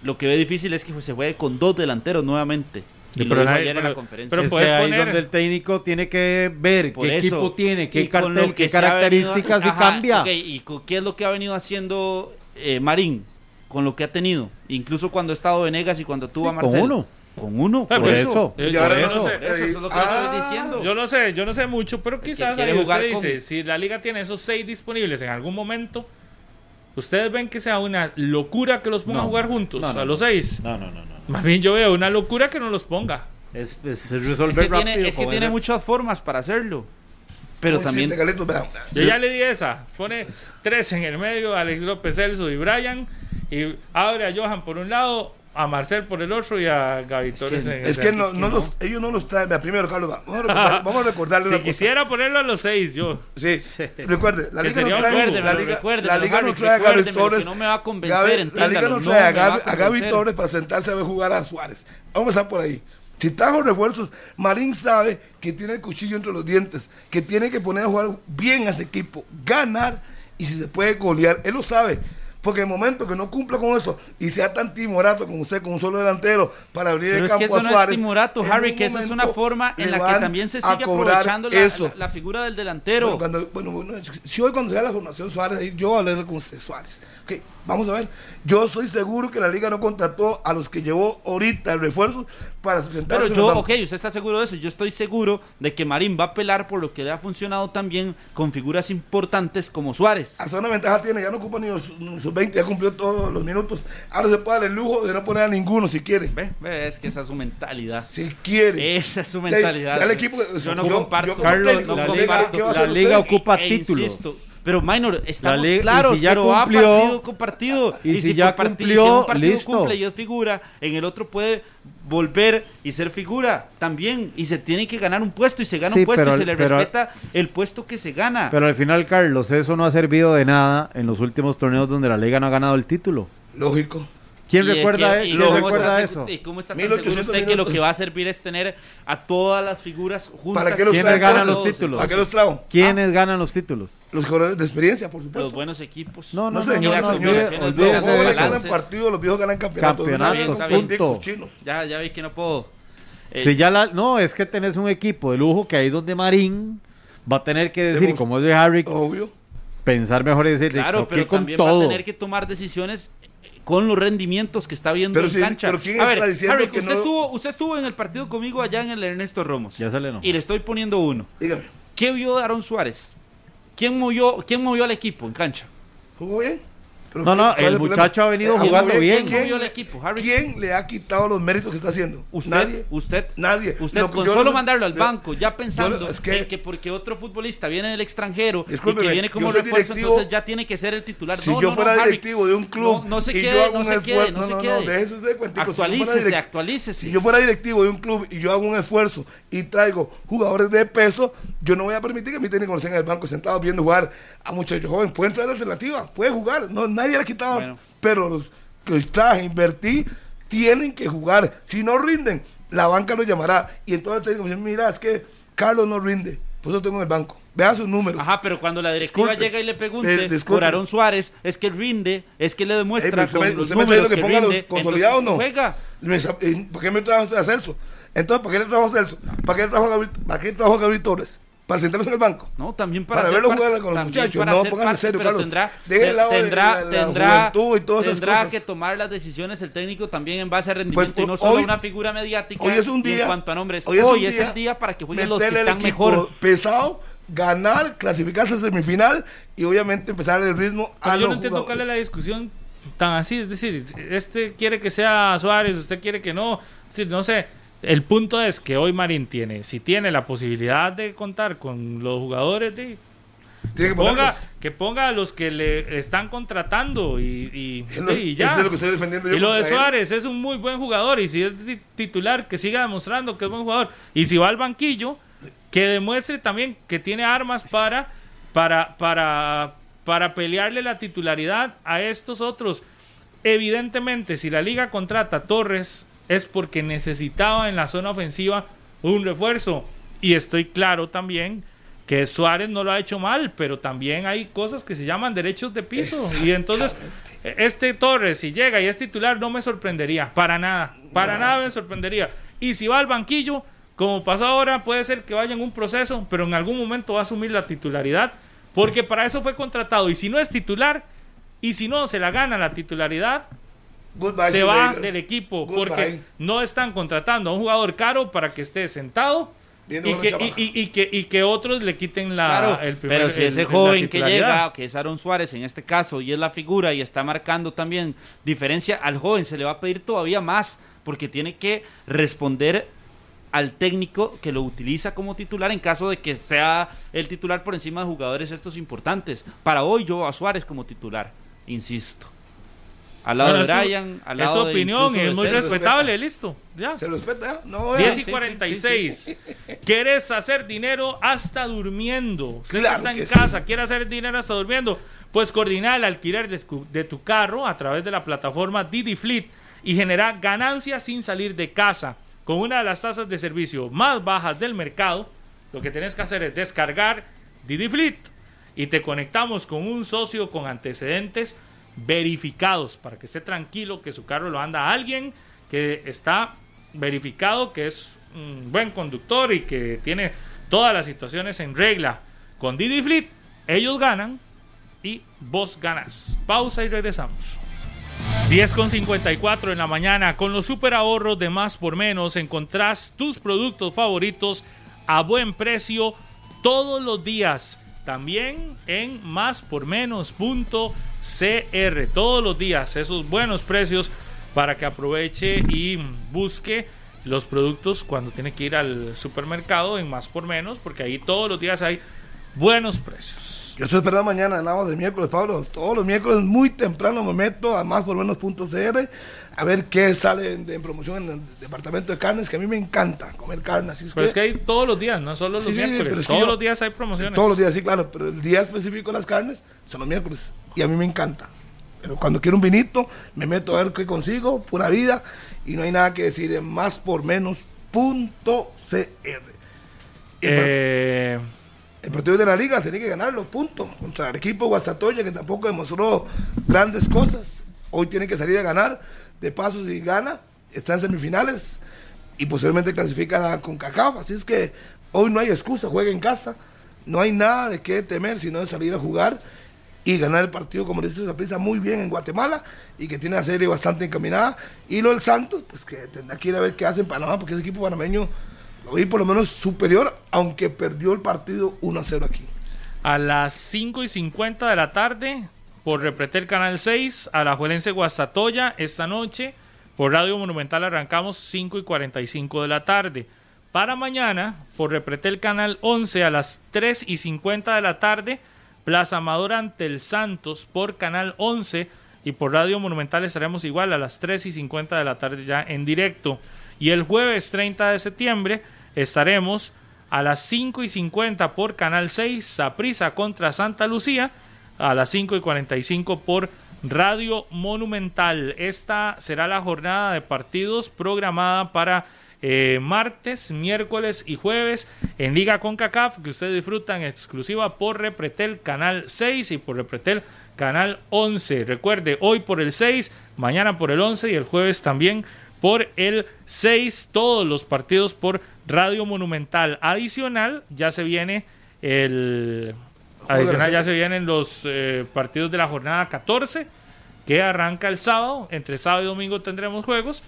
Lo que ve difícil es que se juegue con dos delanteros nuevamente. Y Sí, lo pero dijo nadie- ayer en la pero- conferencia. pero es puedes que ahí poner- donde el técnico tiene que ver Por qué eso. equipo tiene, qué Y cartel, qué características venido- y ajá, cambia. ¿Y qué es lo que ha venido haciendo eh, Marín? Con lo que ha tenido. Incluso cuando ha estado Venegas y cuando tuvo Sí, a Marcel. con uno. Con uno. Ah, por por eso. eso. Yo no sé. sé. Eso, eso es lo que Ah, estoy diciendo. Yo no sé, yo no sé mucho, pero quizás ahí usted con- dice, si la liga tiene esos seis disponibles en algún momento, ¿ustedes ven que sea una locura que los ponga No. a jugar juntos, No, no, a los seis? No, no, no, no. Más bien yo veo una locura que no los ponga. Es, es Es resolver que rápido. tiene, es que tiene muchas formas para hacerlo. Pero Muy también. Yo ya le di esa. Pone tres en el medio, Alex López, Celso y Brian. Y abre a Johan por un lado, a Marcel por el otro y a Gaby Torres en el Es que no, no los, ellos no los traen. Primero, Carlos, va- vamos a, recordar- vamos a recordarle Si una cosa. quisiera ponerlo a los seis, yo. Sí, recuerde, la Que liga no trae, la liga, la liga no trae a Gaby Torres. que no me va a convencer, la liga no trae a Gaby, a Gaby convencer. Torres para sentarse a ver jugar a Suárez. Vamos a empezar por ahí. Si trajo refuerzos, Marín sabe que tiene el cuchillo entre los dientes, que tiene que poner a jugar bien a ese equipo, ganar y si se puede golear, él lo sabe. Porque el momento que no cumpla con eso y sea tan timorato como usted, con un solo delantero, para abrir Pero el es campo que eso a no Suárez. es timorato, Harry, que esa es una forma en la que también se sigue aprovechando la, eso. la- la figura del delantero. Bueno, cuando, bueno, bueno, si hoy cuando sea la formación Suárez, yo voy a hablar con usted, Suárez. Ok, vamos a ver. Yo soy seguro que la liga no contrató a los que llevó ahorita el refuerzo para sustentar. Pero yo, ok, usted está seguro de eso. Yo estoy seguro de que Marín va a pelar por lo que le ha funcionado también con figuras importantes como Suárez. Hasta una ventaja tiene, ya no ocupa ni los, ni sus 20, ya cumplió todos los minutos. Ahora se puede dar el lujo de no poner a ninguno si quiere. Ve, ve, es que esa es su mentalidad. Si quiere. Esa es su mentalidad. ya el equipo- yo no yo- comparto. yo Carlos, técnico, la ¿qué- liga, qué va a la hacer liga ocupa E títulos. insisto, pero Minor, estamos claros, si ya pero va cumplió, partido con partido. y si por ya parti- cumplió, si un partido listo. cumple y es figura, en el otro puede volver y ser figura también. Y se tiene que ganar un puesto y se gana Sí, un puesto pero- y se le pero- respeta el puesto que se gana. Pero al final, Carlos, eso no ha servido de nada en los últimos torneos donde la liga no ha ganado el título. Lógico. ¿Quién ¿Y de recuerda, e- y ¿quién cómo recuerda está eso? ¿Y cómo está tan 1800 seguro usted que lo que va a servir es tener a todas las figuras juntas? ¿Para qué los ¿Quiénes trae ganan los títulos? ¿Para qué los trajo? ¿Quiénes ganan los títulos? Los jugadores de experiencia, por supuesto. Los buenos equipos. No, No, no, señor, no, no, no, señor. olvide- Olvídese Los jóvenes ganan partidos, los viejos ganan campeonatos. Campeonatos, punto. Ya, ya vi que no puedo. eh, Si ya la, no, es que tenés un equipo de lujo que ahí donde Marín va a tener que decir, como es de Harry, Obvio. pensar mejor y decir, Claro, pero con también va todo. a tener que tomar decisiones con los rendimientos que está viendo Pero en cancha. pero ¿quién a está ver, diciendo Harry, que usted, no- estuvo, usted estuvo en el partido conmigo allá en el Ernesto Romos. Ya se le enojó. Y le estoy poniendo uno. Dígame, ¿Qué vio Aaron Suárez? ¿Quién movió, ¿Quién movió al equipo en cancha? ¿jugó bien? ¿Pero No, no, el muchacho ha venido Eh, jugando ¿quién- bien. ¿Quién movió al equipo, Harry? ¿Quién le ha quitado los méritos que está haciendo? Usted, Nadie. usted, Nadie. Usted Lo con solo no- mandarlo al yo- banco, ya pensando yo- es que, que- que porque otro futbolista viene del extranjero y que viene como refuerzo, entonces ya tiene que ser el titular. Si No, yo no, no, fuera Harry, directivo de un club no, no se y quede, yo hago no un se quede, esfuerzo, no, no, no, déjese ese cuentico. Si yo fuera Actualícese, actualícese. Si yo fuera directivo de un club y yo hago un esfuerzo y traigo jugadores de peso, yo no voy a permitir que mi técnico estén en el banco sentado viendo jugar a muchachos jóvenes. Pueden traer alternativa, puede jugar. No, nadie le ha quitado. Bueno. Pero los que traje, invertí, tienen que jugar. Si no rinden, la banca los llamará. Y entonces técnico dice, mira, es que Carlos no rinde. Por eso tengo en el banco. Vea sus números. Ajá, pero cuando la directiva Disculpe. llega y le pregunte Eh, por Aaron Suárez, es que rinde, es que le demuestra usted con me, los usted me números diciendo que ponga rinde, los consolidados no. juega. Sa- eh, ¿Para qué me trajo usted a Celso? Entonces, ¿para qué le trajo a Celso? ¿Para qué le trajo a Gabriel, ¿para qué trajo a Gabriel Torres? ¿Para sentarse en el banco? No, también para, Para ser verlo jugar con los muchachos. No, póngase parte, serio, Carlos. Tendrá, Deje de lado tendrá, la- la tendrá, juventud y todas esas tendrá cosas. que tomar las decisiones el técnico también en base a rendimiento Pues, y no solo hoy- una figura mediática. Hoy es un y día. En cuanto a nombres, Hoy hoy es, el día para que jueguen los que están equipo mejor. pesado, ganar, clasificarse a semifinal y obviamente empezar el ritmo a Pero yo los no entiendo cuál es la discusión tan así. Es decir, este quiere que sea Suárez, usted quiere que no. Es decir, no sé. El punto es que hoy Marín tiene, si tiene la posibilidad de contar con los jugadores de que ponga, ponerlos. que ponga a los que le están contratando y, y, lo- y ya. eso es lo que estoy defendiendo yo Y lo de él. Suárez es un muy buen jugador y si es ti- titular que siga demostrando que es buen jugador y si va al banquillo que demuestre también que tiene armas para para para para pelearle la titularidad a estos otros. Evidentemente, si la liga contrata a Torres es porque necesitaba en la zona ofensiva un refuerzo y estoy claro también que Suárez no lo ha hecho mal, pero también hay cosas que se llaman derechos de piso. Y entonces, este Torres, si llega y es titular, no me sorprendería, para nada, para nada me sorprendería. Y si va al banquillo, como pasó ahora, puede ser que vaya en un proceso, pero en algún momento va a asumir la titularidad, porque para eso fue contratado. Y si no es titular, y si no se la gana la titularidad, Goodbye, se va later. del equipo, Goodbye. porque no están contratando a un jugador caro para que esté sentado. Y que, y, y- y que, y que otros le quiten la, Claro, el primer- pero si el- ese joven que llega, que es Aaron Suárez en este caso, y es la figura y está marcando también diferencia, al joven se le va a pedir todavía más, porque tiene que responder al técnico que lo utiliza como titular en caso de que sea el titular por encima de jugadores estos importantes. Para hoy yo a Suárez como titular, insisto. Al lado Bueno, de Brian, al Es su lado opinión es muy respetable, listo. Ya. ¿Se respeta? No, 10 eh. y 46. ¿Quieres hacer dinero hasta durmiendo? Usted Claro está en que sí. casa, quiere hacer dinero hasta durmiendo. Pues coordina el alquiler de tu, de tu carro a través de la plataforma Didi Fleet y genera ganancias sin salir de casa. Con una de las tasas de servicio más bajas del mercado, lo que tienes que hacer es descargar Didi Fleet y te conectamos con un socio con antecedentes verificados para que esté tranquilo que su carro lo anda alguien que está verificado que es un buen conductor y que tiene todas las situaciones en regla. Con Didi Fleet, ellos ganan y vos ganas. Pausa y regresamos. 10 con 54 en la mañana. Con los super ahorros de más por menos encontrás tus productos favoritos a buen precio todos los días. También en máspormenos.cr. Todos los días esos buenos precios para que aproveche y busque los productos cuando tiene que ir al supermercado en más por menos, porque ahí todos los días hay buenos precios. Yo estoy esperando mañana, nada más de miércoles, Pablo. Todos los miércoles, muy temprano, me meto a más por menos.cr a ver qué sale en, en promoción en el departamento de carnes, que a mí me encanta comer carne. Así es Pero que, es que hay todos los días, no solo los Sí, sí, miércoles. que todos yo- los días hay promociones. todos los días, sí, claro, pero el día específico de las carnes son los miércoles. Y a mí me encanta. Pero cuando quiero un vinito, me meto a ver qué consigo, pura vida, y no hay nada que decir en más por. Y el par- Eh, El partido de la liga tenía que ganarlo, punto. Contra el equipo Guastatoya, que tampoco demostró grandes cosas. Hoy tiene que salir a ganar. De paso, si gana, está en semifinales y posiblemente clasifica con CACAF. Así es que hoy no hay excusa, juega en casa. No hay nada de qué temer, sino de salir a jugar y ganar el partido, como dice Zaprisa, muy bien en Guatemala y que tiene la serie bastante encaminada. Y lo del Santos, pues que tendrá que ir a ver qué hace en Panamá, porque ese equipo panameño lo vi por lo menos superior, aunque perdió el partido 1 a 0 aquí. a las 5 y 50 de la tarde, por Repretel Canal 6, a la Juelense Guastatoya, esta noche, por Radio Monumental arrancamos 5 y 45 de la tarde. Para mañana, por Repretel Canal 11, a las 3 y 50 de la tarde, Plaza Amador ante el Santos por Canal 11 y por Radio Monumental estaremos igual a las 3 y 50 de la tarde ya en directo. Y el jueves 30 de septiembre estaremos a las 5 y 50 por Canal 6, Saprisa contra Santa Lucía, a las 5 y 45 por Radio Monumental. Esta será la jornada de partidos programada para eh, martes, miércoles y jueves en Liga CONCACAF que ustedes disfrutan exclusiva por Repretel Canal 6 y por Repretel Canal 11. Recuerde, hoy por el 6, mañana por el 11 y el jueves también por el 6, todos los partidos por Radio Monumental. Adicional, ya se viene el... Adicional, ya se vienen los eh, partidos de la jornada 14, que arranca el sábado. Entre sábado y domingo tendremos juegos.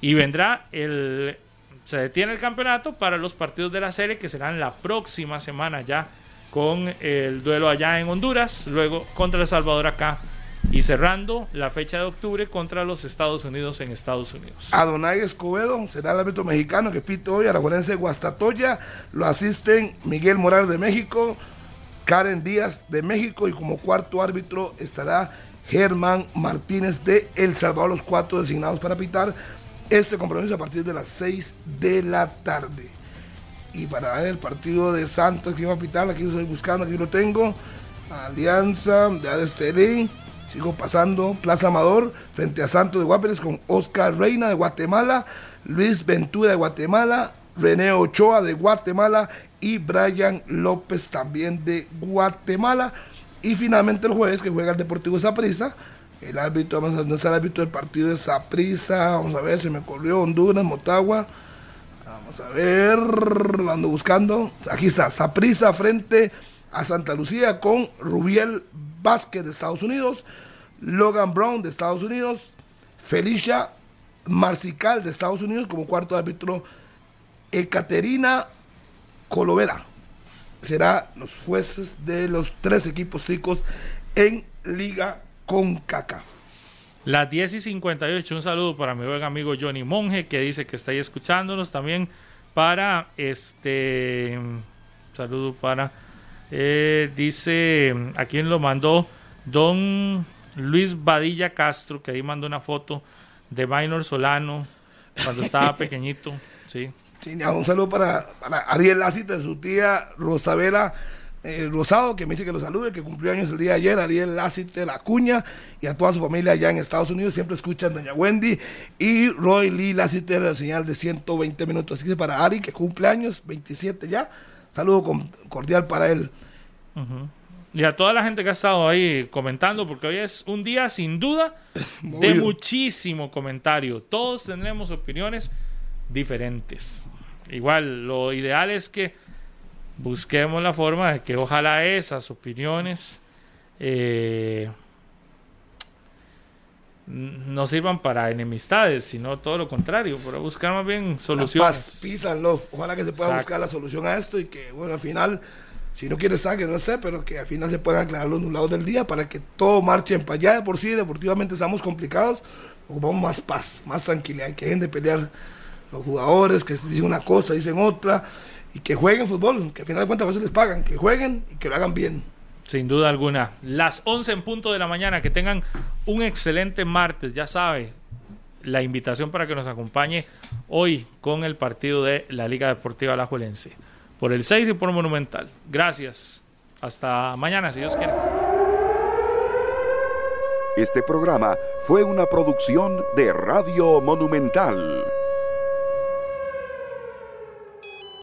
Y vendrá el... Se detiene el campeonato para los partidos de la serie, que serán la próxima semana ya con el duelo allá en Honduras, luego contra El Salvador acá y cerrando la fecha de octubre contra los Estados Unidos en Estados Unidos. Adonai Escobedo será el árbitro mexicano que pite hoy a la Guastatoya. Lo asisten Miguel Morales de México, Karen Díaz de México y como cuarto árbitro estará Germán Martínez de El Salvador, los cuatro designados para pitar este compromiso a partir de las 6 de la tarde. Y para ver el partido de Santos que iba a pitar, aquí lo estoy buscando, aquí lo tengo. Alianza de Arestelín. Sigo pasando Plaza Amador frente a Santos de Guapeles con Oscar Reina de Guatemala, Luis Ventura de Guatemala, René Ochoa de Guatemala y Brian López también de Guatemala. Y finalmente el jueves que juega el Deportivo Saprissa. El árbitro, vamos a el árbitro del partido de Saprissa. Vamos a ver, se me corrió Honduras, Motagua. Vamos a ver, lo ando buscando. Aquí está, Saprissa frente a Santa Lucía con Rubiel Vázquez de Estados Unidos, Logan Brown de Estados Unidos, Felicia Marcical de Estados Unidos como cuarto árbitro, Ekaterina Colovera. Será los jueces de los tres equipos ticos en Liga CONCACAF. Las 10 y 58, un saludo para mi buen amigo Johnny Monge, que dice que está ahí escuchándonos. También para este. Saludo para. eh, dice. ¿A quién lo mandó? Don Luis Badilla Castro, que ahí mandó una foto de Minor Solano cuando estaba pequeñito. Sí. Un saludo para, Ariel Lacita, de su tía Rosabela eh, Rosado, que me dice que lo salude, que cumplió años el día de ayer, Ariel Lacite La Cuña y a toda su familia allá en Estados Unidos. Siempre escuchan Doña Wendy y Roy Lee Lacite, la señal de 120 minutos. Así que para Ari, que cumple años, 27 ya, saludo cordial para él. Y a toda la gente que ha estado ahí comentando, porque hoy es un día sin duda de muchísimo comentario. Todos tendremos opiniones diferentes. Igual, lo ideal es que busquemos la forma de que ojalá esas opiniones eh, no sirvan para enemistades, sino todo lo contrario, para buscar más bien soluciones. Paz, Ojalá que se pueda buscar la solución a esto y que, bueno, al final si no quiere estar, que no sé, pero que al final se puedan aclarar los nublados del día para que todo marche en. Ya de por sí, deportivamente estamos complicados, ocupamos más paz, más tranquilidad, que dejen de pelear los jugadores, que dicen una cosa, dicen otra, y que jueguen fútbol, que al final de cuentas a veces les pagan, que jueguen y que lo hagan bien. Sin duda alguna. Las 11 en punto de la mañana, que tengan un excelente martes, ya sabe, la invitación para que nos acompañe hoy con el partido de la Liga Deportiva Alajuelense por el 6 y por Monumental. Gracias. Hasta mañana, si Dios quiere. Este programa fue una producción de Radio Monumental.